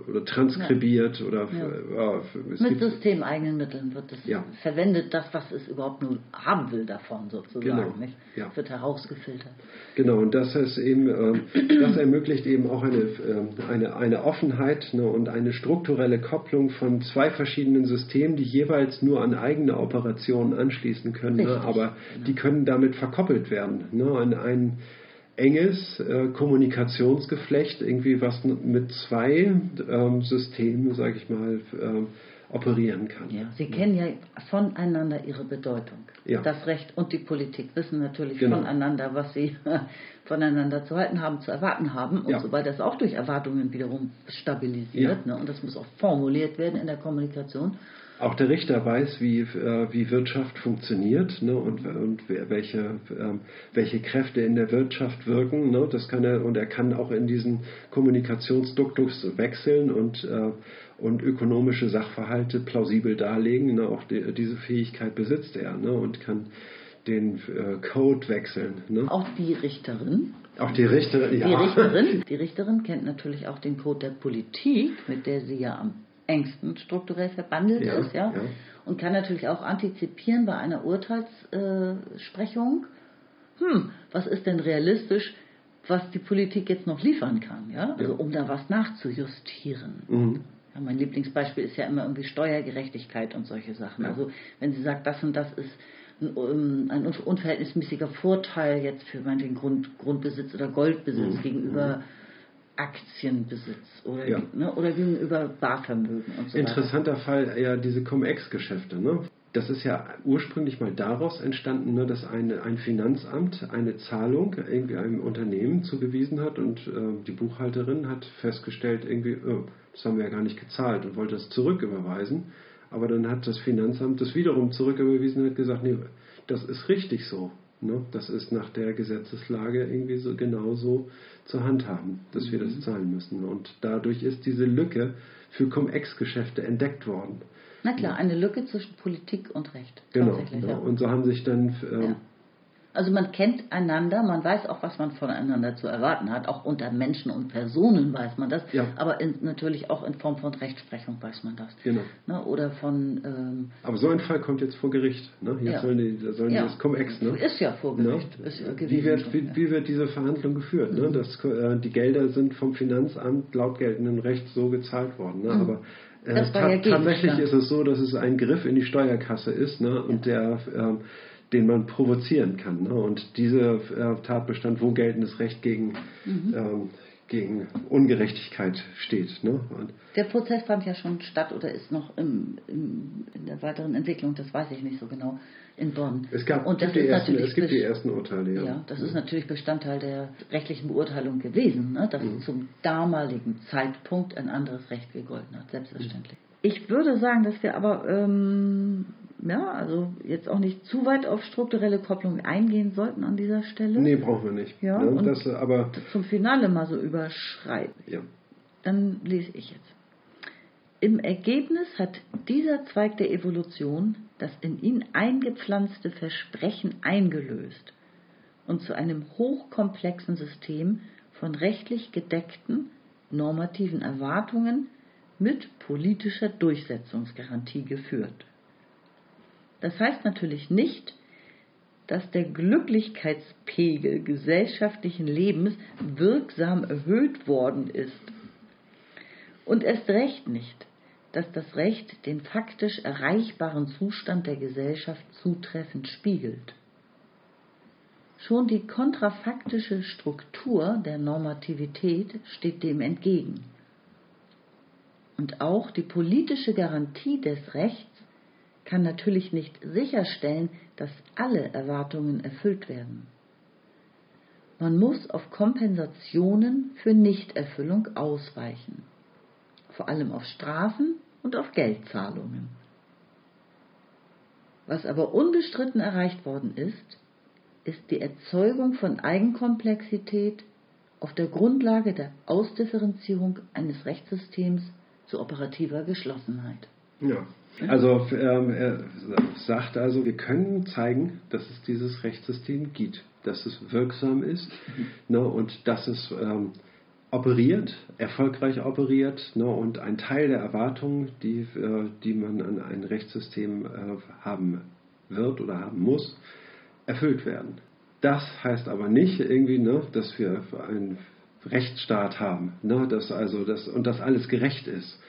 oder transkribiert ja. oder ja. mit systemeigenen Mitteln wird es ja. verwendet, das, was es überhaupt nur haben will davon sozusagen. Genau. Wird herausgefiltert. Genau, und das ist eben, äh, das ermöglicht eben auch eine, äh, eine, eine Offenheit ne, und eine strukturelle Kopplung von zwei verschiedenen Systemen, die jeweils nur an eigene Operationen anschließen können, ne, aber genau. die können damit verkoppelt werden. Ne, an einen enges äh, Kommunikationsgeflecht, irgendwie was mit zwei ähm, Systemen, sage ich mal, äh, operieren kann. Ja, Sie kennen ja voneinander ihre Bedeutung. Ja. Das Recht und die Politik wissen natürlich genau. voneinander, was sie voneinander zu halten haben, zu erwarten haben und ja. so weiter. Das auch durch Erwartungen wiederum stabilisiert. Ja. Ne? Und das muss auch formuliert werden in der Kommunikation. Auch der Richter weiß, wie, äh, wie Wirtschaft funktioniert ne, und, und welche, ähm, welche Kräfte in der Wirtschaft wirken. Ne, das kann er, und er kann auch in diesen Kommunikationsduktus wechseln und, äh, und ökonomische Sachverhalte plausibel darlegen. Ne, auch die, diese Fähigkeit besitzt er ne, und kann den äh, Code wechseln. Ne? Auch die Richterin. Auch die Richterin, ja. Die Richterin, die Richterin kennt natürlich auch den Code der Politik, mit der sie ja am Ängsten strukturell verbandelt Ja, ist, ja? ja. Und kann natürlich auch antizipieren bei einer Urteilssprechung, hm, was ist denn realistisch, was die Politik jetzt noch liefern kann, ja? Also Ja. um da was nachzujustieren. Mhm. Ja, mein Lieblingsbeispiel ist ja immer irgendwie Steuergerechtigkeit und solche Sachen. Also wenn sie sagt, das und das ist ein, um, ein un- unverhältnismäßiger Vorteil jetzt für meinetwegen Grund, Grundbesitz oder Goldbesitz Mhm. gegenüber Aktienbesitz oder, Ja. ne, oder gegenüber Barvermögen und so weiter. Interessanter Fall ja diese Cum-Ex-Geschäfte. Ne? Das ist ja ursprünglich mal daraus entstanden, ne, dass eine, ein Finanzamt eine Zahlung irgendwie einem Unternehmen zugewiesen hat und äh, die Buchhalterin hat festgestellt, irgendwie, oh, das haben wir ja gar nicht gezahlt und wollte das zurücküberweisen. Aber dann hat das Finanzamt das wiederum zurücküberwiesen und hat gesagt, nee, das ist richtig so. Ne? Das ist nach der Gesetzeslage irgendwie so genauso zu handhaben, dass wir das zahlen müssen. Und dadurch ist diese Lücke für Cum-Ex-Geschäfte entdeckt worden. Na klar, eine Lücke zwischen Politik und Recht. Genau. Ja. ja. Und so haben sich dann ähm, Ja. Also man kennt einander, man weiß auch, was man voneinander zu erwarten hat. Auch unter Menschen und Personen weiß man das. Ja. Aber in, natürlich auch in Form von Rechtsprechung weiß man das. Genau. Ne? Oder von... Ähm, Aber so ein Fall kommt jetzt vor Gericht. Ne? Jetzt Ja. sollen die, sollen die ja, das Cum-Ex. Ne? Ist ja vor Gericht. Ne? Ist ja wie, wird, wie. Mhm. wie wird diese Verhandlung geführt? Ne? Das, äh, die Gelder sind vom Finanzamt laut geltendem Recht so gezahlt worden. Ne? Aber äh, Mhm. War ja ta- tatsächlich ist es so, dass es ein Griff in die Steuerkasse ist ne? und der, ähm, den man provozieren kann. Ne? Und dieser äh, Tatbestand, wo geltendes Recht gegen, Mhm. ähm, gegen Ungerechtigkeit steht. Ne? Und Der Prozess fand ja schon statt oder ist noch im, im, in der weiteren Entwicklung, das weiß ich nicht so genau, in Bonn. es, gab, und das gibt, die ist ersten, natürlich es gibt die ersten Urteile. Ja. Ja, das ist natürlich Bestandteil der rechtlichen Beurteilung gewesen, ne, dass Mhm. zum damaligen Zeitpunkt ein anderes Recht gegolten hat, selbstverständlich. Ich würde sagen, dass wir aber ähm, ja, also jetzt auch nicht zu weit auf strukturelle Kopplung eingehen sollten an dieser Stelle. Nee, brauchen wir nicht. Ja, ne? und- das, aber Zum Finale mal so überschreiben. ja. Dann lese ich jetzt. Im Ergebnis hat dieser Zweig der Evolution das in ihn eingepflanzte Versprechen eingelöst und zu einem hochkomplexen System von rechtlich gedeckten normativen Erwartungen mit politischer Durchsetzungsgarantie geführt. Das heißt natürlich nicht, dass der Glücklichkeitspegel gesellschaftlichen Lebens wirksam erhöht worden ist. Und erst recht nicht, dass das Recht den faktisch erreichbaren Zustand der Gesellschaft zutreffend spiegelt. Schon die kontrafaktische Struktur der Normativität steht dem entgegen. Und auch die politische Garantie des Rechts kann natürlich nicht sicherstellen, dass alle Erwartungen erfüllt werden. Man muss auf Kompensationen für Nichterfüllung ausweichen, vor allem auf Strafen und auf Geldzahlungen. Was aber unbestritten erreicht worden ist, ist die Erzeugung von Eigenkomplexität auf der Grundlage der Ausdifferenzierung eines Rechtssystems zu operativer Geschlossenheit. Ja. Also ähm, er sagt also, wir können zeigen, dass es dieses Rechtssystem gibt, dass es wirksam ist ne, und dass es ähm, operiert, erfolgreich operiert ne, und ein Teil der Erwartungen, die, äh, die man an ein Rechtssystem äh, haben wird oder haben muss, erfüllt werden. Das heißt aber nicht irgendwie, ne, dass wir einen Rechtsstaat haben, ne, dass also das und dass alles gerecht ist.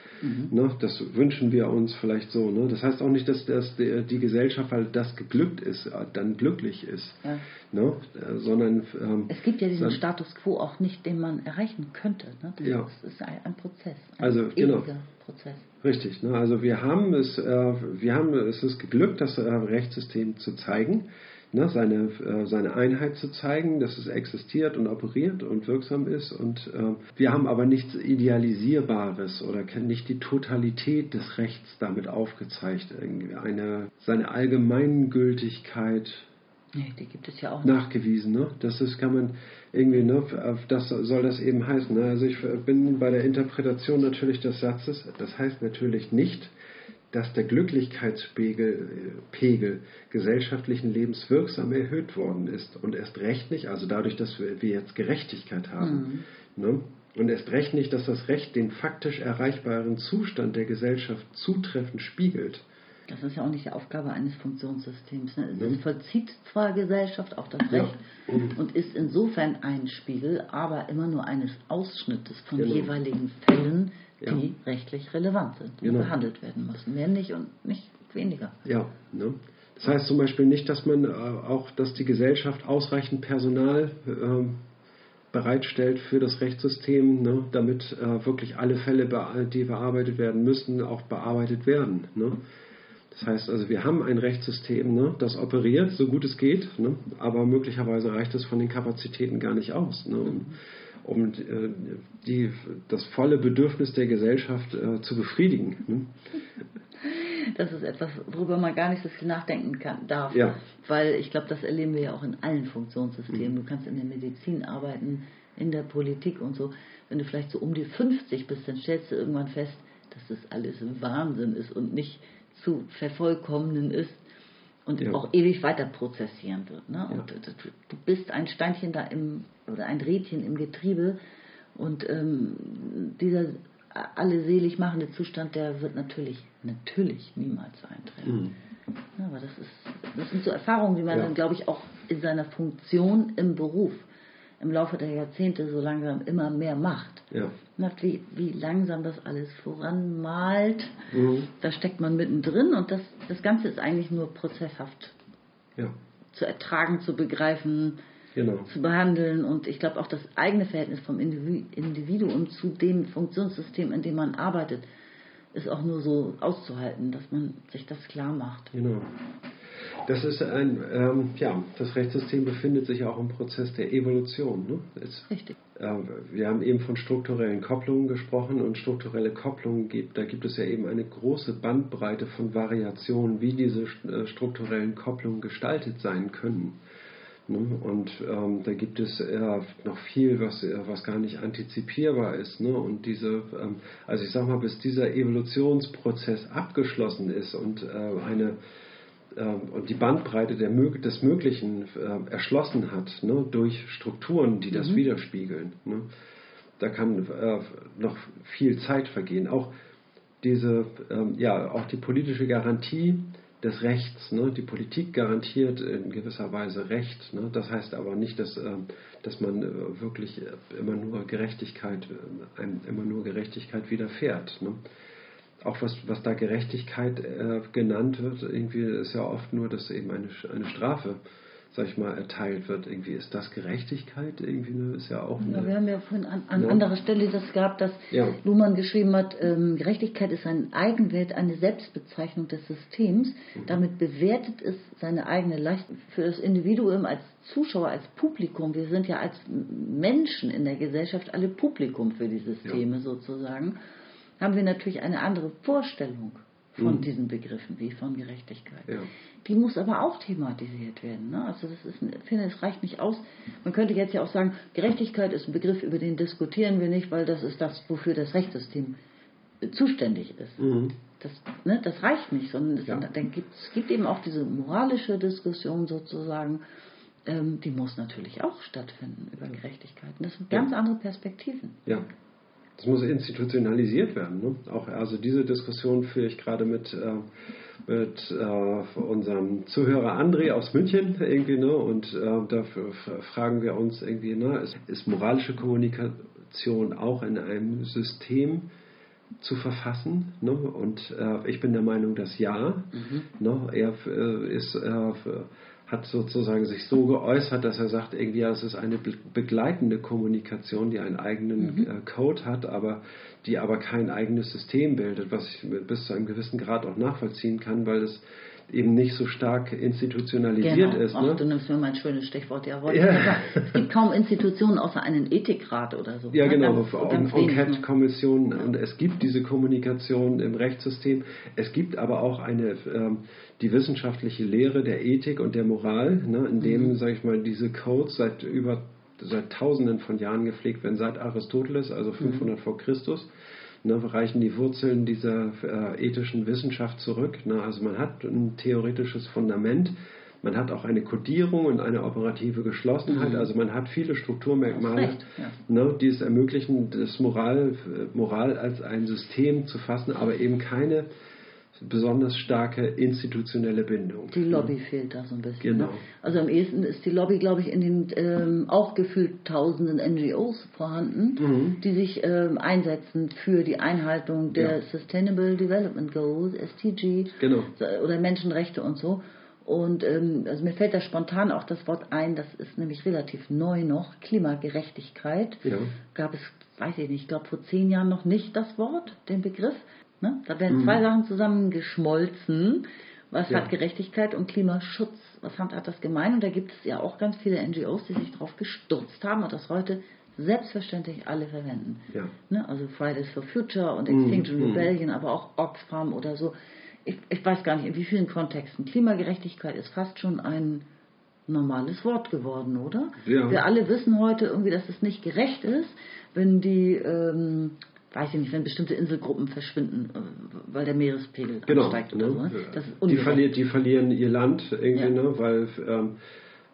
Ne, das wünschen wir uns vielleicht so. Ne? Das heißt auch nicht, dass, dass die, die Gesellschaft, weil das geglückt ist, äh, dann glücklich ist, Ja. ne? äh, sondern ähm, Es gibt ja diesen dann- Status quo auch nicht, den man erreichen könnte. Ne? Das Ja. ist, ein, ein Prozess, ein Also, ewiger genau. Prozess. Richtig, ne? also wir haben es, äh, wir haben es ist geglückt, das äh, Rechtssystem zu zeigen, ne? seine, äh, seine Einheit zu zeigen, dass es existiert und operiert und wirksam ist. Und äh, wir haben aber nichts Idealisierbares oder nicht die Totalität des Rechts damit aufgezeigt. Irgendwie eine, seine Allgemeingültigkeit Nee, die gibt es ja auch nicht. nachgewiesen. Ne? Das ist, kann man irgendwie, ne, das soll das eben heißen. Ne? Also ich bin bei der Interpretation natürlich des Satzes, das heißt natürlich nicht, dass der Glücklichkeitspegel äh, Pegel gesellschaftlichen Lebens wirksam erhöht worden ist und erst recht nicht, also dadurch, dass wir, jetzt Gerechtigkeit haben. Ne? Und erst recht nicht, dass das Recht den faktisch erreichbaren Zustand der Gesellschaft zutreffend spiegelt. Das ist ja auch nicht die Aufgabe eines Funktionssystems. Ne? Es mhm. vollzieht zwar Gesellschaft auch das Recht ja. und ist insofern ein Spiegel, aber immer nur eines Ausschnittes von genau. jeweiligen Fällen, die ja. rechtlich relevant sind und genau. behandelt werden müssen. Mehr nicht und nicht weniger. Ja, ne? Das heißt zum Beispiel nicht, dass man äh, auch, dass die Gesellschaft ausreichend Personal äh, bereitstellt für das Rechtssystem, ne, damit äh, wirklich alle Fälle, die bearbeitet werden müssen, auch bearbeitet werden. Ne? Das heißt also, wir haben ein Rechtssystem, ne, das operiert, so gut es geht, ne, aber möglicherweise reicht es von den Kapazitäten gar nicht aus, ne, um, um äh, die, das volle Bedürfnis der Gesellschaft äh, zu befriedigen. Ne. Das ist etwas, worüber man gar nicht so viel nachdenken kann, darf. Ja. Weil ich glaube, das erleben wir ja auch in allen Funktionssystemen. Mhm. Du kannst in der Medizin arbeiten, in der Politik und so. Wenn du vielleicht so um die 50 bist, dann stellst du irgendwann fest, dass das alles Wahnsinn ist und nicht zu vervollkommnen ist und ja. auch ewig weiter prozessieren wird. Ne? Und ja. du bist ein Steinchen da im, oder ein Rädchen im Getriebe und ähm, dieser alle selig machende Zustand, der wird natürlich, natürlich niemals eintreten. Mhm. Ja, aber das, ist, das sind so Erfahrungen, die man dann, glaube ich, auch in seiner Funktion im Beruf im Laufe der Jahrzehnte so langsam immer mehr macht. Ja. wie, wie langsam das alles voranmalt. Mhm. Da steckt man mittendrin und das, das Ganze ist eigentlich nur prozesshaft ja. zu ertragen, zu begreifen, genau. zu behandeln. Und ich glaube auch das eigene Verhältnis vom Individuum zu dem Funktionssystem, in dem man arbeitet, ist auch nur so auszuhalten, dass man sich das klar macht. Genau. Das ist ein, ähm, ja, das Rechtssystem befindet sich auch im Prozess der Evolution. Ne? Es, Richtig. Äh, wir haben eben von strukturellen Kopplungen gesprochen und strukturelle Kopplungen gibt, da gibt es ja eben eine große Bandbreite von Variationen, wie diese äh, strukturellen Kopplungen gestaltet sein können. Ne? Und ähm, da gibt es äh, noch viel, was, äh, was gar nicht antizipierbar ist. Ne? Und diese, ähm, also ich sag mal, bis dieser Evolutionsprozess abgeschlossen ist und äh, eine und die Bandbreite der, des Möglichen äh, erschlossen hat, ne, durch Strukturen, die das mhm. widerspiegeln. Ne. Da kann äh, noch viel Zeit vergehen. Auch diese, ähm, ja, auch die politische Garantie des Rechts. Ne? Die Politik garantiert in gewisser Weise Recht. Ne? Das heißt aber nicht, dass, äh, dass man äh, wirklich immer nur Gerechtigkeit, äh, einem immer nur Gerechtigkeit widerfährt. Auch was, was da Gerechtigkeit äh, genannt wird, irgendwie ist ja oft nur, dass eben eine, eine Strafe, sag ich mal, erteilt wird. Irgendwie ist das Gerechtigkeit irgendwie, ne, ist ja auch. Eine, ja, wir haben ja vorhin an, an ne? anderer Stelle das gehabt, dass ja. Luhmann geschrieben hat, ähm, Gerechtigkeit ist ein Eigenwert, eine Selbstbezeichnung des Systems. Mhm. Damit bewertet es seine eigene Leistung für das Individuum als Zuschauer, als Publikum. Wir sind ja als Menschen in der Gesellschaft alle Publikum für die Systeme ja. sozusagen haben wir natürlich eine andere Vorstellung von mhm. diesen Begriffen wie von Gerechtigkeit. Ja. Die muss aber auch thematisiert werden. Ne? Also das ist, ich finde, es reicht nicht aus. Man könnte jetzt ja auch sagen, Gerechtigkeit ist ein Begriff, über den diskutieren wir nicht, weil das ist das, wofür das Rechtssystem zuständig ist. Mhm. Das, ne, das reicht nicht, sondern es, ja. dann gibt, es gibt eben auch diese moralische Diskussion sozusagen, ähm, die muss natürlich auch stattfinden über Gerechtigkeit. Und das sind ganz ja. andere Perspektiven. Ja, das muss institutionalisiert werden. Ne? Auch also diese Diskussion führe ich gerade mit, äh, mit äh, unserem Zuhörer André aus München irgendwie, ne? Und äh, dafür fragen wir uns irgendwie, ne, ist, ist moralische Kommunikation auch in einem System zu verfassen? Ne? Und äh, ich bin der Meinung, dass ja. Mhm. Ne? Er äh, ist äh, hat sozusagen sich so geäußert, dass er sagt, irgendwie, ja, es ist eine begleitende Kommunikation, die einen eigenen mhm. äh, Code hat, aber die aber kein eigenes System bildet, was ich bis zu einem gewissen Grad auch nachvollziehen kann, weil es eben nicht so stark institutionalisiert genau. ist. Ach, ne? du nimmst mir mein schönes Stichwort. Ja, ja. Es gibt kaum Institutionen außer einen Ethikrat oder so. Ja, ne? genau, Enquete-Kommissionen und es gibt diese Kommunikation im Rechtssystem. Es gibt aber auch eine ähm, die wissenschaftliche Lehre der Ethik und der Moral, ne, in dem, mhm. sage ich mal, diese Codes seit über seit Tausenden von Jahren gepflegt werden, seit Aristoteles, also 500 mhm. vor Christus ne, reichen die Wurzeln dieser äh, ethischen Wissenschaft zurück. Ne? Also man hat ein theoretisches Fundament, Man hat auch eine Kodierung und eine operative Geschlossenheit. Mhm. Also man hat viele Strukturmerkmale, Recht, ja. ne, die es ermöglichen, das Moral, äh, Moral als ein System zu fassen, aber eben keine besonders starke institutionelle Bindung. Die Lobby fehlt da so ein bisschen. Genau. Ne? Also am ehesten ist die Lobby, glaube ich, in den ähm, auch gefühlt tausenden NGOs vorhanden, Mhm. die sich ähm, einsetzen für die Einhaltung der Ja. Sustainable Development Goals, SDG, Genau. oder Menschenrechte und so. Und ähm, also mir fällt da spontan auch das Wort ein, das ist nämlich relativ neu noch, Klimagerechtigkeit. Ja. Gab es, weiß ich nicht, ich glaube vor zehn Jahren noch nicht das Wort, den Begriff. Ne? Da werden Mhm. zwei Sachen zusammengeschmolzen. Was Ja. hat Gerechtigkeit und Klimaschutz? Was hat, das gemein? Und da gibt es ja auch ganz viele NGOs, die sich darauf gestürzt haben und das heute selbstverständlich alle verwenden. Ja. Ne? Also Fridays for Future und Mhm, Extinction mhm. Rebellion, aber auch Oxfam oder so. Ich, ich weiß gar nicht, in wie vielen Kontexten. Klimagerechtigkeit ist fast schon ein normales Wort geworden, oder? Ja. Wir alle wissen heute irgendwie, dass es nicht gerecht ist, wenn die, ähm, weiß ich nicht, wenn bestimmte Inselgruppen verschwinden, äh, weil der Meerespegel Genau. ansteigt oder so. Ne? ne? Das ist Die, verlieren, die verlieren ihr Land irgendwie, Ja. ne? weil, ähm,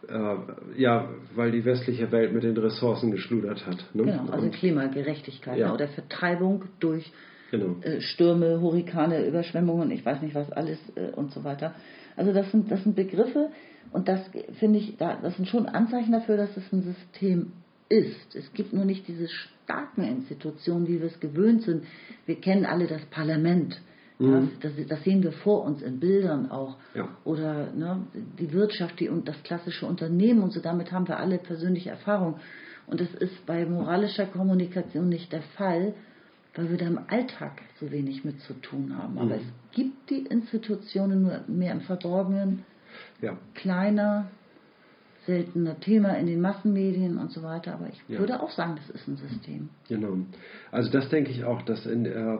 äh, ja, weil die westliche Welt mit den Ressourcen geschludert hat. Ne? Genau, also Und- Klimagerechtigkeit Ja. ne? oder Vertreibung durch genau. äh, Stürme, Hurrikane, Überschwemmungen, ich weiß nicht was alles äh, und so weiter. Also das sind, das sind Begriffe und das finde ich, da, das sind schon Anzeichen dafür, dass es ein System ist. Es gibt nur nicht diese starken Institutionen, wie wir es gewöhnt sind. Wir kennen alle das Parlament. Ja, das, das sehen wir vor uns in Bildern auch. Ja. Oder ne, die Wirtschaft die, und das klassische Unternehmen und so. Damit haben wir alle persönliche Erfahrung. Und das ist bei moralischer Kommunikation nicht der Fall, weil wir da im Alltag so wenig mit zu tun haben. Aber es gibt die Institutionen nur mehr im Verborgenen, Ja. kleiner, seltener Thema in den Massenmedien und so weiter. Aber ich Ja. würde auch sagen, das ist ein System. Genau. Also das denke ich auch, dass, in, äh,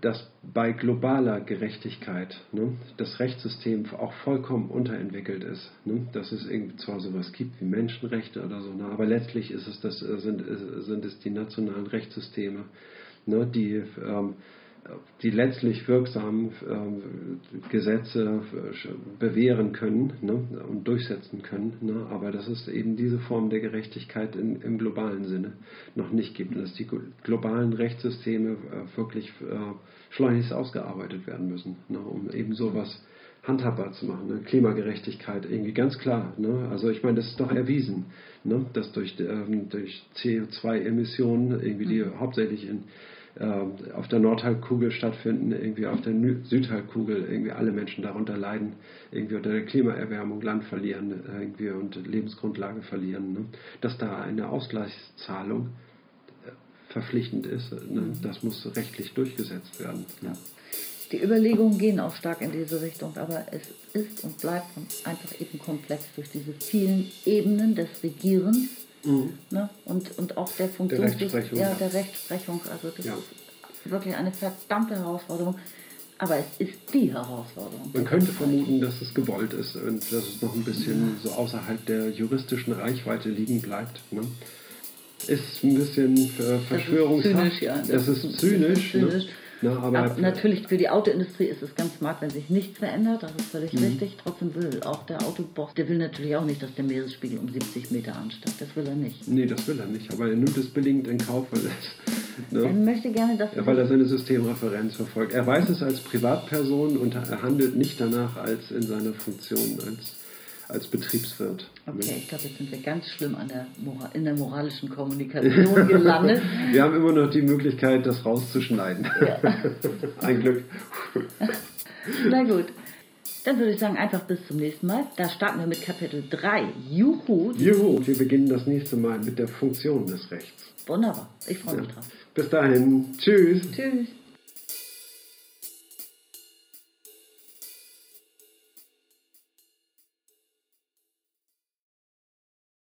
dass bei globaler Gerechtigkeit ne, das Rechtssystem auch vollkommen unterentwickelt ist. Ne? Dass es irgendwie zwar sowas gibt wie Menschenrechte oder so, ne, aber letztlich ist es das, äh, sind, äh, sind es die nationalen Rechtssysteme, ne, die, ähm, die letztlich wirksam ähm, Gesetze äh, bewähren können ne, und durchsetzen können. Ne, aber dass es eben diese Form der Gerechtigkeit in, im globalen Sinne noch nicht gibt und dass die globalen Rechtssysteme äh, wirklich äh, schleunigst ausgearbeitet werden müssen, ne, um eben sowas handhabbar zu machen. Ne? Klimagerechtigkeit irgendwie ganz klar. Ne? Also ich meine, das ist doch erwiesen, ne? dass durch, ähm, durch CO2-Emissionen, irgendwie die hauptsächlich in, ähm, auf der Nordhalbkugel stattfinden, irgendwie auf der Nü- Südhalbkugel irgendwie alle Menschen darunter leiden, irgendwie unter der Klimaerwärmung Land verlieren äh, irgendwie und Lebensgrundlage verlieren. Ne? Dass da eine Ausgleichszahlung äh, verpflichtend ist, ne? das muss rechtlich durchgesetzt werden. Ne? Die Überlegungen gehen auch stark in diese Richtung, aber es ist und bleibt einfach eben komplex durch diese vielen Ebenen des Regierens ne? und, und auch der Funktion Mhm. Rechtsprechung. ja, der Rechtsprechung. Also das Ja. ist wirklich eine verdammte Herausforderung, aber es ist die Herausforderung. Man könnte vermuten, dass es gewollt ist und dass es noch ein bisschen so außerhalb der juristischen Reichweite liegen bleibt. Ne? Ist ein bisschen äh, verschwörungshaft. zynisch, ja. Das, ist zynisch. Das ist zynisch. Ne? Na, aber Aber natürlich für die Autoindustrie ist es ganz smart, wenn sich nichts verändert, das ist völlig Mhm. richtig. Trotzdem will auch der Autoboss, der will natürlich auch nicht, dass der Meeresspiegel um 70 Meter ansteigt. Das will er nicht. nee, das will er nicht. Aber er nimmt es billigend in Kauf, weil, es, Er ne? möchte gerne, dass ja, weil er seine Systemreferenz verfolgt. Er weiß es als Privatperson und er handelt nicht danach als in seiner Funktion als, als Betriebswirt. Okay, ich glaube, jetzt sind wir ganz schlimm an der Mora in der moralischen Kommunikation gelandet. Wir haben immer noch die Möglichkeit, das rauszuschneiden. Ein Glück. Na gut. Dann würde ich sagen, einfach bis zum nächsten Mal. Da starten wir mit Kapitel 3. Juhu. Juhu, wir beginnen das nächste Mal mit der Funktion des Rechts. Wunderbar. Ich freue mich drauf. Bis dahin, tschüss. Tschüss.